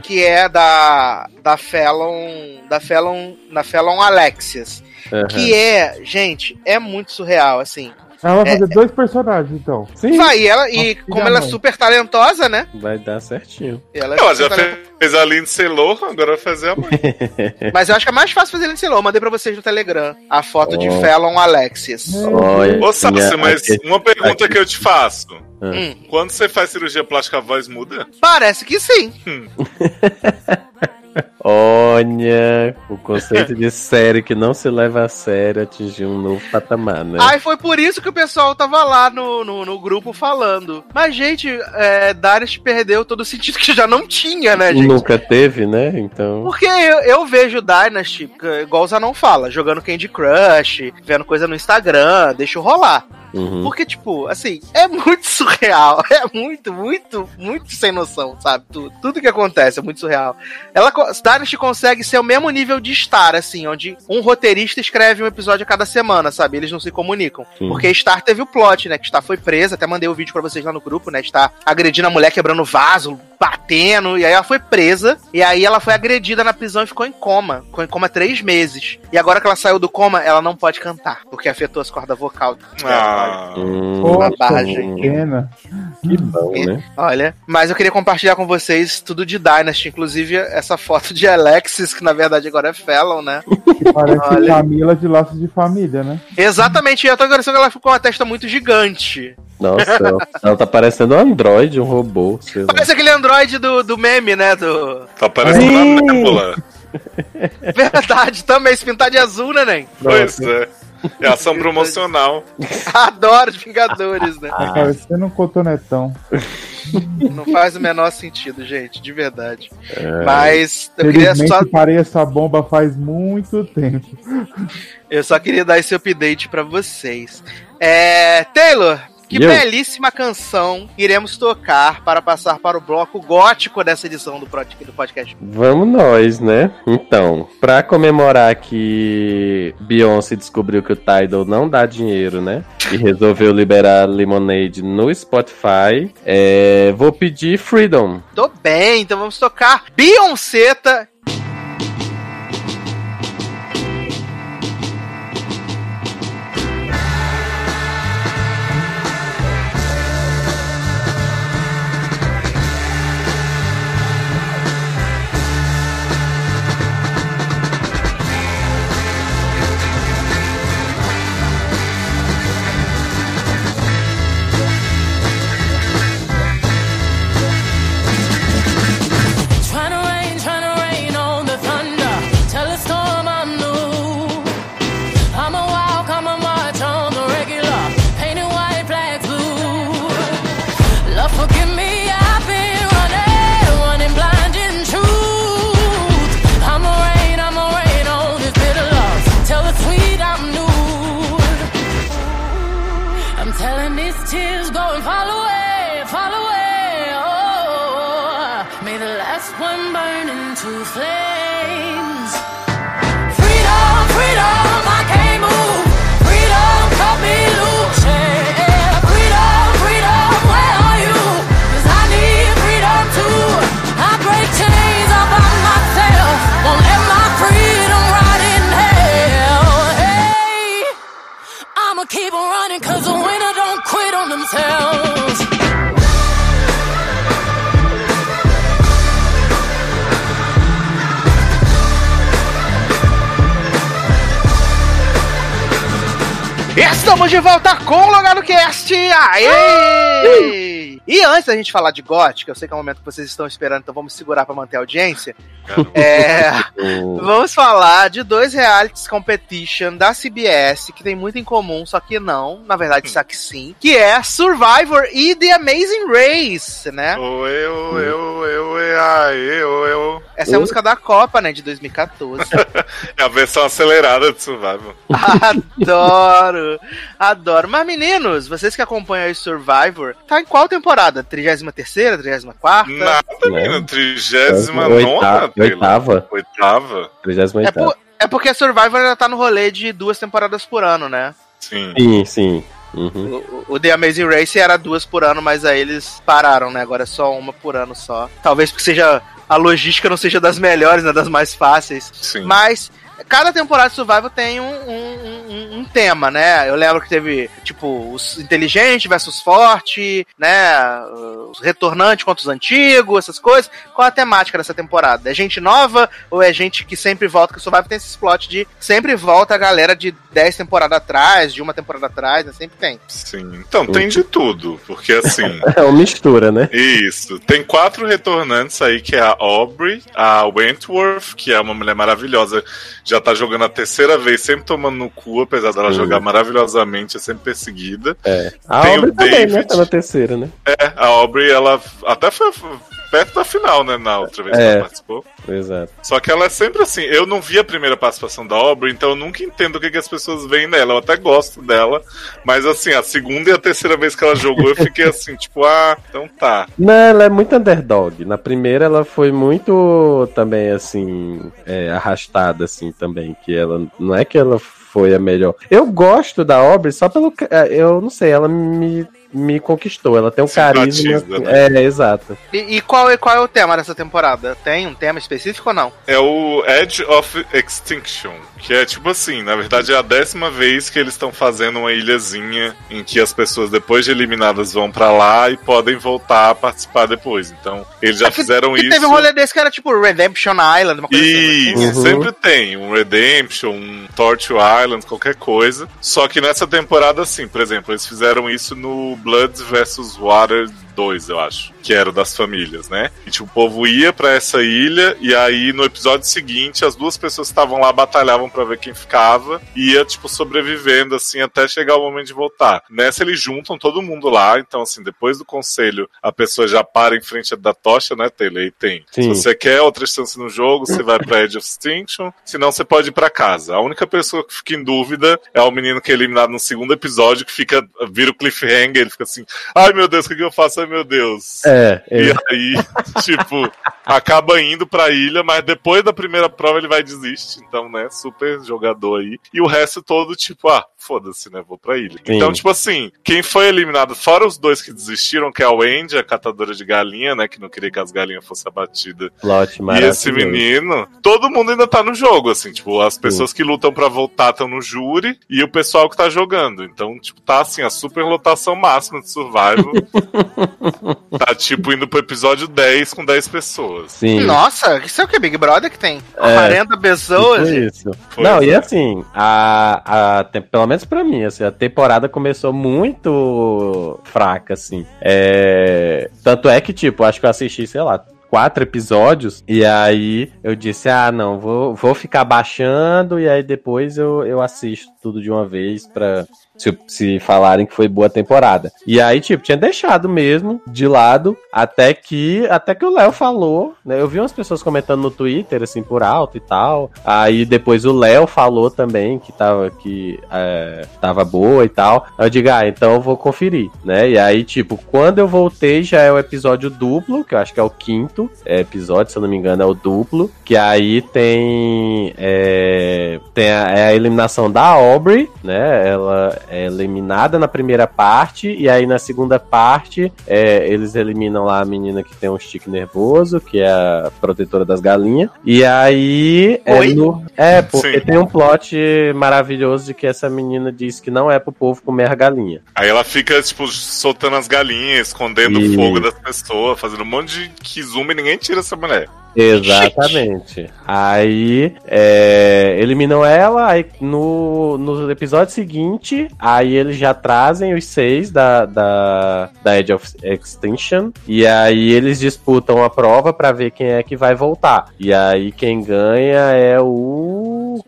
que é da da Fallon, da Fallon, da Fallon Alexias,
Uhum.
que é, gente, é muito surreal assim.
Ela vai fazer dois personagens, então.
Sim,
Vai, e ela e como ela é
mãe.
super talentosa, né?
vai dar certinho.
Ela é
Ela
super
já
talentosa.
fez a Lindsay Lohan, agora vai fazer a mãe.
Mas eu acho que é mais fácil fazer sei lá, eu mandei pra vocês no Telegram a foto de
Oh.
Fallon Alexias.
Olha,
Ô, Sassi, mas uma pergunta que eu te faço.
Hum,
Quando você faz cirurgia plástica, a voz muda?
parece que sim.
Olha, o conceito de série que não se leva a sério atingiu um novo patamar, né?
Aí foi por isso que o pessoal tava lá no, no, no grupo falando. Mas, gente, é, Dynasty perdeu todo o sentido que já não tinha, né, gente?
Nunca teve, né? Então.
Porque eu, eu vejo Dynasty, igual o Zanon fala, jogando Candy Crush, vendo coisa no Instagram, deixa rolar.
Uhum.
Porque, tipo, assim, é muito surreal. É muito, muito, muito sem noção, sabe? Tudo, tudo que acontece é muito surreal. Ela, Dynasty consegue ser o mesmo nível de Star, assim, onde um roteirista escreve um episódio a cada semana, sabe? Eles não se comunicam.
Sim.
Porque Star teve o plot, né? Que Star foi presa, até mandei o vídeo pra vocês lá no grupo, né? Star agredindo a mulher, quebrando vaso, batendo, e aí ela foi presa, e aí ela foi agredida na prisão e ficou em coma. Ficou em coma três meses. E agora que ela saiu do coma, ela não pode cantar, porque afetou as cordas vocais.
Ah,
Hum,
Poxa,
barra, gente.
que bom, né?
Olha, mas eu queria compartilhar com vocês tudo de Dynasty, inclusive essa foto de Alexis, que na verdade agora é Fallon, né?
Que parece
Olha.
Camila de laços de família, né?
Exatamente, e eu tô agradecendo que ela ficou com uma testa muito gigante.
Nossa, ela, ela tá parecendo um androide, um robô, sei lá.
Parece aquele androide do, do meme, né? Do...
tá parecendo uma nébula.
Verdade, também, se pintar de azul, né, Nen?
Pois é. É ação promocional.
Adoro Vingadores, né?
Tá parecendo um cotonetão.
Não faz o menor sentido, gente, de verdade. Mas eu queria só,
parei essa bomba faz muito tempo.
eu só queria dar esse update pra vocês. É, Taylor, que
eu?
belíssima canção iremos tocar para passar para o bloco gótico dessa edição do, pod- do podcast.
Vamos nós, né? Então, pra comemorar que Beyoncé descobriu que o Tidal não dá dinheiro, né? E resolveu liberar Lemonade no Spotify, é, vou pedir Freedom.
Tô bem, então vamos tocar Beyonceta.
These tears go and fall away, fall away. Oh, may the last one burn into flames.
Estamos de volta com o Logado Cast! Aê! E antes da gente falar de gótica, eu sei que é o momento que vocês estão esperando, então vamos segurar para manter a audiência. É, vamos falar de dois realities competition da CBS que tem muito em comum, só que não, na verdade, só que sim, que é Survivor e The Amazing Race, né?
Eu, eu, eu, eu, eu, eu.
Essa é a música da Copa, né, de 2014.
É a versão acelerada de Survival.
Adoro! Adoro. Mas, meninos, vocês que acompanham aí Survivor, tá em qual temporada? 33 34
Nada,
Né?
menina. Trigésima
Oita-
nona. Taylor.
Oitava.
Oitava?
38
É, por- é porque Survivor ainda tá no rolê de duas temporadas por ano, né?
Sim.
Sim, sim. Uhum.
O, o The Amazing Race era duas por ano, mas aí eles pararam, né? Agora é só uma por ano só. Talvez porque seja a logística não seja das melhores, né? Das mais fáceis.
Sim.
Mas cada temporada de Survival tem um, um, um, um tema, né? Eu lembro que teve, tipo, os inteligentes versus forte, né? Os retornantes contra os antigos, essas coisas. Qual a temática dessa temporada? É gente nova ou é gente que sempre volta? Que o Survival tem esse plot de sempre volta a galera de 10 temporadas atrás, de uma temporada atrás, né? Sempre tem.
Sim. Então, tem de tudo. Porque assim.
É uma mistura, né?
Isso. Tem quatro retornantes aí, que é a Aubrey, a Wentworth, que é uma mulher maravilhosa, já tá jogando a terceira vez, sempre tomando no cu, apesar dela
Uhum.
jogar maravilhosamente, é sempre perseguida.
É. A
Tem
obra também, né? Tá na terceira, né?
É, a Aubrey, ela até foi perto da final, né, na outra vez que
É.
ela participou.
Exato.
Só que ela é sempre assim. Eu não vi a primeira participação da Aubrey, então eu nunca entendo o que, que as pessoas veem nela. Eu até gosto dela, mas assim, a segunda e a terceira vez que ela jogou, eu fiquei assim, tipo, ah, então tá.
Não, ela é muito underdog. Na primeira ela foi muito também assim, é, arrastada assim também, que ela não é que ela foi a melhor. Eu gosto da Aubrey só pelo é, eu não sei, ela me me conquistou. Ela tem um
Simpatiza,
carisma.
né?
É, exato.
E, e qual, é, qual é o tema dessa temporada? Tem um tema específico ou não?
É o Edge of Extinction, que é tipo assim, na verdade é a décima vez que eles estão fazendo uma ilhazinha em que as pessoas depois de eliminadas vão pra lá e podem voltar a participar depois. Então, eles já
É que-
fizeram
que
isso.
teve um rolê desse que era tipo Redemption Island, uma coisa assim.
Isso,
né?
Uhum.
sempre tem um Redemption, um Torture Island, qualquer coisa. Só que nessa temporada, assim, por exemplo, eles fizeram isso no Bloods vs Water 2, eu acho, que era o das famílias, né? E tipo, o povo ia pra essa ilha e aí no episódio seguinte as duas pessoas que estavam lá batalhavam pra ver quem ficava e ia tipo sobrevivendo assim até chegar o momento de voltar. Nessa eles juntam todo mundo lá, então assim, depois do conselho, a pessoa já para em frente da tocha, né, Taylor? E tem. Se
Sim.
você quer outra chance no jogo, você vai pra Edge of Extinction, senão você pode ir pra casa. A única pessoa que fica em dúvida é o menino que é eliminado no segundo episódio, que fica, vira o cliffhanger, ele fica assim, ai meu Deus, o que, que eu faço? Ai meu Deus.
É,
E
é.
aí, tipo, acaba indo pra ilha, mas depois da primeira prova ele vai desistir. Então, né, super jogador aí. E o resto todo, tipo, ah, foda-se, né, vou pra ilha.
Sim.
Então, tipo assim, quem foi eliminado, fora os dois que desistiram, que é a Wendy, a catadora de galinha, né, que não queria que as galinhas fossem abatidas,
plot
e esse menino, todo mundo ainda tá no jogo, assim, tipo, as pessoas que lutam pra voltar estão no júri e o pessoal que tá jogando. Então, tipo, tá assim, a super lotação máxima de Survival. tá, tipo, indo pro episódio 10 com 10 pessoas.
Sim.
Nossa, isso é o que? Big Brother que tem?
É.
40 pessoas?
Isso. Não, e
é.
assim, a, a, pelo menos pra mim, assim, a temporada começou muito fraca, assim. É, tanto é que, tipo, acho que eu assisti, sei lá, quatro episódios, e aí eu disse, ah, não, vou, vou ficar baixando, e aí depois eu, eu assisto tudo de uma vez pra... Se, se falarem que foi boa temporada. E aí, tipo, tinha deixado mesmo de lado até que até que o Léo falou, né? Eu vi umas pessoas comentando no Twitter, assim, por alto e tal. Aí depois o Léo falou também que tava, que, é, tava boa e tal. Aí eu digo, ah, então eu vou conferir, né? E aí, tipo, quando eu voltei já é o episódio duplo, que eu acho que é o quinto é, episódio, se eu não me engano, é o duplo. Que aí tem. É, tem a, é a eliminação da Aubrey, né? Ela é eliminada na primeira parte, e aí na segunda parte é, eles eliminam lá a menina que tem um stick nervoso, que é a protetora das galinhas. E aí. É,
Oi?
no- é porque
Sim.
tem um plot maravilhoso de que essa menina diz que não é pro povo comer a galinha.
Aí ela fica, tipo, soltando as galinhas, escondendo
E-
o fogo das pessoas, fazendo um monte de kizuma e ninguém tira essa mulher.
Exatamente. Aí é, eliminam ela, aí no, no episódio seguinte, aí eles já trazem os seis da, da, da Edge of Extinction, e aí eles disputam a prova pra ver quem é que vai voltar. E aí quem ganha é o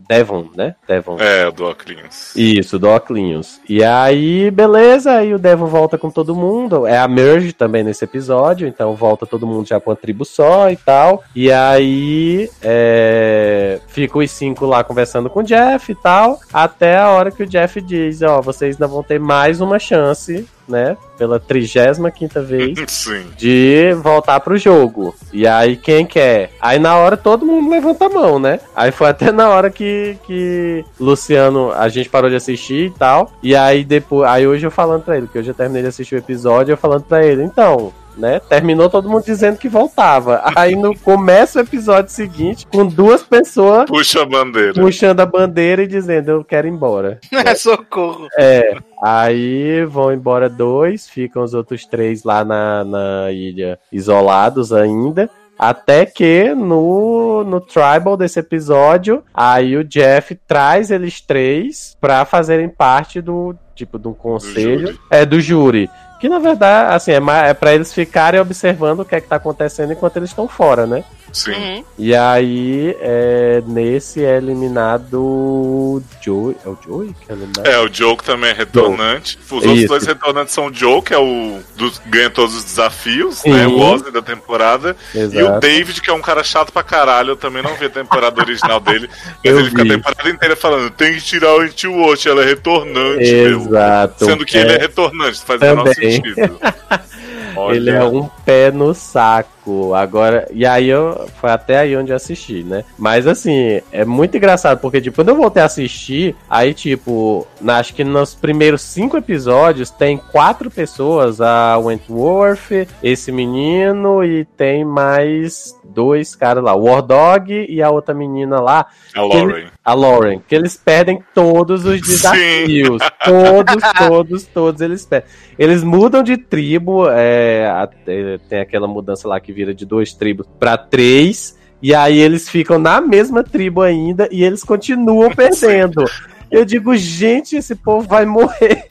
Devon, né? Devon.
É, do Oclinhos.
Isso, do Oclinhos. E aí, beleza, aí o Devon volta com todo mundo. É a Merge também nesse episódio, então volta todo mundo já pra uma tribo só e tal. E aí, é, fica os cinco lá conversando com o Jeff e tal, até a hora que o Jeff diz, ó, vocês ainda vão ter mais uma chance, né, pela 35 quinta vez
Sim.
de voltar pro jogo. E aí, quem quer? Aí na hora todo mundo levanta a mão, né? Aí foi até na hora que, que Luciano, a gente parou de assistir e tal. E aí depois, aí hoje eu falando pra ele, que eu já terminei de assistir o episódio, eu falando pra ele, então. Né? Terminou todo mundo dizendo que voltava. Aí no começa o episódio seguinte, com duas pessoas
Puxa a bandeira.
puxando a bandeira e dizendo eu quero ir embora.
É, socorro.
É, aí vão embora dois, ficam os outros três lá na, na ilha isolados ainda. Até que no, no Tribal desse episódio, aí o Jeff traz eles três pra fazerem parte do tipo do conselho.
júri.
é, do júri. Que na verdade, assim, é, é pra eles ficarem observando o que é que tá acontecendo enquanto eles estão fora, né?
Sim.
Uhum.
E aí, é, nesse é eliminado o Joey. É o Joey que é eliminado?
É, o Joe que também é retornante. Os outros
Isso.
dois retornantes são o Joe, que é o dos ganha todos os desafios,
Sim.
né? O Ozzy da temporada. E o
Exato.
David, que é um cara chato pra caralho. Eu também não vi a temporada original dele. Mas
Eu
ele fica
vi.
a temporada inteira falando: tem que tirar o anti-watch, ela é retornante, meu.
Exato.
Sendo que
É,
ele é retornante, faz o menor sentido. Olha,
Ele é um pé no saco. Agora, e aí eu foi até aí onde eu assisti, né? Mas assim, é muito engraçado porque tipo, quando eu voltei a assistir, aí tipo, na, acho que nos primeiros cinco episódios tem quatro pessoas, a Wentworth, esse menino e tem mais dois caras lá, o War Dog e a outra menina lá,
a Lauren.
A Lauren, que eles perdem todos os
Sim.
desafios. Todos, todos, todos eles perdem. Eles mudam de tribo, é, até- tem aquela mudança lá que vira de duas tribos pra três, e aí eles ficam na mesma tribo ainda e eles continuam perdendo. Eu digo, gente, esse povo vai morrer.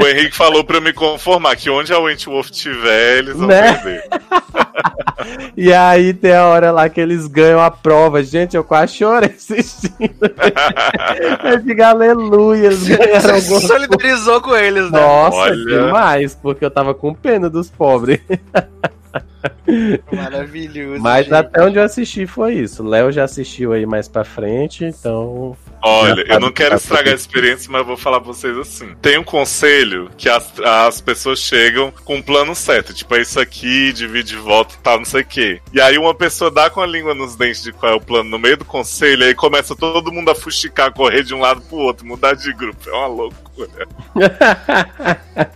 O Henrique falou pra eu me conformar que onde a Wentworth tiver, eles vão
Né?
perder.
E aí tem a hora lá que eles ganham a prova. Gente, eu quase chorei assistindo. Eu digo, aleluia, eles ganharam
Você solidarizou com eles, né?
Nossa,
Olha.
demais, porque eu tava com pena dos pobres.
Maravilhoso.
Mas
gente.
até onde eu assisti foi isso. Léo já assistiu aí mais pra frente, então.
Olha, eu não quero
que tá
estragar a experiência, mas eu vou falar pra vocês assim. Tem um conselho que as, as pessoas chegam com um plano certo. Tipo, é isso aqui, divide e volta e tal, não sei o quê. E aí uma pessoa dá com a língua nos dentes de qual é o plano no meio do conselho, aí começa todo mundo a fuxicar, correr de um lado pro outro, mudar de grupo. É uma loucura.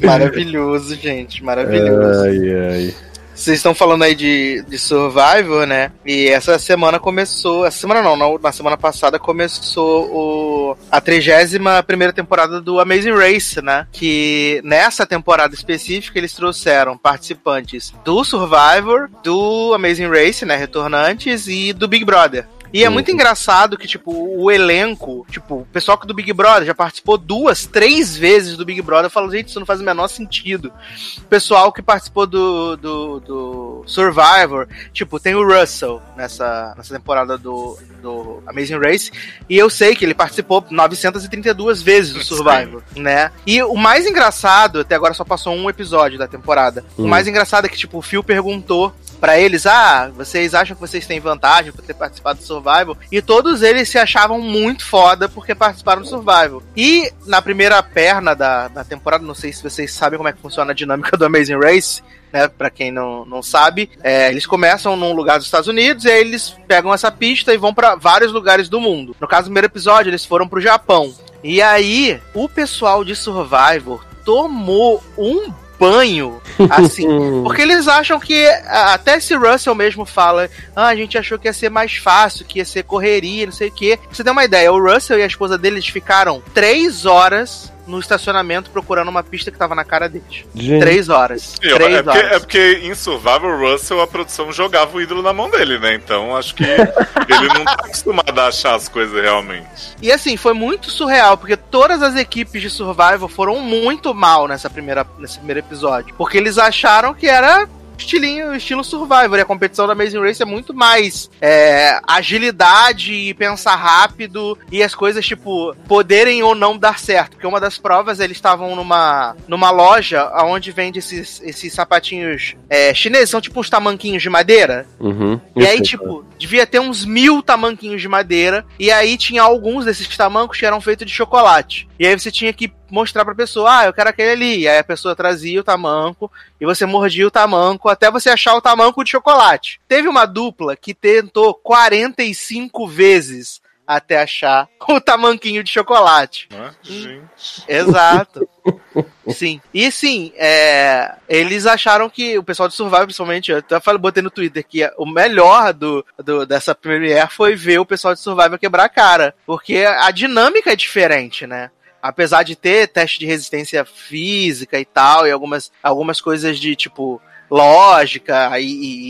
Maravilhoso, gente. Maravilhoso.
ai, ai.
Vocês estão falando aí de, de Survivor, né? E essa semana começou. Essa semana não, na, na semana passada começou o, a 31 primeira temporada do Amazing Race, né? Que nessa temporada específica eles trouxeram participantes do Survivor, do Amazing Race, né? Retornantes, e do Big Brother. E é muito engraçado que, tipo, o elenco, tipo, o pessoal do Big Brother já participou duas, três vezes do Big Brother. Eu falo, gente, isso não faz o menor sentido. O pessoal que participou do, do, do Survivor, tipo, tem o Russell nessa, nessa temporada do, do Amazing Race. E eu sei que ele participou 932 vezes do Survivor, né? E o mais engraçado, até agora só passou um episódio da temporada. O
Hum.
mais engraçado é que, tipo, o Phil perguntou pra eles, ah, vocês acham que vocês têm vantagem por ter participado do Survival? E todos eles se achavam muito foda porque participaram do Survival. E na primeira perna da, da temporada, não sei se vocês sabem como é que funciona a dinâmica do Amazing Race, né? Pra quem não, não sabe, é, eles começam num lugar dos Estados Unidos e aí eles pegam essa pista e vão pra vários lugares do mundo. No caso do primeiro episódio, eles foram pro Japão. E aí, o pessoal de Survivor tomou um banho, assim, porque eles acham que, até se Russell mesmo fala, ah, a gente achou que ia ser mais fácil, que ia ser correria, não sei o quê. Pra você ter uma ideia, o Russell e a esposa dele eles ficaram três horas no estacionamento procurando uma pista que tava na cara deles.
Gente,
Três horas.
É,
três
porque,
horas.
é porque em Survivor Russell a produção jogava o ídolo na mão dele, né? Então acho que ele não tá acostumado a achar as coisas realmente.
E assim, foi muito surreal, porque todas as equipes de Survival foram muito mal nessa primeira, nesse primeiro episódio. Porque eles acharam que era estilinho, estilo Survivor. E a competição da Amazing Race é muito mais é, agilidade e pensar rápido e as coisas, tipo, poderem ou não dar certo. Porque uma das provas, eles estavam numa, numa loja onde vende esses, esses sapatinhos é, chineses, são tipo uns tamanquinhos de madeira.
Uhum.
E aí,
Isso.
tipo, devia ter uns mil tamanquinhos de madeira. E aí tinha alguns desses tamancos que eram feitos de chocolate. E aí você tinha que mostrar pra pessoa, ah, eu quero aquele ali. E aí a pessoa trazia o tamanco e você mordia o tamanco até você achar o tamanco de chocolate. Teve uma dupla que tentou 45 vezes até achar o tamanquinho de chocolate.
Né? Gente.
Exato. Sim. E sim, é, eles acharam que o pessoal de Survival, principalmente, eu até falei, botei no Twitter que o melhor do, do- dessa Premiere foi ver o pessoal de Survival quebrar a cara. Porque a dinâmica é diferente, né? Apesar de ter teste de resistência física e tal, e algumas, algumas coisas de tipo lógica e,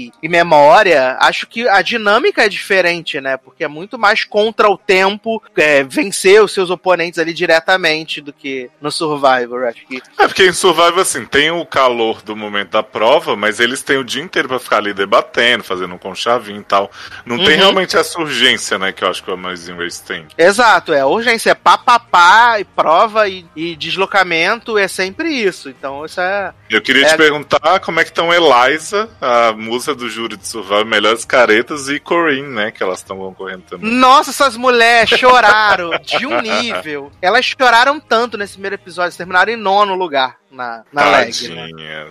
e- e memória, acho que a dinâmica é diferente, né? Porque é muito mais contra o tempo, é, vencer os seus oponentes ali diretamente do que no Survivor. Acho que
É porque em Survival, assim, tem o calor do momento da prova, mas eles têm o dia inteiro pra ficar ali debatendo, fazendo um conchavinho e tal. Não tem
Uhum.
realmente essa urgência, né, que eu acho que o Amazing Race tem.
Exato, é urgência, é papapá, e prova e, e deslocamento, é sempre isso. Então, isso é.
Eu queria
É.
te perguntar como é que estão Eliza, a musa do júri de Survival, Melhores Caretas, e Corinne, né, que elas estão concorrendo também.
Nossa, essas mulheres choraram de um nível. Elas choraram tanto nesse primeiro episódio, elas terminaram em nono lugar na, na leg. Né?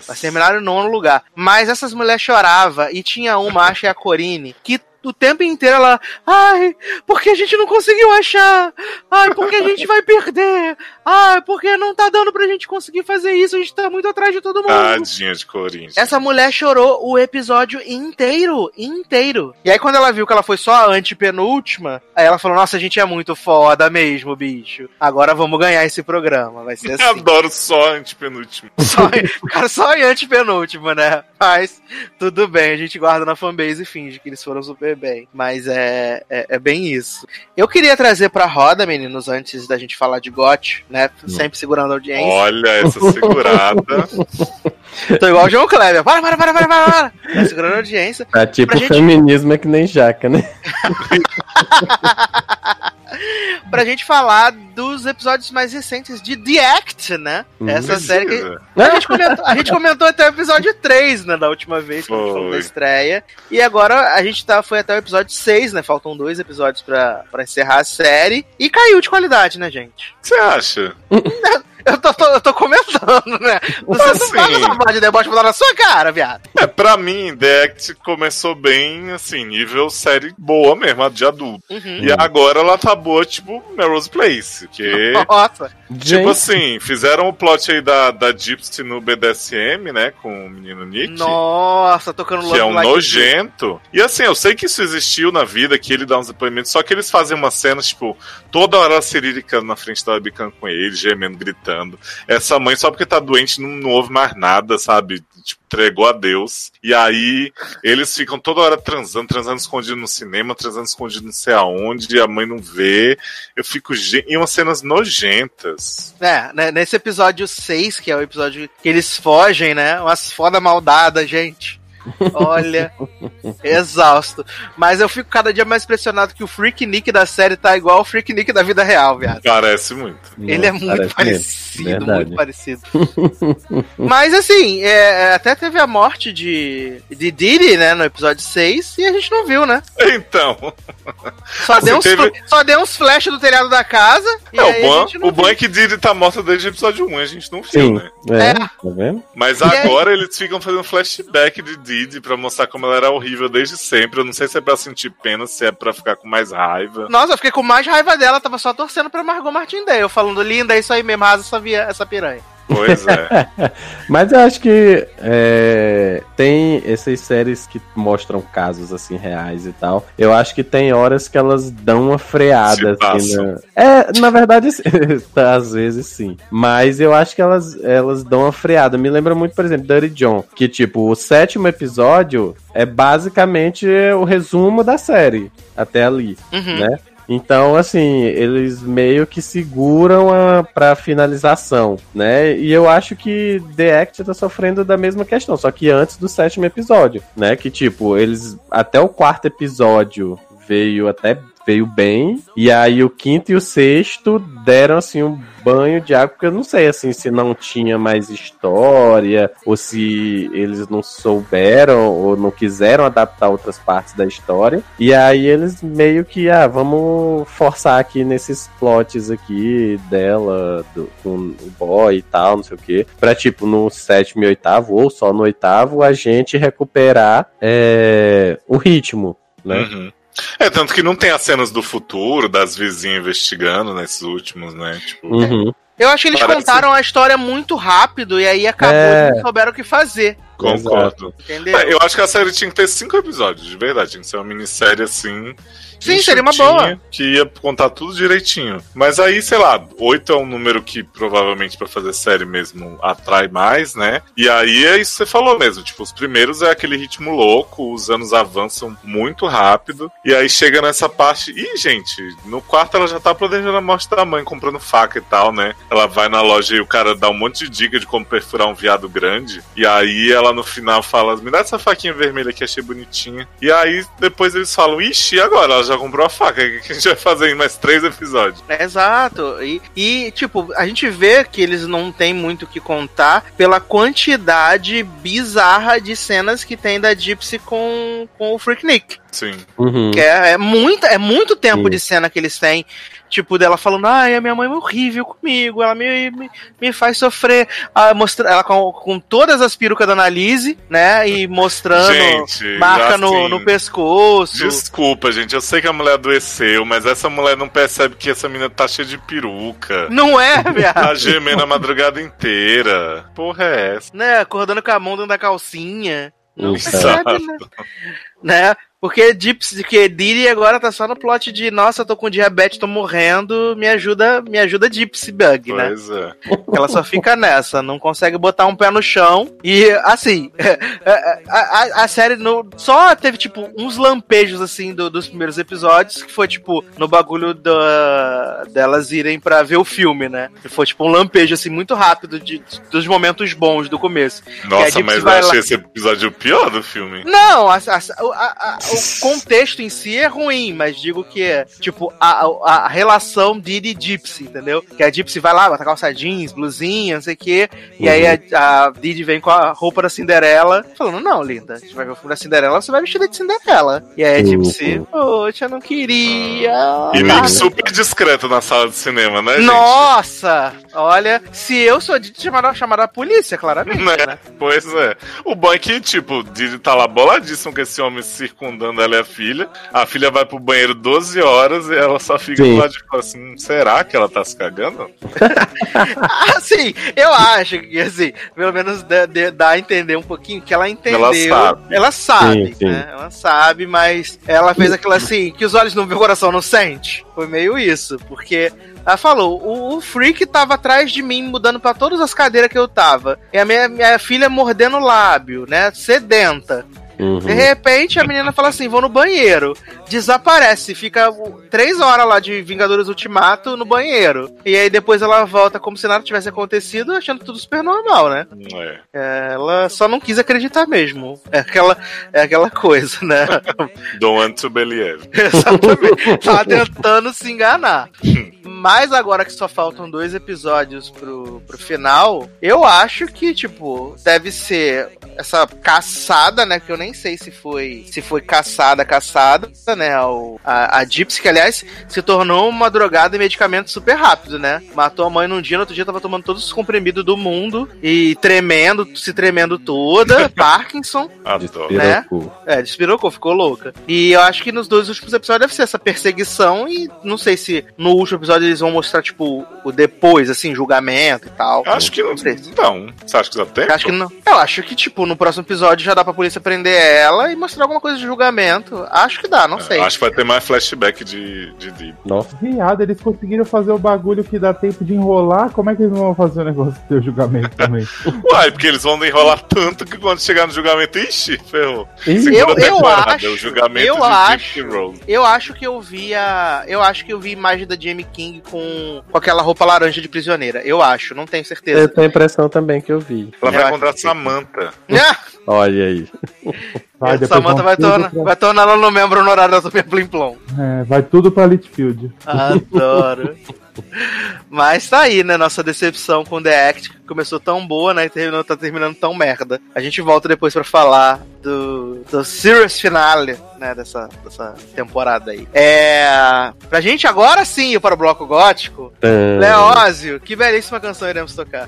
Elas terminaram em nono lugar. Mas essas mulheres choravam e tinha uma, acho que é a Corine, que o tempo inteiro ela. Ai, porque a gente não conseguiu achar? Ai, porque a gente vai perder? Ai, porque não tá dando pra gente conseguir fazer isso? A gente tá muito atrás de todo mundo.
Tadinha de Corinne.
Essa mulher chorou o episódio inteiro, inteiro. E aí, quando ela viu que ela foi só a antepenúltima, aí ela falou: Nossa, a gente é muito foda mesmo, bicho. Agora vamos ganhar esse programa. Vai ser
Eu
assim.
adoro só antepenúltimo.
Só, cara, só em antepenúltima, né? Mas tudo bem, a gente guarda na fanbase e finge que eles foram super bem. Mas é, é, é bem isso. Eu queria trazer pra roda, meninos, antes da gente falar de GOT, né? Sempre segurando a audiência.
Olha essa segurada.
Tô igual o João Kleber. Para, para, para, para, para, para. Tá segurando a audiência.
Tá tipo,
gente-
feminismo é que nem jaca, né?
pra gente falar dos episódios mais recentes de The Act, né? Essa série que. A gente, comentou, a gente comentou até o episódio 3, né? Da última vez que a gente falou da
Foi.
estreia. E agora a gente tá, foi até o episódio 6, né? Faltam dois episódios pra, pra encerrar a série. E caiu de qualidade, né, gente?
O que você acha?
Eu tô, tô- eu tô comentando, né? Você não
Assim.
faz essa parte de deboche pra dar na sua cara, viado.
É, pra mim, The Act começou bem, assim, nível série boa mesmo, de adulto.
Uhum.
E agora ela tá boa, tipo, Melrose Place, que...
Nossa.
Tipo
Gente,
assim, fizeram o plot aí da, da Gypsy no BDSM, né, com o menino Nick.
Nossa, tocando
Que é um
Like
nojento. E assim, eu sei que isso existiu na vida, que ele dá uns depoimentos, só que eles fazem umas cenas, tipo, toda hora a ciriricando na frente da webcam com ele, gemendo, gritando. Essa mãe, só porque tá doente, não, não ouve mais nada, sabe? Tipo, entregou a Deus. E aí, eles ficam toda hora transando, transando escondido no cinema, transando escondido não sei aonde, e a mãe não vê. Eu fico. E umas cenas nojentas.
É, né, nesse episódio 6, que é o episódio que eles fogem, né? Umas foda maldada, gente. Olha, exausto. Mas eu fico cada dia mais impressionado que o Freak Nick da série tá igual o Freak Nick da vida real, viado.
Parece muito.
Ele é muito
parece mesmo.
parecido,
Verdade.
muito parecido. Mas assim, é, até teve a morte de, de Diddy, né, no episódio 6, e a gente não viu, né?
Então.
Só, deu, uns,
teve-
só deu uns flash do telhado da casa. E
É, o bom, o bom é que Didi tá morta desde o episódio 1, a gente não viu,
sim.
né?
É,
É.
tá vendo?
Mas
E aí-
agora eles ficam fazendo flashback de Didi pra mostrar como ela era horrível desde sempre. Eu não sei se é pra sentir pena, se é pra ficar com mais raiva.
Nossa, eu fiquei com mais raiva dela, tava só torcendo pra Margot Martindale, falando, linda, é isso aí mesmo, rasa essa, via, essa piranha.
Pois é.
Mas eu acho que é, tem essas séries que mostram casos assim reais e tal. Eu acho que tem horas que elas dão uma freada.
Se
Assim, na... É, na verdade, tá, às vezes sim. Mas eu acho que elas, elas dão uma freada. Me lembra muito, por exemplo, Dirty John. Que, tipo, o sétimo episódio é basicamente o resumo da série. Até ali
Uhum.
né? Então, assim, eles meio que seguram a, pra finalização, né? E eu acho que The Act tá sofrendo da mesma questão, só que antes do sétimo episódio, né? Que, tipo, eles. Até o quarto episódio veio até. Veio bem, e aí o quinto e o sexto deram assim um banho de água, porque eu não sei assim se não tinha mais história, ou se eles não souberam ou não quiseram adaptar outras partes da história. E aí eles meio que, ah, vamos forçar aqui nesses plots aqui dela, do, com o boy e tal, não sei o quê. Pra, tipo, no sétimo e oitavo, ou só no oitavo, a gente recuperar é, o ritmo, né?
Uhum. É, tanto que não tem as cenas do futuro, das vizinhas investigando nesses últimos, né? Tipo,
Uhum.
Eu acho que eles
Parece-
contaram a história muito rápido e aí acabou
É.
e não souberam o que fazer.
Concordo.
Entendeu?
É, eu acho que a série tinha que ter cinco episódios, de verdade. Tinha que ser uma minissérie assim.
Sim, seria uma boa.
Que ia contar tudo direitinho. Mas aí, sei lá, oito é um número que provavelmente pra fazer série mesmo atrai mais, né? E aí é isso que você falou mesmo. Tipo, os primeiros é aquele ritmo louco, os anos avançam muito rápido. E aí chega nessa parte. Ih, gente, no quarto ela já tá planejando a morte da mãe, comprando faca e tal, né? Ela vai na loja e o cara dá um monte de dica de como perfurar um viado grande. E aí ela no final fala: Me dá essa faquinha vermelha que achei bonitinha. E aí depois eles falam: Ixi, e agora? Ela já comprou a faca. O que a gente vai fazer em mais três episódios?
Exato. E, e, tipo, a gente vê que eles não têm muito o que contar pela quantidade bizarra de cenas que tem da Gypsy com, com o Freak Nick.
Sim.
Uhum.
Que é, é, muita, é muito tempo
Sim.
de cena que eles têm. Tipo, dela falando, ai, a minha mãe é horrível comigo, ela me, me, me faz sofrer. Ah, mostra, ela com, com todas as perucas da Analise, né? E mostrando
Gente,
marca no,
assim,
no pescoço.
Desculpa, gente. Eu sei que a mulher adoeceu, mas essa mulher não percebe que essa menina tá cheia de peruca.
Não é, viado?
Tá gemendo a madrugada inteira. Porra é essa?
né? Acordando com a mão dentro da calcinha. Não
Exato.
percebe, né? né? Porque Gypsy, que Didi agora tá só no plot de nossa, eu tô com diabetes, tô morrendo, me ajuda, me ajuda Gypsy Bug, né?
Pois é.
Ela só fica nessa, não consegue botar um pé no chão. E, assim, a, a- a série no- só teve, tipo, uns lampejos, assim, do- dos primeiros episódios, que foi, tipo, no bagulho da, delas irem pra ver o filme, né? E foi, tipo, um lampejo, assim, muito rápido de, dos momentos bons do começo.
Nossa, mas eu
vai lá-
achei esse episódio o pior do filme.
Não, a- a- a- o contexto em si é ruim, mas digo que é, tipo, a, a, a relação Didi e Gypsy, entendeu? Que a Gypsy vai lá, bota calça jeans, blusinha, não sei o quê, e aí a, a Didi vem com a roupa da Cinderela, falando, não, linda, a gente vai ver o filme da Cinderela, você vai vestida de Cinderela. E aí a
Uhum.
Gypsy, poxa, eu não queria.
E
Tá.
Nick super discreto na sala de cinema, né, gente?
Nossa! Olha, se eu sou Didi, chamaram, chamaram a polícia, claramente,
Né?
né?
Pois é. O bom é que, tipo, Didi tá lá boladíssimo com esse homem circundando ela e a filha. A filha vai pro banheiro 12 horas e ela só fica
Sim.
do lado de fora assim, será que ela tá se cagando?
Assim, eu acho que, assim, pelo menos dá, dá- a entender um pouquinho que ela entendeu.
Ela sabe.
Ela sabe,
Sim, sim.
né? Ela sabe, mas ela fez aquilo assim, que os olhos não veem, o coração não sente. Foi meio isso, porque ela falou, o, o Freak tava atrás de mim, mudando pra todas as cadeiras que eu tava. E a minha, minha filha mordendo o lábio, né? Sedenta.
Uhum.
De repente, a menina fala assim: vou no banheiro. Desaparece, fica três horas lá de Vingadores Ultimato no banheiro. E aí depois ela volta como se nada tivesse acontecido, achando tudo super normal, né?
É.
Ela só não quis acreditar mesmo. É aquela, é aquela coisa, né?
Don't want to believe.
Exatamente. Tava tentando se enganar. Mas agora que só faltam dois episódios pro, pro final, eu acho que, tipo, deve ser essa caçada, né? Que eu nem sei se foi se foi caçada, caçada, né? O, a, a Gypsy, que aliás se tornou uma drogada em medicamento super rápido, né? Matou a mãe num dia, no outro dia tava tomando todos os comprimidos do mundo e tremendo, se tremendo toda, Parkinson.
Adoro.
Né?
Pirocu.
É, despirocou, ficou louca. E eu acho que nos dois últimos episódios deve ser essa perseguição e não sei se no último episódio eles vão mostrar, tipo, o depois, assim, julgamento e tal.
Acho que não.
sei.
Não. Você acha que dá tempo?
Eu acho que não. Eu acho que, tipo, no próximo episódio já dá pra polícia prender ela e mostrar alguma coisa de julgamento. Acho que dá, não sei.
Acho que vai ter mais flashback de, de.
Nossa.
Viado, eles conseguiram fazer o bagulho que dá tempo de enrolar. Como é que eles não vão fazer o negócio do julgamento também?
Uai, porque eles vão enrolar tanto que quando chegar no julgamento, ixi, ferrou.
Eu
temporada,
acho-
o julgamento
eu
de
acho-. Eu acho que eu vi a. Eu acho que eu vi imagem da Jamie King com, com aquela roupa laranja de prisioneira. Eu acho, não tenho
Eu
certeza.
tenho a impressão também que eu vi.
Ela
Eu
vai encontrar
que-
Samantha.
Ah,
Olha aí.
Vai,
Samantha
vão
vai
tudo
tornar,
pra-
vai tornar ela no membro honorário da Super Plim Plom.
É, vai tudo pra Litfield.
Adoro. Mas tá aí, né? Nossa decepção com The Act, que começou tão boa, né? E terminou, tá terminando tão merda. A gente volta depois pra falar do, do Serious Finale, né? Dessa, dessa temporada aí. É. Pra gente agora sim ir para o bloco gótico.
Tã.
Leózio, que belíssima canção iremos tocar.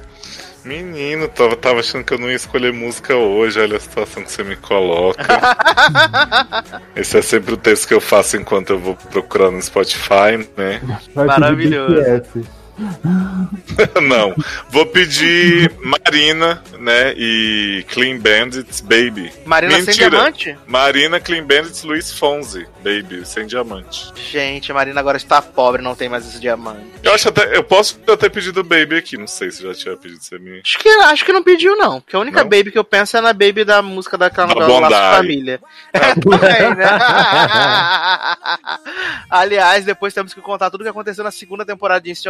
Menino, tava, tava achando que eu não ia escolher música hoje. Olha a situação que você me coloca. Esse é sempre o texto que eu faço enquanto eu vou procurar no Spotify, né?
Pedir
Maravilhoso.
Não. Vou pedir Marina, né? E Clean Bandits, Baby.
Marina sem
Mentira.
diamante?
Marina, Clean Bandits, Luiz Fonzi, Baby, sem diamante.
Gente, a Marina agora está pobre, não tem mais esse diamante.
Eu acho até. Eu posso ter pedido Baby aqui, não sei se já tinha pedido você me.
Acho que, acho que não pediu, não. Porque a única
Não?
baby que eu penso é na baby da música
Da
novela Laço de
Bondi.
Família. É, também, né? Aliás, depois temos que contar tudo o que aconteceu na segunda temporada de Anti-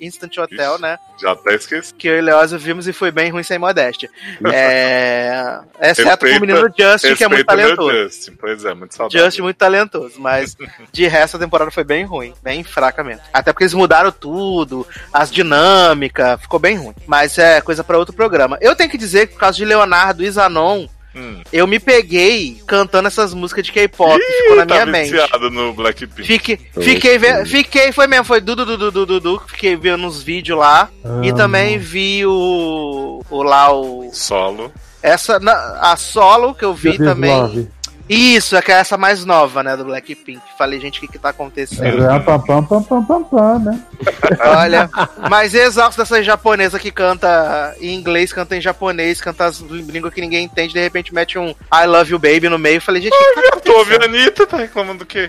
Instant Hotel
Ixi.
né?
Já até esqueci.
Que eu e Leózio vimos e foi bem ruim sem modéstia. É... Exceto com o
Respeita-
menino Justin, que é muito
Respeita
talentoso.
Justin, pois é, muito saudável.
Justin muito talentoso, mas de resto a temporada foi bem ruim, bem fraca mesmo. Até porque eles mudaram tudo, as dinâmicas, ficou bem ruim. Mas é coisa pra outro programa. Eu tenho que dizer que por causa de Leonardo e Zanon,
Hum.
eu me peguei cantando essas músicas de K-pop, ficou na
tá
minha mente.
viciado no Blackpink.
Fique, fiquei, ve- fiquei, foi mesmo, foi Dudu, Dudu, Dudu, Dudu, fiquei vendo uns vídeos lá. E
Ah,
também vi o, o lá, o,
Solo.
essa, na- a solo que eu vi
Deus,
também.
Love.
Isso, é que é essa mais nova, né, do Blackpink. Falei, gente, o que que tá acontecendo?
É, pam, pam, pam, pam, pam, pam, né?
Olha, mas exausto dessa japonesa que canta em inglês, canta em japonês, canta as línguas que ninguém entende, de repente mete um I love you baby no meio. Falei, gente, o que que tá
Tu ouviu a? Anitta, tá reclamando do quê?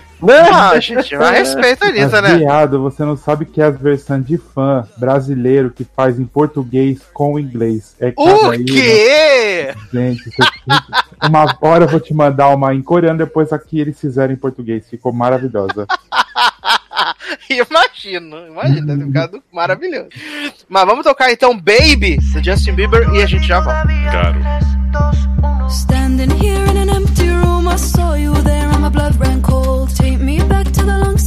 Ah, gente, mas respeita a Anitta,
Mas,
né?
viado, você não sabe que é as versões de fã brasileiro que faz em português com inglês. É
O
cada hino.
quê?
Gente, você- uma hora eu vou te mandar uma em coreano, depois aqui eles fizeram em português. Ficou maravilhosa.
Imagino, imagina, deve ficado maravilhoso. Mas vamos tocar então Baby, do Justin Bieber, e a gente já volta.
Caro.
Standing here in an empty room, I saw you there and my blood ran cold. Take me back to the long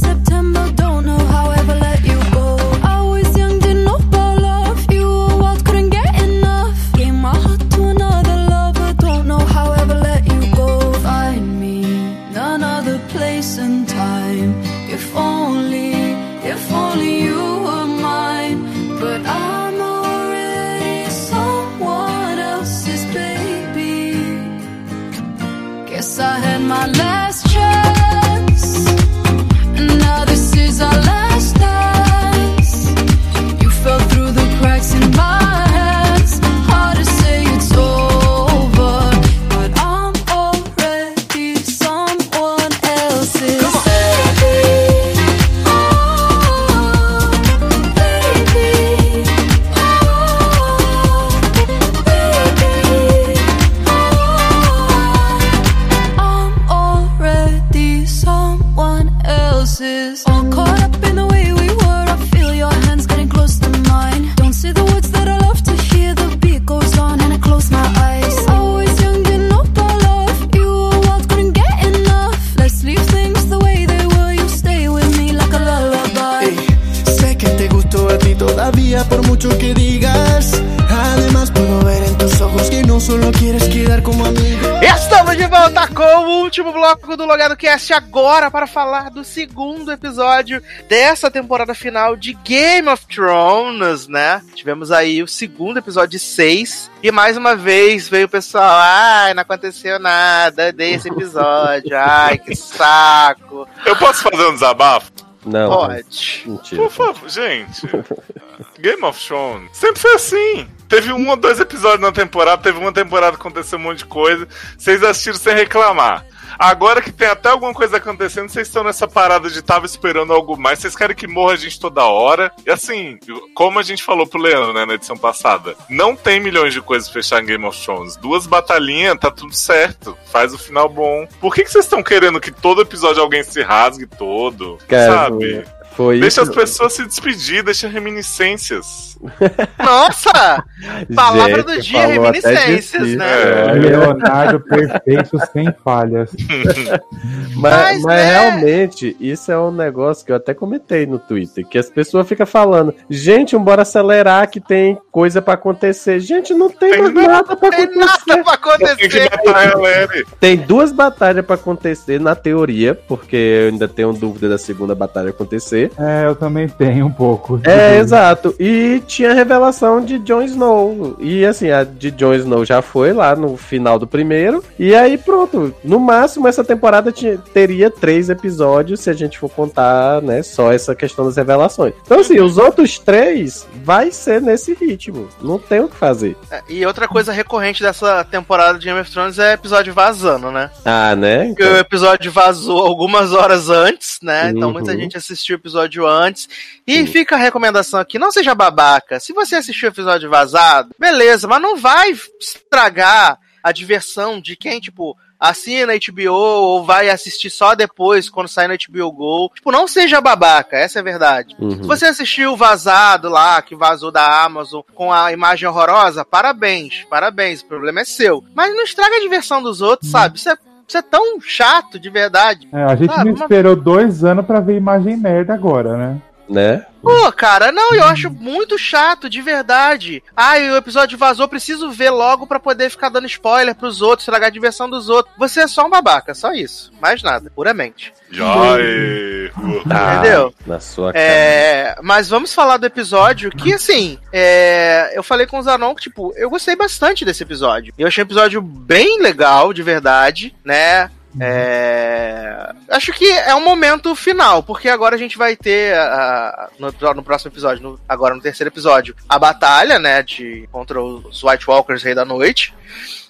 por mucho que digas. Además puedo ver en tus ojos que no solo quieres quedar como amigo.
Estamos de volta com o último bloco do Logado Cast agora para falar do segundo episódio dessa temporada final de Game of Thrones, né? Tivemos aí o segundo episódio de seis e mais uma vez veio o pessoal, ai, não aconteceu nada desse episódio, ai, que saco.
Eu posso fazer um desabafo?
Não.
Pode.
Mentira.
Por favor, gente. Game of Thrones sempre foi assim. Teve um ou dois episódios na temporada, teve uma temporada que aconteceu um monte de coisa. Vocês assistiram sem reclamar. Agora que tem até alguma coisa acontecendo, vocês estão nessa parada de tava esperando algo mais. Vocês querem que morra a gente toda hora. E assim, como a gente falou pro Leandro, né, na edição passada, não tem milhões de coisas pra fechar em Game of Thrones. Duas batalhinhas, tá tudo certo. Faz o final bom. Por que, que vocês estão querendo que todo episódio alguém se rasgue todo?
Cara,
sabe?
Foi
Deixa
isso.
as pessoas se despedir, deixa reminiscências.
Nossa! Palavra
Gente,
do dia, reminiscências, né?
É.
Leonardo perfeito, sem falhas.
Mas,
Mas,
mas
né?
realmente, isso é um negócio que eu até comentei no Twitter, que as pessoas ficam falando, gente, bora acelerar que tem coisa pra acontecer. Gente, não tem,
Tem
mais
nada,
nada pra
Tem
acontecer.
nada pra
Tem
acontecer.
matar a Elere.
Tem duas batalhas pra acontecer na teoria, porque eu ainda tenho dúvida da segunda batalha acontecer.
É, eu também tenho um pouco.
É, exato. E tinha a revelação de Jon Snow. E assim, a de Jon Snow já foi lá no final do primeiro. E aí, pronto. No máximo, essa temporada tinha- teria três episódios, se a gente for contar, né, só essa questão das revelações. Então, assim, os outros três vai ser nesse ritmo. Não tem o que fazer.
É, E outra coisa recorrente dessa temporada de Game of Thrones é episódio vazando, né?
Ah, né?
Porque o episódio vazou algumas horas antes, né? Então
Uhum.
muita gente assistiu o episódio antes. E fica a recomendação aqui: não seja babaca. Se você assistiu o episódio vazado, beleza, mas não vai estragar a diversão de quem, tipo, assina HBO ou vai assistir só depois, quando sair no HBO Go. Tipo, não seja babaca, essa é a verdade.
Uhum.
Se você assistiu o vazado lá, que vazou da Amazon, com a imagem horrorosa, parabéns, parabéns, o problema é seu. Mas não estraga a diversão dos outros, sabe? Isso é, isso é tão chato, de verdade.
É, a gente
Ah,
não
uma-
esperou dois anos pra ver imagem merda agora, né?
Né?
Pô, cara, não, eu acho muito chato, de verdade. Ai, o episódio vazou, preciso ver logo pra poder ficar dando spoiler pros outros, estragar a diversão dos outros. Você é só um babaca, só isso. Mais nada, puramente.
Ai,
Ah,
Entendeu?
Na sua cara.
É, mas vamos falar do episódio que, assim, é, eu falei com o Zanon que, tipo, eu gostei bastante desse episódio. Eu achei um episódio bem legal, de verdade, né? É, acho que é um momento final, porque agora a gente vai ter a- no, episódio- no próximo episódio, no- agora no terceiro episódio, a batalha, né, de contra os White Walkers Rei da Noite.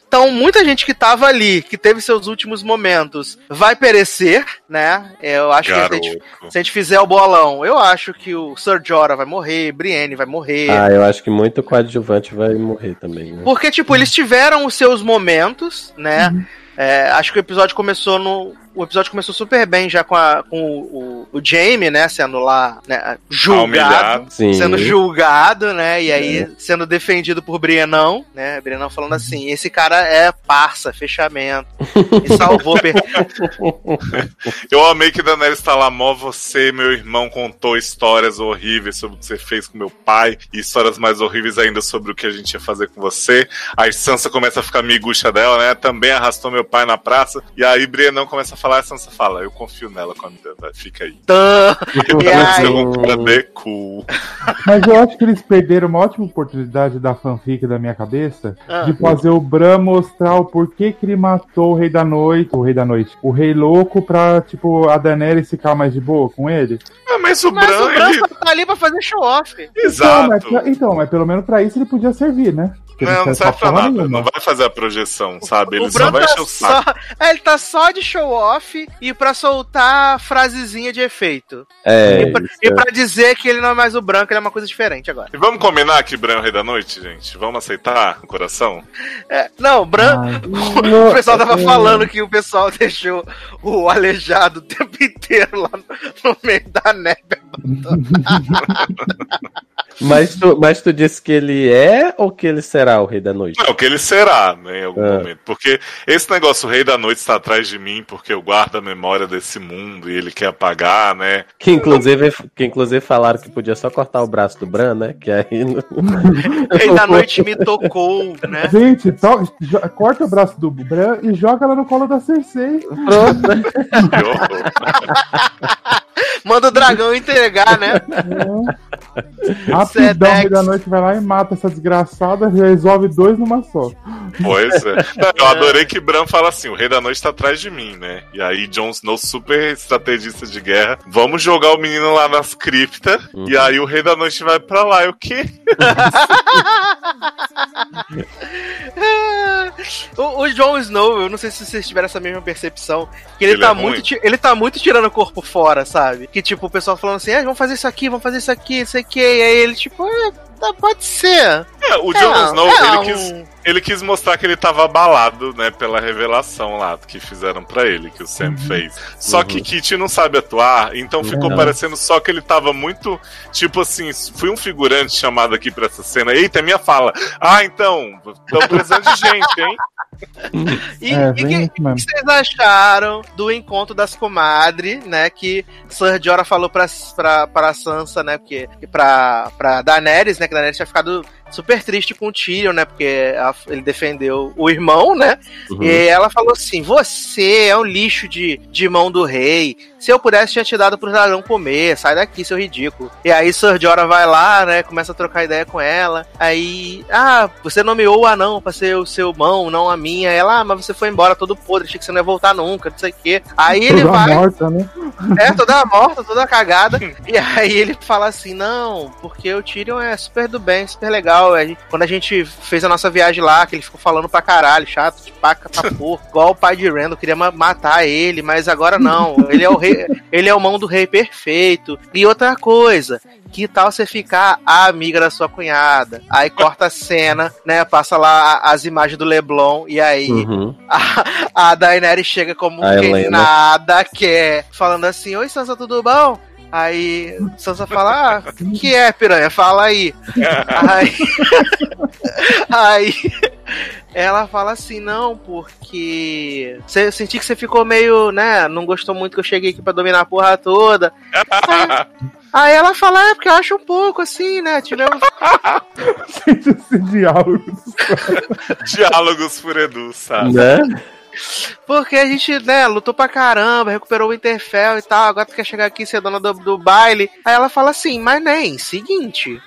Então, muita gente que tava ali, que teve seus últimos momentos, vai perecer, né? Eu acho que se a, gente,
garoto.
se a gente fizer o bolão, eu acho que o Sir Jorah vai morrer, Brienne vai morrer.
Ah, eu acho que muito coadjuvante vai morrer também, né?
Porque, tipo, eles tiveram os seus momentos, né? É, acho que o episódio começou no. O episódio começou super bem já com, a, com o, o, o Jamie, né? Sendo lá né, julgado. Sendo julgado, né? E aí sendo defendido por Brienão, né? Brienão falando assim: esse cara é parça, fechamento. E salvou.
Eu amei que Daenerys tá lá, mó você, meu irmão, contou histórias horríveis sobre o que você fez com meu pai, e histórias mais horríveis ainda sobre o que a gente ia fazer com você. Aí Sansa começa a ficar miguxa dela, né? Também arrastou meu pai na praça. E aí Brienão começa a falar, a Sansa fala, eu confio nela com a minha vai, fica aí. Porque
E aí?
um de cool.
Mas eu acho que eles perderam uma ótima oportunidade da fanfic da minha cabeça
Ah.
de fazer o Bran mostrar o porquê que ele matou o Rei da Noite, o Rei da Noite, o Rei Louco pra, tipo, a Daenerys ficar mais de boa com ele.
Ah, mas o
Mas
Bran,
o Bran
ele...
só tá ali pra fazer show-off.
Então mas,
Exato.
então, mas pelo menos pra isso ele podia servir, né? Porque
Não, não serve pra
porra
nada.
nenhuma.
Não vai fazer a projeção, sabe? Ele
o
só vai
tá
encher o saco.
só, é, ele tá só de show-off e pra soltar frasezinha de efeito.
É,
e, pra,
isso
e
é-
pra dizer que ele não é mais o branco, ele é uma coisa diferente agora.
E vamos combinar que Bran é o rei da noite, gente? Vamos aceitar no coração?
É, não, Bran.
Ai,
O pessoal tava
é.
falando que o pessoal deixou o aleijado o tempo inteiro lá no, no meio da neve.
Mas tu, mas tu disse que ele é ou que ele será o Rei da Noite?
Não, que ele será, né, em algum
É.
momento. Porque esse negócio, o rei da noite está atrás de mim porque eu guardo a memória desse mundo e ele quer apagar, né?
Que inclusive, que inclusive falaram que podia só cortar o braço do Bran, né? Que aí.
Rei da noite me tocou, né?
Gente, to- corta o braço do Bran e joga ela no colo da Cersei.
Pronto.
Manda o dragão entregar, né?
Rapidão,
Sedex.
Rei da Noite vai lá e mata essa desgraçada, resolve dois numa só.
pois é. Não, eu adorei que Bran fala assim: o rei da noite está atrás de mim, né? E aí, Jon Snow, super estrategista de guerra, vamos jogar o menino lá nas criptas.
Uhum.
E aí o rei da noite vai pra lá. E o quê?
o, o Jon Snow, eu não sei se vocês tiveram essa mesma percepção, que ele,
Ele
tá
é
muito,
ruim.
ele tá muito tirando o corpo fora, sabe? Que tipo, o pessoal falando assim, ah, vamos fazer isso aqui, vamos fazer isso aqui, isso aqui, e aí ele tipo, é, pode ser.
É, o Jon
É,
Snow,
é
ele
um-
quis. Ele quis mostrar que ele tava abalado, né, pela revelação lá que fizeram pra ele, que o Sam fez. Só que Kit não sabe atuar, então ficou
Não.
parecendo só que ele tava muito, tipo assim, fui um figurante chamado aqui pra essa cena. Eita, é minha fala. Ah, então, estão precisando de gente, hein?
E,
É,
e
bem
que- o que vocês acharam do encontro das comadres, né? Que Sir Jorah falou pra, pra, pra Sansa, né? Porque, pra, pra Daenerys, né? Que Daenerys tinha ficado super triste com o Tyrion, né? Porque a- ele defendeu o irmão, né?
Uhum.
E ela falou assim: Você é um lixo de, de mão do rei. Se eu pudesse, tinha te dado pro dragão comer. Sai daqui, seu ridículo. E aí, Sir Jorah vai lá, né? Começa a trocar ideia com ela. Aí, ah, você nomeou o anão pra ser o seu mão, não a minha. Ela, ah, mas você foi embora todo podre. Achei que você não ia voltar nunca, não sei o quê. Aí ele
Toda
vai.
morta, né?
É, toda morta, toda cagada. e aí ele fala assim: não, porque o Tyrion é super do bem, super legal. Quando a gente fez a nossa viagem lá, que ele ficou falando pra caralho, chato, de paca pra porra, igual o pai de Randall, queria ma- matar ele, mas agora não. Ele é o rei, ele é o mão do rei perfeito. E outra coisa. Que tal você ficar a amiga da sua cunhada? Aí corta a cena, né? Passa lá as imagens do Leblon e aí
Uhum.
a, a Daenerys chega como
A
quem
Helena.
nada quer, falando assim: Oi, Sansa, tudo bom? Aí Sansa fala: Ah, o que é, piranha? Fala aí. aí. aí ela fala assim: Não, porque. Cê, eu senti que você ficou meio, né? Não gostou muito que eu cheguei aqui pra dominar a porra toda. Aí ela fala: É, porque eu acho um pouco assim, né? Tivemos
Gente, esse diálogo.
Diálogos por Edu, sabe?
Né?
Porque a gente, né, lutou pra caramba, recuperou o Winterfell e tal, agora tu quer chegar aqui e ser dona do, do baile. Aí ela fala assim, mas nem, seguinte.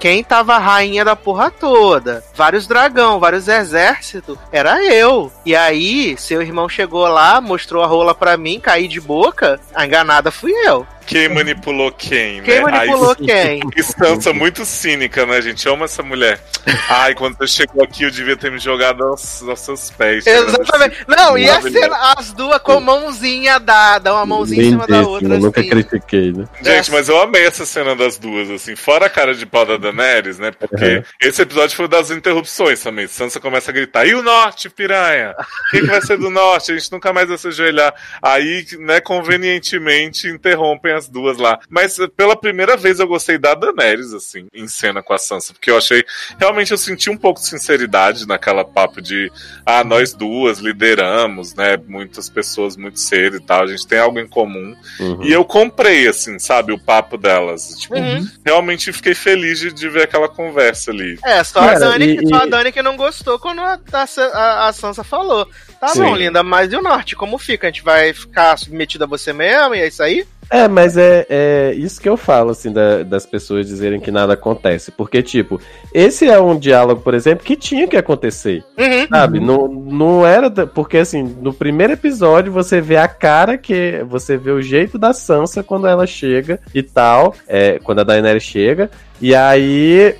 Quem tava rainha da porra toda, vários dragão, vários exércitos, era eu. E aí, seu irmão chegou lá, mostrou a rola pra mim, caí de boca, a enganada fui eu.
Quem manipulou quem,
Quem
né?
manipulou
Aí,
quem?
Instância muito cínica, né, gente? Ama essa mulher. Ai, quando você chegou aqui, eu devia ter me jogado aos, aos seus pés.
Exatamente. Não, e a cena, as duas com mãozinha dada, uma mãozinha em cima da outra.
nunca
assim.
critiquei, né?
Gente, mas eu amei essa cena das duas, assim, fora a cara de pau da Daenerys, né? Porque
Uhum.
esse episódio foi das interrupções também. Sansa começa a gritar: e o norte, piranha? O que, que vai ser do norte? A gente nunca mais vai se ajoelhar. Aí, né, convenientemente interrompem as duas lá. Mas eh, pela primeira vez eu gostei da Daenerys, assim, em cena com a Sansa, porque eu achei. Realmente eu senti um pouco de sinceridade naquela papo de ah, nós duas lideramos, né? Muitas pessoas muito cedo e tal, a gente tem algo em comum.
Uhum.
E eu comprei, assim, sabe, o papo delas. Tipo,
Uhum.
realmente fiquei feliz de, de ver aquela conversa ali.
É, só,
Cara,
a Dani,
e-
só a Dani que não gostou quando a, a, a- a Sansa falou. Tá
Sim.
bom, linda, mas e o norte? Como fica? A gente vai ficar submetido a você mesmo? E é isso aí?
É, mas é, é isso que eu falo, assim, da- das pessoas dizerem que nada acontece. Porque, tipo, esse é um diálogo, por exemplo, que tinha que acontecer.
Uhum.
Sabe? Não, não era. Porque, assim, no primeiro episódio você vê a cara que. Você vê o jeito da Sansa quando ela chega e tal. É, quando a Daenerys chega. E aí.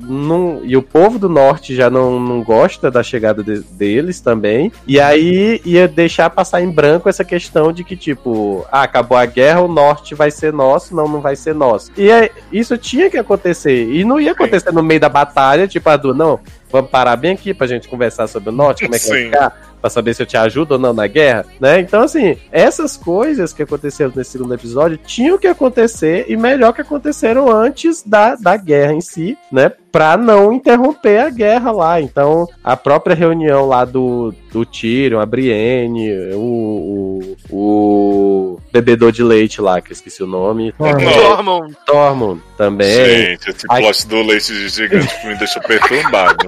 Não, e o povo do norte já não, não gosta da chegada de- deles também. E aí ia deixar passar em branco essa questão de que, tipo, ah, acabou a guerra, o norte vai ser nosso, não, não vai ser nosso. E é- isso tinha que acontecer. E não ia acontecer no meio da batalha, tipo, a Du, não, vamos parar bem aqui pra gente conversar sobre o norte, como é que vai
Sim.
ficar, pra saber se eu te ajudo ou não na guerra, né? Então, assim, essas coisas que aconteceram nesse segundo episódio tinham que acontecer e melhor que aconteceram antes da, da guerra em si, né? Pra não interromper a guerra lá. Então, a própria reunião lá do, do Tyrion, a Brienne, o, o, o bebedor de leite lá, que eu esqueci o nome,
Tormund.
Tormund.
Tormund também.
Gente, esse
Ai.
plot do leite de gigante me deixou perturbado.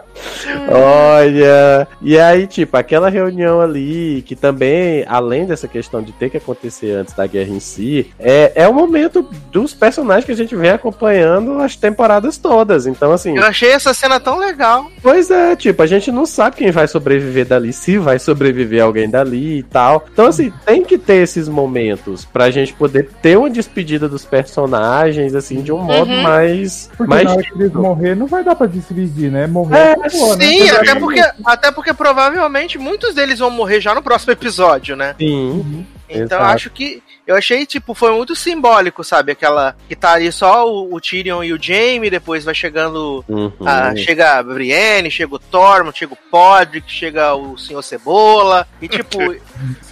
Olha, e aí, tipo, aquela reunião ali, que também, além dessa questão de ter que acontecer antes da guerra em si, é, é o momento dos personagens que a gente vem acompanhando as temporadas todas. Então, assim,
Eu achei essa cena tão legal.
pois é, tipo, a gente não sabe quem vai sobreviver dali, se vai sobreviver alguém dali e tal. Então, assim, tem que ter esses momentos pra gente poder ter uma despedida dos personagens, assim, de um modo
Uhum.
mais.
Porque
mais
na hora que eles morrer, não vai dar pra despedir, né? Morrer
É,
acabou, né?
Sim, até porque, até porque provavelmente muitos deles vão morrer já no próximo episódio, né?
Sim.
Então
Exato.
acho que. Eu achei, tipo, foi muito simbólico, sabe? Aquela. Que tá ali só o, o Tyrion e o Jaime, depois vai chegando.
Uhum.
a- chega a Brienne, chega o Tormund, chega o Podrick, chega o Senhor Cebola. E tipo.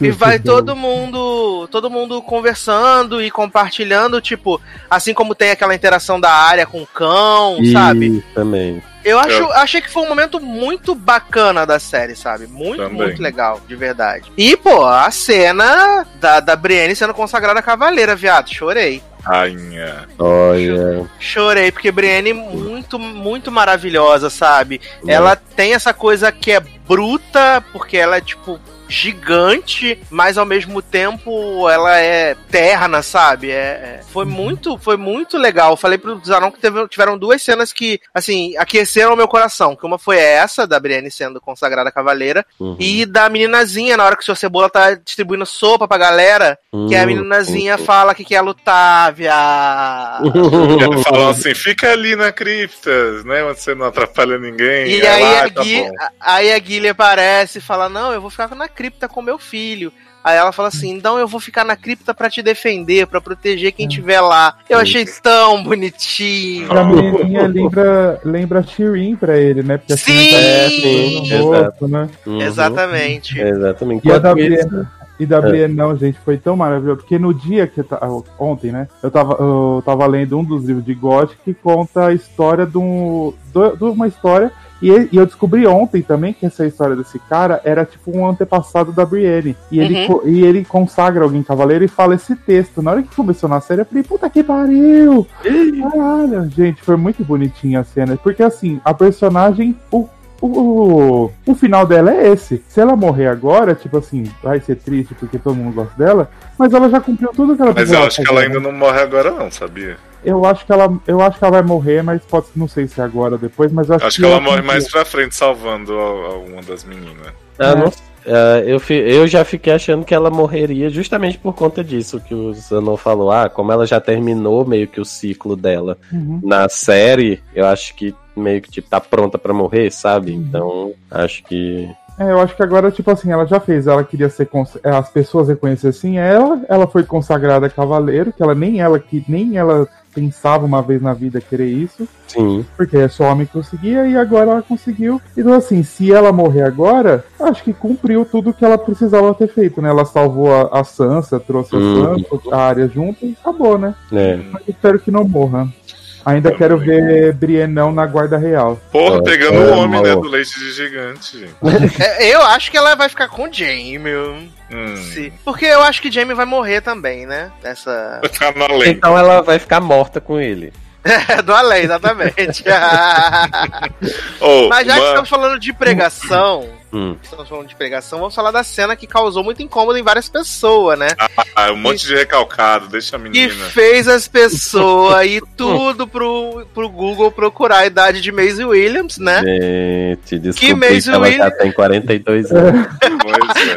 E vai todo mundo, todo mundo conversando e compartilhando, tipo, assim como tem aquela interação da área com o cão,
E
sabe?
Também.
Eu acho, achei que foi um momento muito bacana da série, sabe? Muito,
Também.
muito legal, de verdade. E, pô, a cena da, da Brienne sendo consagrada cavaleira, viado, chorei.
rainha.
Olha.
Chorei, porque Brienne muito, muito maravilhosa, sabe? Ela tem essa coisa que é bruta, porque ela é tipo gigante, mas ao mesmo tempo ela é terna, sabe? É, é- foi muito, foi muito legal. Falei pro Zanon que teve- tiveram duas cenas que, assim, aqueceram o meu coração. Que uma foi essa, da Brienne sendo consagrada cavaleira,
Uhum.
e da meninazinha, na hora que o seu Cebola tá distribuindo sopa pra galera, que a
Hum,
meninazinha
hum,
fala que quer lutar, viado.
Falou assim: fica ali na cripta, né? Onde você não atrapalha ninguém.
E
Ela,
aí,
"Ah,
a
tá
Gui,
bom."
aí a Guilherme aparece e fala: Não, eu vou ficar na cripta com meu filho. Aí ela fala assim: Então eu vou ficar na cripta pra te defender, pra proteger quem estiver lá. Eu achei tão bonitinho.
A menininha lembra, lembra a Shirin pra ele, né? Porque a
Sim!
É,
tá
sim,
rosto, né?
Uhum.
Exatamente.
Exatamente.
E a da e da Brienne não, gente, foi tão maravilhoso. Porque no dia que eu ta- ontem, né? Eu tava, eu tava lendo um dos livros de Gothic que conta a história de, um, do- de uma história. E, e eu descobri ontem também que essa história desse cara era tipo um antepassado da Brienne. E ele,
Uhum.
e ele consagra alguém cavaleiro e fala esse texto. Na hora que começou na série, eu falei, puta que pariu! Caralho, gente, foi muito bonitinha a cena. Porque assim, a personagem. O, o, o final dela é esse. Se ela morrer agora, tipo assim, vai ser triste porque todo mundo gosta dela, mas ela já cumpriu tudo que ela
Mas eu acho que ela ainda
né?
não morre agora, não, sabia?
Eu acho que ela, eu acho que ela vai morrer, mas pode, não sei se é agora ou depois, mas eu acho,
Acho que ela morre
cumpriu.
mais pra frente salvando a- a uma das meninas.
Ah, não- ah, eu, fi- eu já fiquei achando que ela morreria justamente por conta disso que o Zanon falou. Ah, como ela já terminou meio que o ciclo dela
Uhum.
na série, eu acho que meio que tipo, tá pronta pra morrer, sabe?
Uhum.
Então, acho que.
É, eu acho que agora, tipo assim, ela já fez, ela queria ser as pessoas reconhecessem ela, ela foi consagrada cavaleiro, que ela nem ela que nem ela pensava uma vez na vida querer isso,
Sim.
porque é só homem que conseguia e agora ela conseguiu. Então assim, se ela morrer agora, acho que cumpriu tudo que ela precisava ter feito, né? Ela salvou a, a Sansa, trouxe a
Uhum.
Sansa, a área junto e acabou, né?
É.
Mas eu espero que não morra. Ainda quero ver Brienão na guarda real.
Porra,
É,
pegando
é,
o homem, né, do leite de gigante, gente.
É, eu acho que ela vai ficar com o Jaime.
Hum.
Porque eu acho que Jaime vai morrer também, né? Essa.
Vai ficar na lei.
Então ela vai ficar morta com ele.
Do além, exatamente.
Oh,
Mas já que estamos falando de pregação,
Hum.
estamos falando de pregação, vamos falar da cena que causou muito incômodo em várias pessoas, né?
Ah, um monte de recalcado, deixa a
Que
menina.
fez as pessoas ir tudo pro, pro Google procurar a idade de Maisie Williams, né?
Gente, desculpa,
Maisie
ela já
Williams?
tem 42 anos.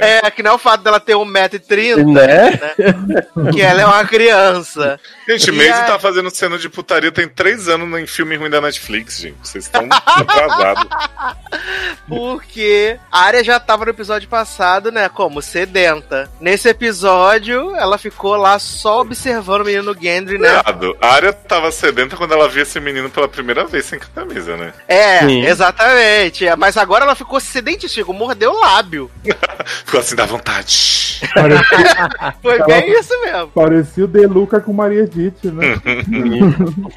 É.
É, que não é o fato dela ter 1,30m,
né?
que ela é uma criança.
Gente,
E
Maisie tá fazendo cena de putaria tem três anos em filme ruim da Netflix, gente. Vocês estão atrasados.
Porque a área já tava no episódio passado, né? Como sedenta. Nesse episódio, ela ficou lá só observando o menino Gendry, né?
Cuidado, a área tava sedenta quando ela viu esse menino pela primeira vez sem camisa, né?
É,
Sim.
exatamente. É, Mas agora ela ficou sedentíssima, mordeu o lábio.
Ficou assim, dá vontade.
Parecia,
Foi
Ela-
bem isso mesmo.
parecia o Deluca com Maria Edith, né?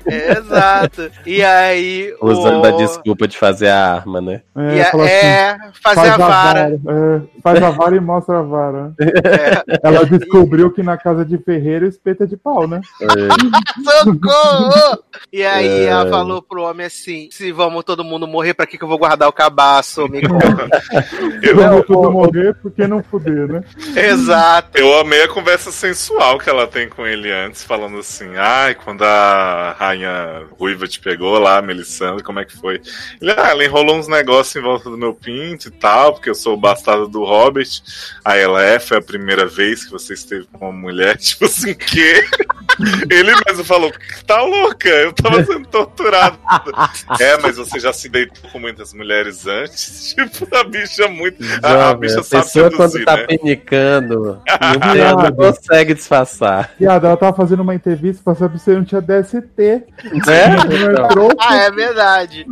Exato. E aí.
Usando
o...
a desculpa de fazer a arma, né?
É,
E a-
assim,
é, fazer a vara.
é, faz a vara e mostra a vara.
É.
Ela descobriu que na casa de ferreiro espeta de pau, né?
Socorro! E aí
É.
ela falou pro homem assim: se vamos todo mundo morrer, pra que, que eu vou guardar o cabaço? Me conta.
Vamos tudo morrer, porque não fuder, né?
Exato.
Eu amei a conversa sensual que ela tem com ele antes, falando assim: ai, quando a rainha ruiva te pegou lá, Melisandre, como é que foi? Ele, ah, ela enrolou uns negócios em volta do meu pinto e tal, porque eu sou o bastardo do Hobbit. Aí ela é, foi a primeira vez que você esteve com uma mulher, tipo assim, que? Ele mesmo falou, tá louca, eu tava sendo torturado. é, mas você já se deitou com muitas mulheres antes? Tipo, a bicha é muito. A, a
Jovem,
bicha
a
sabe
pessoa quando
seduzir,
tá
né?
penicando, não, consegue disfarçar.
Piada, ela tava fazendo uma entrevista pra saber se eu não tinha DST.
Né?
Ela
Então,
entrou,
Ah, é verdade.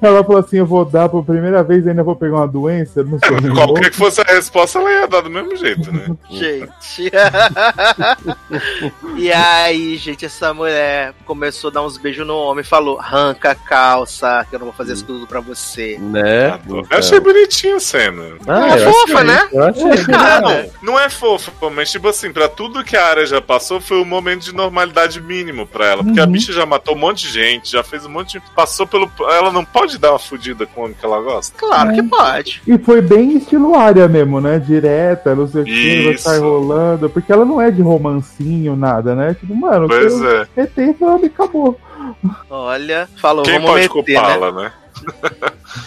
ela falou assim: eu vou dar pela primeira vez, ainda vou pegar uma doença. Não nem louco.
Qualquer que fosse a resposta, ela ia dar do mesmo jeito, né?
Gente. e aí aí, gente, essa mulher começou a dar uns beijos no homem e falou: arranca a calça, que eu não vou fazer isso tudo pra você.
Né?
Eu achei bonitinho a cena.
Ah,
É fofa, né?
Não, não é fofo, mas tipo assim, pra tudo que a área já passou, foi um momento de normalidade mínimo pra ela. Porque a
Uhum.
bicha já matou um monte de gente, já fez um monte de. Passou pelo. Ela não pode dar uma fudida com o homem que ela gosta.
claro que pode.
E foi bem estilo área mesmo, né? Direta, não sei o que, vai sair rolando. Porque ela não é de romancinho, nada, né? Tipo, mano,
Pois
eu
é.
metei e acabou.
Olha, falou,
Quem
vamos
pode
meter, né?
culpá-la, né?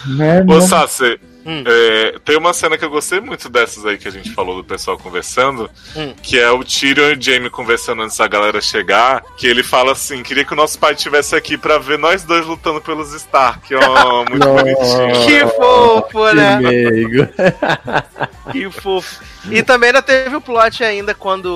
Né?
Ô, Sassi,
Hum.
é, tem uma cena que eu gostei muito dessas aí que a gente falou do pessoal conversando,
Hum.
que é o Tyrion e o Jaime conversando antes da galera chegar, que ele fala assim, queria que o nosso pai estivesse aqui pra ver nós dois lutando pelos Stark. Ó, muito bonitinho.
Que fofo, né?
Que.
Que fofo. E também ainda teve o plot ainda quando.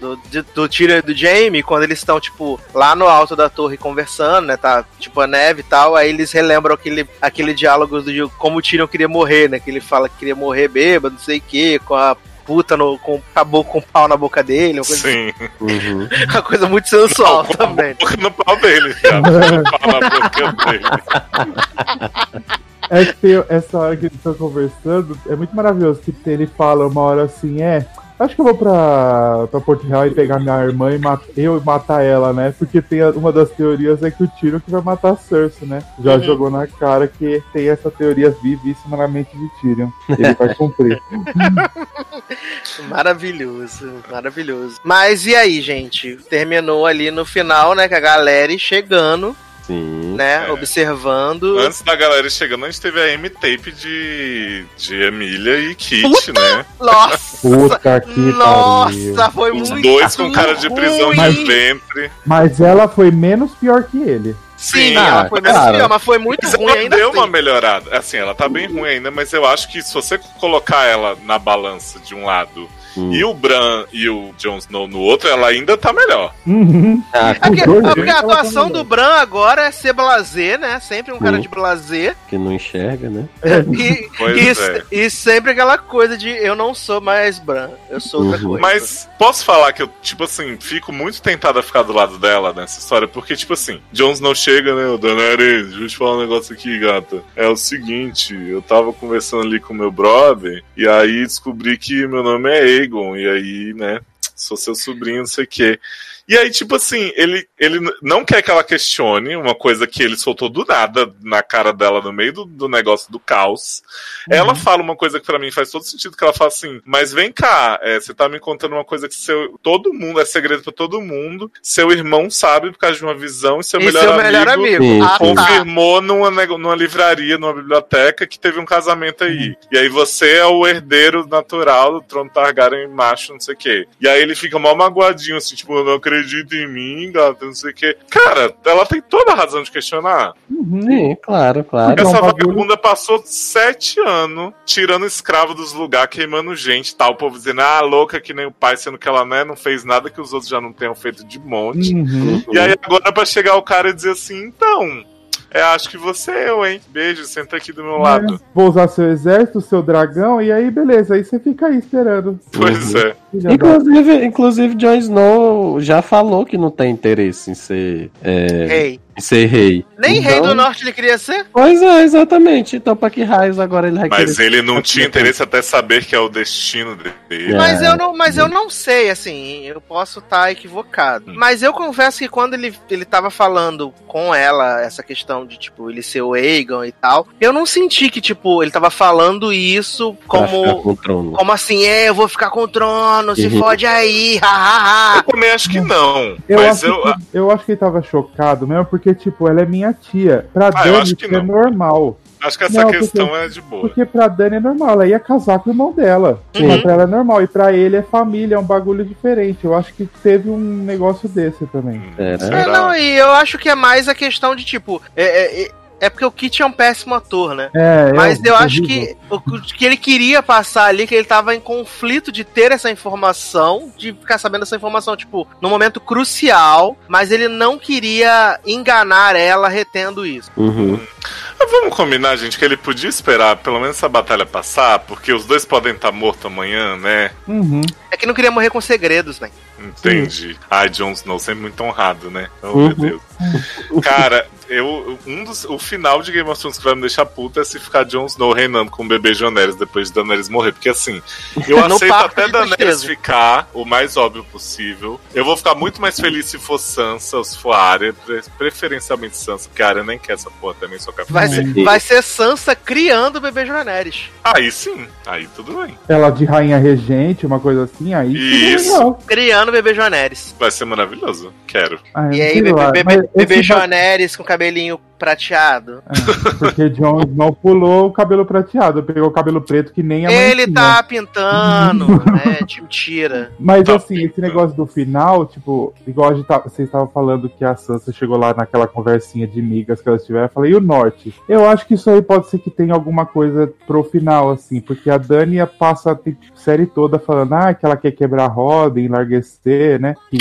Do, de- do Tyrion e do Jaime, quando eles estão, tipo, lá no alto da torre conversando, né? Tá, tipo, a neve e tal. Aí eles relembram aquele, aquele diálogo do como o Tyrion queria morrer, né? Que ele fala que queria morrer bêbado, não sei o quê, com a puta no, com, acabou com o pau na boca dele, uma coisa,
Sim.
Uhum.
uma coisa muito sensual
a
também.
no pau dele, cara. Com o pau na boca dele.
É que tem essa hora que eles estão conversando, é muito maravilhoso que ele fala uma hora assim, é. Acho que eu vou pra, pra Porto Real e pegar minha irmã e mat, eu matar ela, né? Porque tem a- uma das teorias é que o Tyrion que vai matar a Cersei, né? Já
Uhum.
jogou na cara que tem essa teoria vivíssima na mente de Tyrion. Ele vai cumprir.
Maravilhoso, maravilhoso. Mas e aí, gente? Terminou ali no final, né? Com a galera chegando,
Sim.
né?
É.
Observando.
Antes da galera chegando, a gente teve a M-Tape de, de Emília e Kit,
Puta!
né?
Nossa!
Puta que pariu.
Nossa, foi
Os
muito
dois com cara de prisão
ruim.
de ventre.
Mas ela foi menos pior que ele.
Sim,
Ah,
ela foi menos pior, mas foi muito
Mas
ruim
ela
ainda
deu
assim.
uma melhorada. Assim, ela tá bem ruim ainda, mas eu acho que se você colocar ela na balança de um lado
Hum.
e o Bran e o Jon Snow no outro, ela ainda tá melhor.
Uhum.
Ah,
É porque,
dois,
é porque a
tá
atuação
melhor.
do Bran agora é ser blazer, né? Sempre um cara de blazer.
que não enxerga, né?
E,
Pois
e,
é.
e sempre aquela coisa de eu não sou mais Bran, eu sou outra
Uhum.
coisa.
Mas posso falar que eu, tipo assim, fico muito tentado a ficar do lado dela nessa história, porque, tipo assim, Jon Snow chega, né? O Daenerys, deixa eu te falar um negócio aqui, gata. É o seguinte, eu tava conversando ali com meu brother, e aí descobri que meu nome é E aí, né, sou seu sobrinho, não sei o quê. E aí, tipo assim, ele, ele não quer que ela questione uma coisa que ele soltou do nada na cara dela no meio do, do negócio do caos. Ela fala uma coisa que pra mim faz todo sentido, que ela fala assim, mas vem cá, é, você tá me contando uma coisa que seu, todo mundo, é segredo pra todo mundo, seu irmão sabe por causa de uma visão, e seu
e
melhor
seu
amigo,
melhor amigo.
Sim,
Ah,
sim.
tá.
confirmou numa, numa livraria, numa biblioteca, que teve um casamento aí. E aí você é o herdeiro natural do trono Targaryen macho, não sei o quê. E aí ele fica mal magoadinho, assim, tipo, eu não acredito em mim, gata, não sei o quê. Cara, ela tem toda a razão de questionar.
Uhum.
Sim, claro, claro.
Porque-
Essa
um bagulho-
vagabunda passou sete anos tirando escravo dos lugares, queimando gente, tal. O povo dizendo, ah, louca que nem o pai, sendo que ela né, não fez nada que os outros já não tenham feito de monte.
Uhum.
E aí agora pra chegar o cara e dizer assim, então, é, acho que você é eu, hein? Beijo, senta aqui do meu lado.
É, Vou usar seu exército, seu dragão, e aí beleza, aí você fica aí esperando.
Pois
Uhum.
é.
Inclusive, inclusive, Jon Snow já falou que não tem interesse em ser, é,
Rei.
Ser rei.
Nem rei
Então-
do norte ele queria ser?
Pois é, exatamente. Então, pra que raios agora ele vai
Mas
querer-
ele não tinha interesse até saber que é o destino dele.
É.
Mas eu não, mas eu não sei, assim, eu posso estar equivocado.
Hum.
Mas eu confesso que quando ele, ele tava falando com ela essa questão de, tipo, ele ser o Aegon e tal, eu não senti que, tipo, ele tava falando isso como.
com.
Como assim, é, eu vou ficar com o trono, se fode aí, hahaha.
Eu também acho que não.
Eu
mas
acho,
eu.
que, eu acho que ele tava chocado mesmo, porque, tipo, ela é minha tia. Pra
Ah, eu
Dani
acho que
isso é normal.
Acho que essa
Não,
questão é de boa.
Porque pra Dani é normal, ela ia casar com o irmão dela.
Uhum.
Mas pra ela é normal. E pra ele é família, é um bagulho diferente. Eu acho que teve um negócio desse também.
É, né?
É, não, e eu acho que é mais a questão de, tipo, é, é, é- porque o Kit é um péssimo ator, né?
É,
Mas
é
eu acho que o que ele queria passar ali, que ele tava em conflito de ter essa informação, de ficar sabendo essa informação, tipo, num momento crucial, mas ele não queria enganar ela retendo isso.
Uhum.
Vamos combinar, gente, que ele podia esperar pelo menos essa batalha passar, porque os dois podem estar mortos amanhã, né?
Uhum.
É que não queria morrer com segredos, né?
Entendi. Ai, Jon Snow sempre muito honrado, né? Oh,
Uhum.
meu Deus. Cara, eu, um dos, o final de Game of Thrones que vai me deixar puta é se ficar Jon Snow reinando com o bebê Daenerys depois de Daenerys morrer. Porque assim, eu aceito até Daenerys ficar o mais óbvio possível. Eu vou ficar muito mais feliz se for Sansa ou se for Arya, pre- preferencialmente Sansa, porque a Arya nem quer essa porra também, só quer
Vai ser,
Entendi.
vai ser Sansa criando o bebê Daenerys.
Aí sim, aí tudo bem.
Ela de rainha regente, uma coisa assim, aí seria
Isso.
legal.
Criando o bebê Daenerys.
Vai ser maravilhoso. Quero.
Ah,
E
eu
aí, bebê, bebê, bebê com cabelinho prateado.
Porque Jon Snow pulou o cabelo prateado, pegou o cabelo preto que nem a
Ele tá pintando, né? Mentira.
Mas
Tá
assim, esse
pintando.
negócio do final, tipo, igual a gente tá, vocês estavam falando que a Sansa chegou lá naquela conversinha de migas que elas tiveram, eu falei, e o norte? Eu acho que isso aí pode ser que tenha alguma coisa pro final, assim, porque a Dani passa a ter- série toda falando, ah, que ela quer quebrar a roda, enlarguecer, né? Que,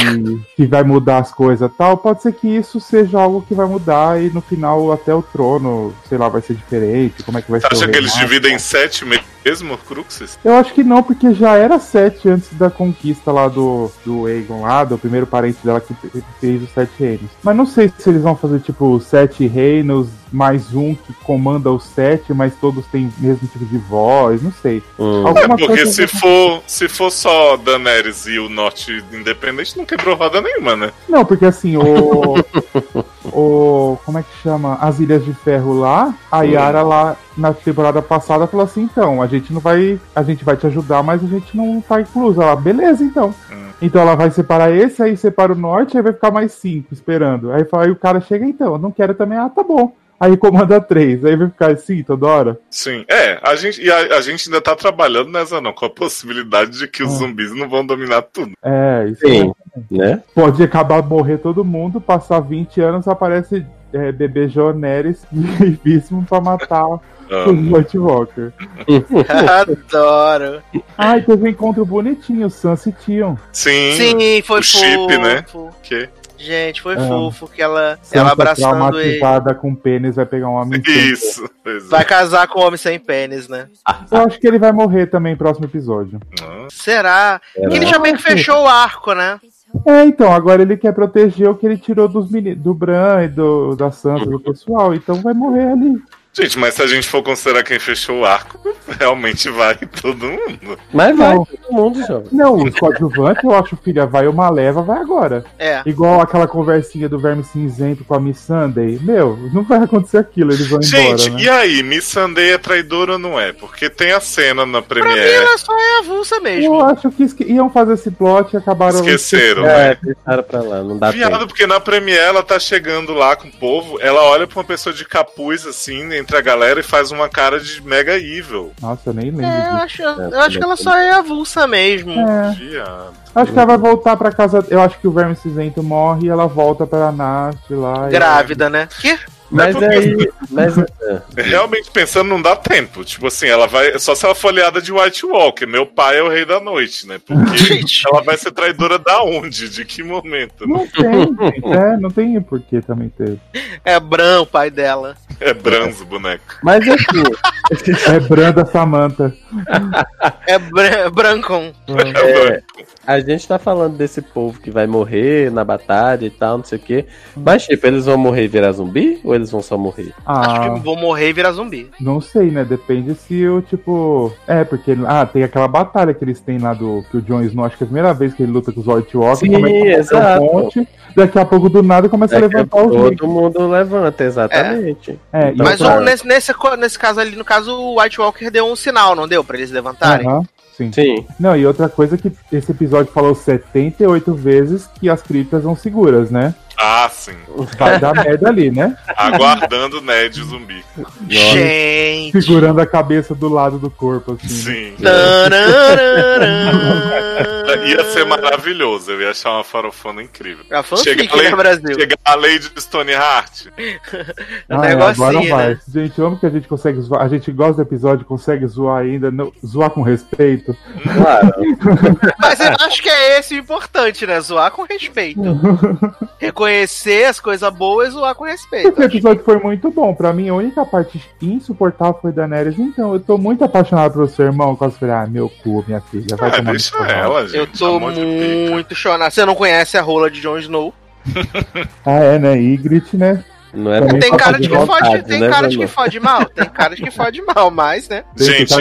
que vai mudar as coisas e tal. Pode ser que isso seja algo que vai mudar e no final até o trono, sei lá, vai ser diferente. Como é que vai
Você
ser?
acha que eles dividem em sete mesmo, Cruxes?
Eu acho que não, porque já era sete antes da conquista lá do, do Aegon lá, do primeiro parente dela que fe- fez os sete reinos. Mas não sei se eles vão fazer, tipo, sete reinos, mais um que comanda os sete, mas todos têm o mesmo tipo de voz, não sei.
Hum.
É, porque
coisa-
se for, se for só Daenerys e o Norte independente, não quebrou roda nenhuma, né?
Não, porque assim, o. o. Como é que chama? As Ilhas de Ferro lá, a Yara lá na temporada passada falou assim: então, a gente não vai. A gente vai te ajudar, mas a gente não tá inclusa. Ela, beleza, então.
Hum.
Então ela vai separar esse, aí separa o norte, aí vai ficar mais cinco esperando. Aí, fala- aí o cara chega, então, eu não quero também, ah, tá bom. Aí comanda três, aí vai ficar assim toda hora.
Sim. É, a gente, e a, a gente ainda tá trabalhando nessa, não, com a possibilidade de que os
Ah.
zumbis não vão dominar tudo.
É, isso
Sim, né?
pode acabar morrer todo mundo, passar 20 anos, aparece é, bebê Joneres vivíssimo pra matar o
Amo.
White Walker.
Adoro.
Ah, e teve um encontro bonitinho, Sans e Tion.
Sim,
Sim, foi
o chip,
fofo.
né? que?
Gente, foi
Ah.
fofo que ela, ela abraçando ele.
traumatizada com pênis vai pegar um homem sem.
Isso. é.
Vai casar com um homem sem pênis, né?
Eu acho que ele vai morrer também no próximo episódio.
Ah,
Será?
Será?
Que ele já meio que fechou o arco, né?
É, então, agora ele quer proteger o que ele tirou dos meni- do Bran e do, da Sansa, do pessoal, então vai morrer ali.
Gente, mas se a gente for considerar quem fechou o arco, realmente vai todo mundo.
Mas vai,
Não.
todo mundo, jovem.
Não, os coadjuvantes, eu acho, filha, vai uma leva, vai agora.
É.
Igual aquela conversinha do Verme Cinzento com a Miss Sunday. Meu, não vai acontecer aquilo, eles vão
Gente,
embora, né?
e aí, Miss Sunday é traidora ou não é? Porque tem a cena na
Pra mim,
Premiere.
ela só é avulsa mesmo.
Eu acho que esque- iam fazer esse plot e acabaram...
Esqueceram,
É,
né?
deixaram pra lá, não dá
Viado,
tempo.
porque na Premiere ela tá chegando lá com o povo, ela olha pra uma pessoa de capuz assim, entre a galera e faz uma cara de mega evil.
Nossa, eu nem lembro
É, eu acho, eu acho que ela só é avulsa mesmo.
É, acho que ela vai voltar pra casa... Eu acho que o Verme Cinzento morre e ela volta pra Nath lá. e-
Grávida, né? Que?
Mas
porque-
aí. Mas, é,
Realmente pensando, não dá tempo. Tipo assim, ela vai. Só se ela for aliada de White Walker. Meu pai é o rei da noite, né? Porque ela vai ser traidora da onde? De que momento? né?
Não tem. É, não tem por que também ter.
É Bran, o pai dela.
É Branzo, boneco.
mas assim,
É Branda Samantha.
É Bran Brancon.
É, a gente tá falando desse povo que vai morrer na batalha e tal, não sei o quê. Mas, tipo, eles vão morrer e virar zumbi? Ou eles vão só morrer?
Acho
Ah,
que vou morrer e virar zumbi.
não sei, né? Depende se eu, tipo. É, porque. Ah, tem aquela batalha que eles têm lá do. Que o Jon Snow, acho que é a primeira vez que ele luta com os White Walkers.
Sim,
começa a bater
exato.
monte, daqui a pouco do nada começa a
Daqui a
levantar os
pouco
ricos.
todo mundo levanta, exatamente.
É, e
Mas
outra-
o- nesse, nesse, nesse caso ali, no caso, o White Walker deu um sinal, não deu? Pra eles levantarem?
Aham, sim.
Sim.
Não, e outra coisa que esse episódio falou 78 vezes que as criptas são seguras, né?
Ah, sim.
Vai dar merda ali, né?
Aguardando Ned zumbi.
Gente.
Segurando a cabeça do lado do corpo, assim. né?
Sim. Ia ser maravilhoso. Eu ia achar uma farofona incrível.
A fanfic,
Chega a lei-
né, Brasil?
Chegar a Lady de Stone Heart.
Um
Ah, é, agora vai.
né?
Gente, eu amo que a gente consegue zoar. A gente gosta do episódio, consegue zoar ainda, não- zoar com respeito.
Claro.
Mas eu acho que é esse o importante, né? Zoar com respeito. Reconhecer as coisas boas e zoar com respeito.
Esse episódio foi muito bom. Pra mim, a única parte insuportável foi Daenerys. Então, eu tô muito apaixonado pelo seu irmão. Eu falei, ah, meu cu, minha filha, vai
Ah,
tomar
deixa
rabo.
ela, gente.
Eu tô muito chorado. Você não conhece a rola de Jon Snow?
Ah, é, né? Ygritte, né?
Não é
Tem
falta
cara de que
vontade,
fode, tem
né,
cara de que fode mal, tem cara de que fode mal, mas, né?
Gente.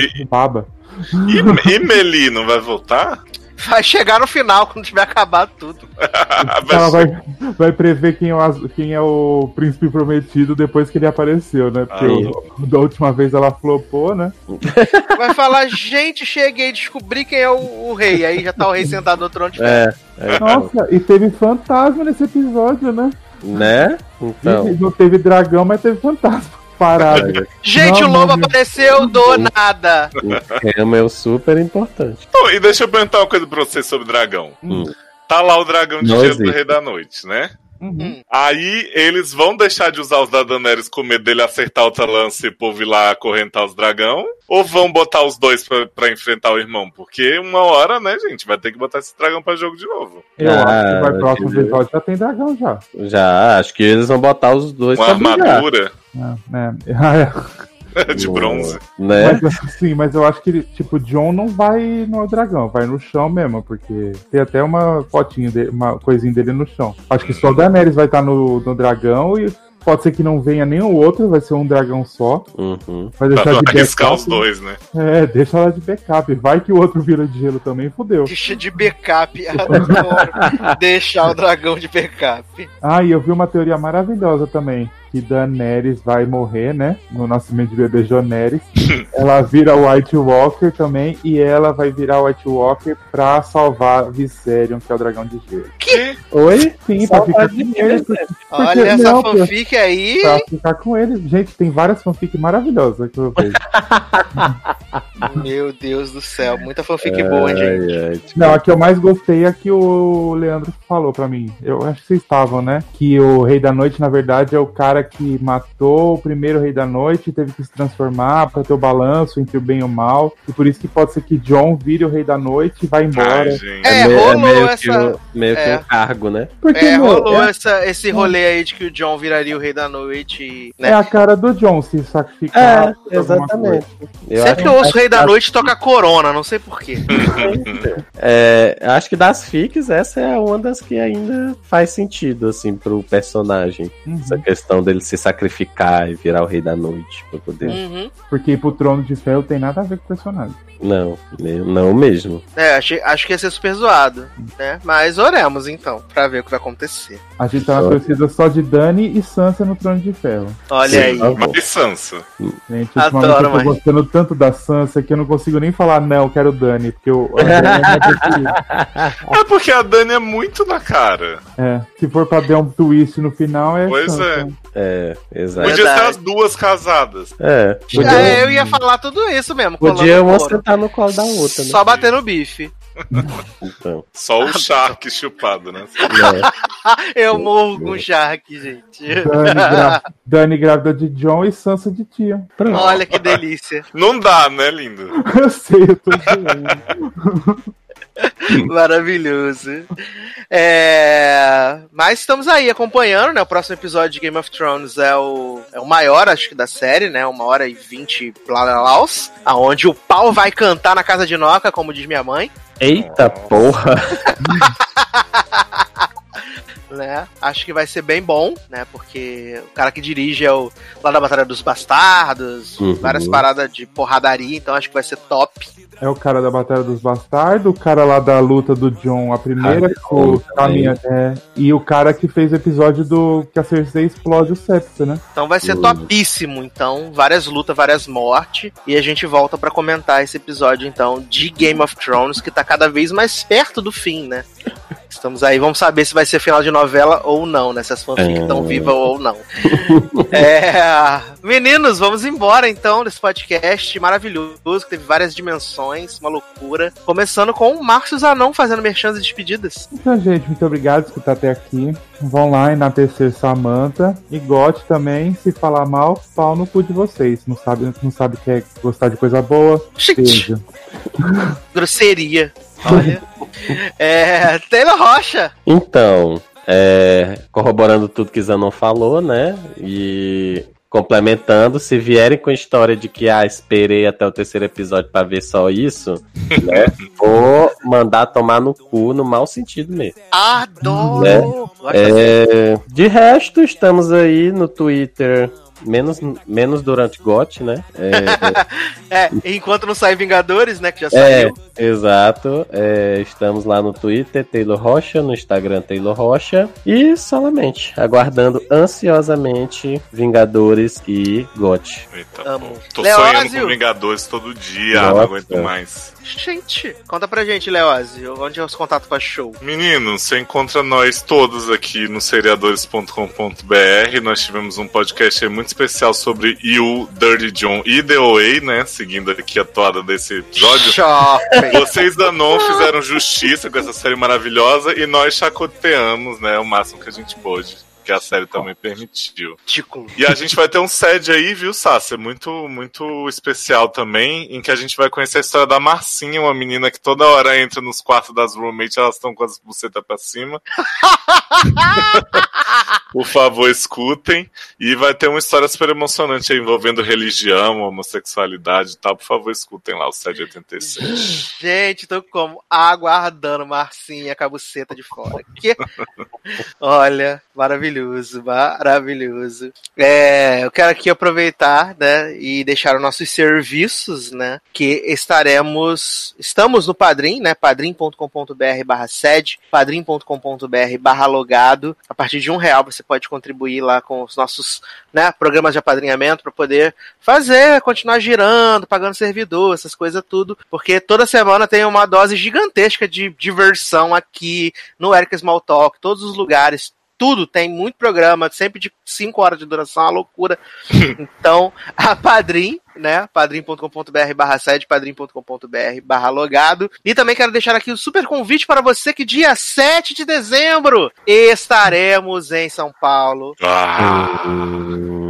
E, e Meli não vai voltar?
Vai chegar no final quando tiver acabado tudo.
Ela vai, vai prever quem é, o, quem é o príncipe prometido depois que ele apareceu, né? Porque o- da última vez ela flopou, né?
Vai falar, gente, cheguei, descobri quem é o, o rei. Aí já tá o rei sentado no trono de.
É, é,
Nossa, e teve fantasma nesse episódio, né?
né? Então.
Não teve dragão, mas teve fantasma. Parado.
Gente,
Não,
o lobo
não,
apareceu do nada.
O Remo é o super importante.
Então, e deixa eu perguntar uma coisa pra você sobre dragão.
Hum.
Tá lá o dragão de gelo do. Rei da Noite, né?
Uhum.
Aí eles vão deixar de usar os da Daenerys com medo dele acertar outra lança e o povo ir lá acorrentar os dragão? Ou vão botar os dois pra, pra enfrentar o irmão? Porque uma hora, né, gente, vai ter que botar esse dragão pra jogo de novo.
Eu
Ah,
acho que vai próximo
entendeu.
episódio já tem dragão já.
Já, acho que eles vão botar os dois
Uma armadura
É, né? Ah, é.
de bronze.
Né?
Mas sim, mas eu acho que tipo, John não vai no dragão, vai no chão mesmo, porque tem até uma fotinha dele, uma coisinha dele no chão. Acho que só Daenerys vai estar no, no dragão e pode ser que não venha nenhum outro, vai ser um dragão só.
Uhum.
Vai
Pra
deixar
não
de
arriscar
backup.
os dois, né?
É, deixa ela de backup. Vai que o outro vira de gelo também, fudeu.
Deixa de backup. Adoro deixar o dragão de backup.
Ah, e eu vi uma teoria maravilhosa também. Que Daenerys vai morrer, né? No nascimento de bebê Joneris. ela vira White Walker também. E ela vai virar White Walker pra salvar Viserion, que é o dragão de gelo.
Que?
Oi?
Sim, pra ficar com ele. Porque,
Olha essa
não,
fanfic aí.
pra ficar com ele. Gente, tem várias fanfics maravilhosas que eu vejo.
Meu Deus do céu, muita fanfic boa, hein, gente.
Ai, tipo,
Não, a que eu mais gostei é a que o Leandro falou pra mim. Eu acho que vocês estavam, né? Que o Rei da Noite, na verdade, é o cara que matou o primeiro Rei da Noite e teve que se transformar pra ter o balanço entre o bem e o mal. E por isso que pode ser que John vire o Rei da Noite e vá embora.
Ai.
É,
meio-
rolou
meio
essa-
que, meio que
é.
um cargo, né?
Porque,
É,
meu,
rolou
é,
essa, esse rolê aí de que o John viraria o rei da noite. e,
é
Né?
a cara do John se sacrificar.
É, exatamente. Eu
Sempre que eu ouço o rei da noite, toca corona, não sei porquê.
É, acho que das fics, essa é uma das que ainda faz sentido, assim, pro personagem.
Uhum.
Essa questão dele se sacrificar e virar o rei da noite pra poder.
Uhum.
Porque ir pro trono de ferro tem nada a ver com o personagem.
Não, não mesmo.
É, achei- acho que ia ser super zoado, né? Mas oremos então, pra ver o que vai acontecer.
A gente tá na torcida só de Dani e Sansa no trono de ferro.
Olha
Sim,
aí.
tá.
Mas Sansa.
Gente,
Adoro,
ultimamente eu tô
mas-
gostando tanto da Sansa que eu não consigo nem falar, não, quero Dani, porque eu, é.
É porque a Dani é muito na cara.
É, se for pra dar um twist no final, é
Pois
Sansa.
É, exato.
Podia ser as duas casadas.
É, podia,
É, eu ia falar tudo isso mesmo.
podia uma sentar no colo da outra, né?
Só bater no bife.
Então,
Só o Shark chupado, né?
Eu morro com o Shark, gente.
Dani, gra- Dani grávida de John e Sansa de tia.
Pronto.
Olha que delícia.
Não dá, né, lindo?
Eu sei, eu tô zoando.
Maravilhoso. É... Mas estamos aí acompanhando, né? O próximo episódio de Game of Thrones é o, é o maior, acho que, da série, né? Uma hora e vinte blás, aonde o pau vai cantar na casa de Noca, como diz minha mãe.
Eita porra!
né? Acho que vai ser bem bom, né? Porque o cara que dirige é o lá da Batalha dos Bastardos,
Uhum.
várias paradas de porradaria, então acho que vai ser top.
É o cara da Batalha dos Bastardos, o cara lá da luta do John, a primeira,
Ah,
o caminha, é, e o cara que fez o episódio do que a Cersei explode o septo, né?
Então vai ser
Uhum.
topíssimo, então, várias lutas, várias mortes, e a gente volta pra comentar esse episódio então de Game of Thrones que tá cada vez mais perto do fim, né? Estamos aí, vamos saber se vai ser final de novela ou não, né? Se as fanfics
É.
estão vivas ou não. É, meninos, vamos embora então desse podcast maravilhoso, que teve várias dimensões, uma loucura. Começando com o Márcio Zanon fazendo merchans e despedidas.
Então, gente, muito obrigado por escutar até aqui. Vão lá enaltecer Samantha. E gote também, se falar mal, pau no cu de vocês. Não sabe, não sabe que é gostar de coisa boa?
Gente,
Seja.
grosseria. Olha. É, Taylor Rocha.
Então, é, corroborando tudo que Zanon falou, né? E complementando, se vierem com a história de que ah, esperei até o terceiro episódio pra ver só isso, né? Vou mandar tomar no cu no mau sentido mesmo.
Adoro!
Né?
Gosto assim.
É, de resto, estamos aí no Twitter. Menos, menos durante GOT, né? É,
É, enquanto não sai Vingadores, né? Que já
É,
saiu.
exato. É, estamos lá no Twitter, Taylor Rocha, no Instagram, Taylor Rocha. E solamente aguardando ansiosamente Vingadores e GOT.
Eita,
Amo.
Tô
Leózio.
sonhando com Vingadores todo dia, não
Nossa.
aguento mais.
Gente, conta pra gente, Leose, onde é os contatos pra show?
Meninos, você encontra nós todos aqui no seriadores.com.br. Nós tivemos um podcast aí muito especial sobre You, Dirty John e The Way, né? Seguindo aqui a toada desse episódio.
Shopping.
Vocês da Non fizeram justiça com essa série maravilhosa e nós chacoteamos, né? O máximo que a gente pôde. Que a série também permitiu.
Tico.
E a gente vai ter um sede aí, viu, Sácia? Muito, muito especial também, em que a gente vai conhecer a história da Marcinha, uma menina que toda hora entra nos quartos das roommates, elas estão com as bucetas pra cima. Por favor, escutem. E vai ter uma história super emocionante envolvendo religião, homossexualidade e tal. Por favor, escutem lá o Sede 86.
Gente, tô como? Aguardando Marcinha com a buceta de fora. Que... Olha, maravilhoso, maravilhoso. É, eu quero aqui aproveitar, né, e deixar os nossos serviços, né, que estaremos, estamos no Padrim, né, padrim.com.br barra sede, padrim.com.br barra logado. A partir de um real você pode contribuir lá com os nossos, né, programas de apadrinhamento para poder fazer, continuar girando, pagando servidor, essas coisas tudo, porque toda semana tem uma dose gigantesca de diversão aqui no Eric Small Talk, todos os lugares, tudo tem muito programa, sempre de 5 horas de duração, uma loucura. então, a Padrim, né? padrim.com.br barra sede, padrim.com.br barra logado. E também quero deixar aqui o super convite para você que dia 7 de dezembro estaremos em São Paulo
Ah,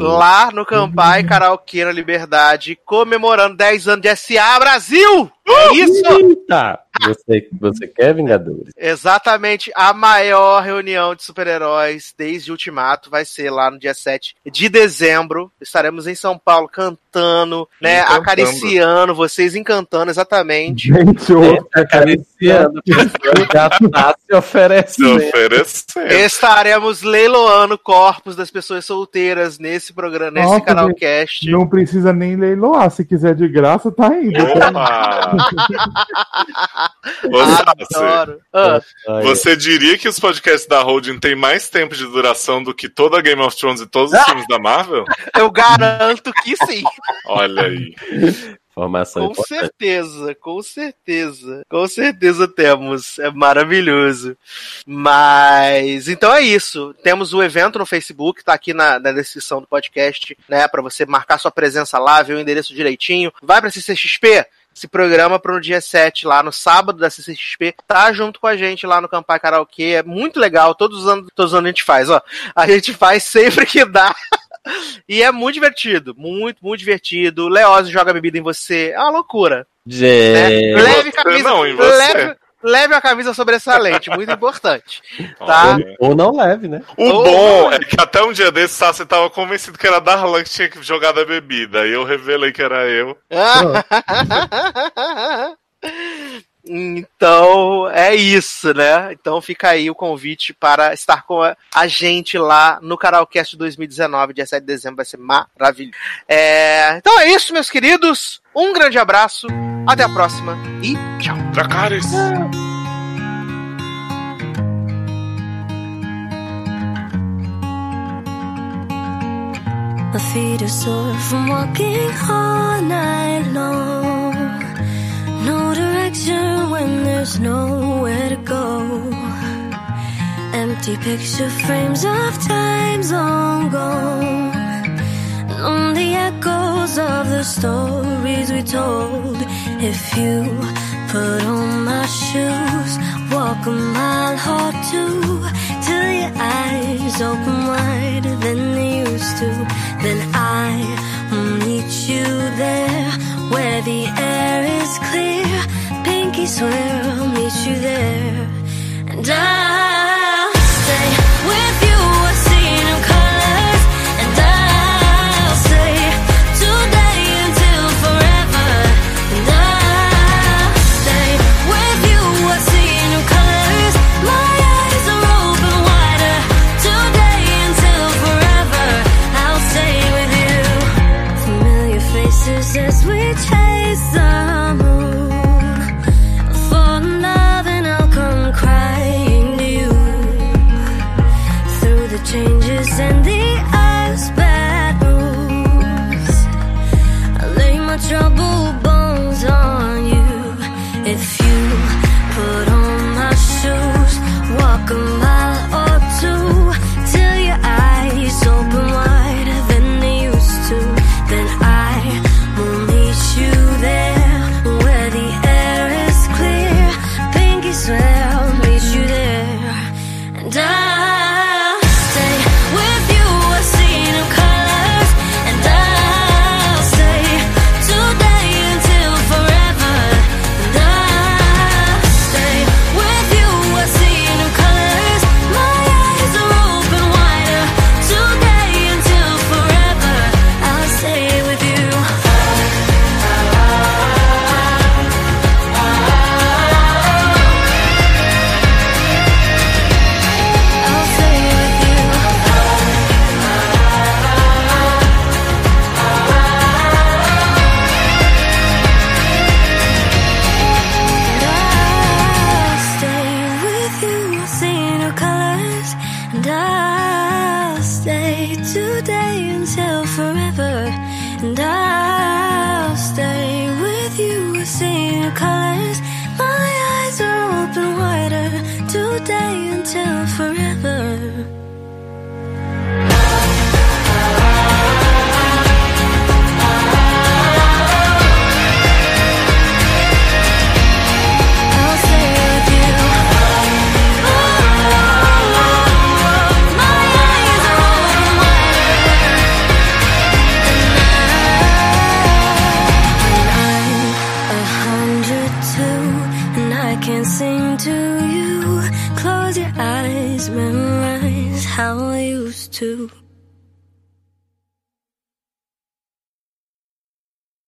lá no Campai Karaokê na Liberdade, comemorando 10 anos de SA Brasil! É isso!
Tá. Você, você quer Vingadores?
Exatamente, a maior reunião de super-heróis desde Ultimato vai ser lá no dia 7 de dezembro. Estaremos em São Paulo cantando, né,
Encantando.
acariciando, vocês encantando, exatamente.
Gente, o
Acariciando, já tá se
se
oferecendo.
oferecendo.
Estaremos leiloando corpos das pessoas solteiras nesse programa, nesse
Nossa,
canalcast.
não precisa nem leiloar. Se quiser de graça, tá indo.
Opa! Ô, Sassi,
Adoro. Ah,
Você diria que os podcasts da Holding têm mais tempo de duração do que toda Game of Thrones e todos os filmes da Marvel?
eu garanto que sim.
Olha aí.
Informação
Com
importante.
certeza, com certeza. Com certeza temos. É maravilhoso. Mas então é isso. Temos o evento no Facebook, tá aqui na, na descrição do podcast, né? Pra você marcar sua presença lá, ver o endereço direitinho. Vai pra CCXP. Se programa para no dia 7, lá no sábado da CCXP, tá junto com a gente lá no Campai Karaokê. É muito legal, todos os anos, todos os anos a gente faz, ó. A gente faz sempre que dá. E é muito divertido, muito, muito divertido. Leose joga bebida em você, é uma loucura. Né?
Gente,
Leve
você
camisa,
não, em você.
leve, leve a camisa sobressalente, muito importante. Tá?
Olha.
ou não leve, né?
O
Ô,
bom é que até um dia desse, Sassi tava convencido que era Darlan que tinha jogado a bebida. Aí eu revelei que era eu.
Então é isso, né? Então fica aí o convite para estar com a, a gente lá no Caralcast 2019, dia 7 de dezembro, vai ser maravilhoso. É, então é isso, meus queridos. Um grande abraço, até a próxima e tchau.
Dracarys!
My feet are sore from walking all night long. No direction when there's nowhere to go. Empty picture frames of times long gone. Echoes of the stories we told. If you put on my shoes, walk a mile or two till your eyes open wider than they used to. Then I will meet you there where the air is clear. Pinky swear I'll meet you there. And I'll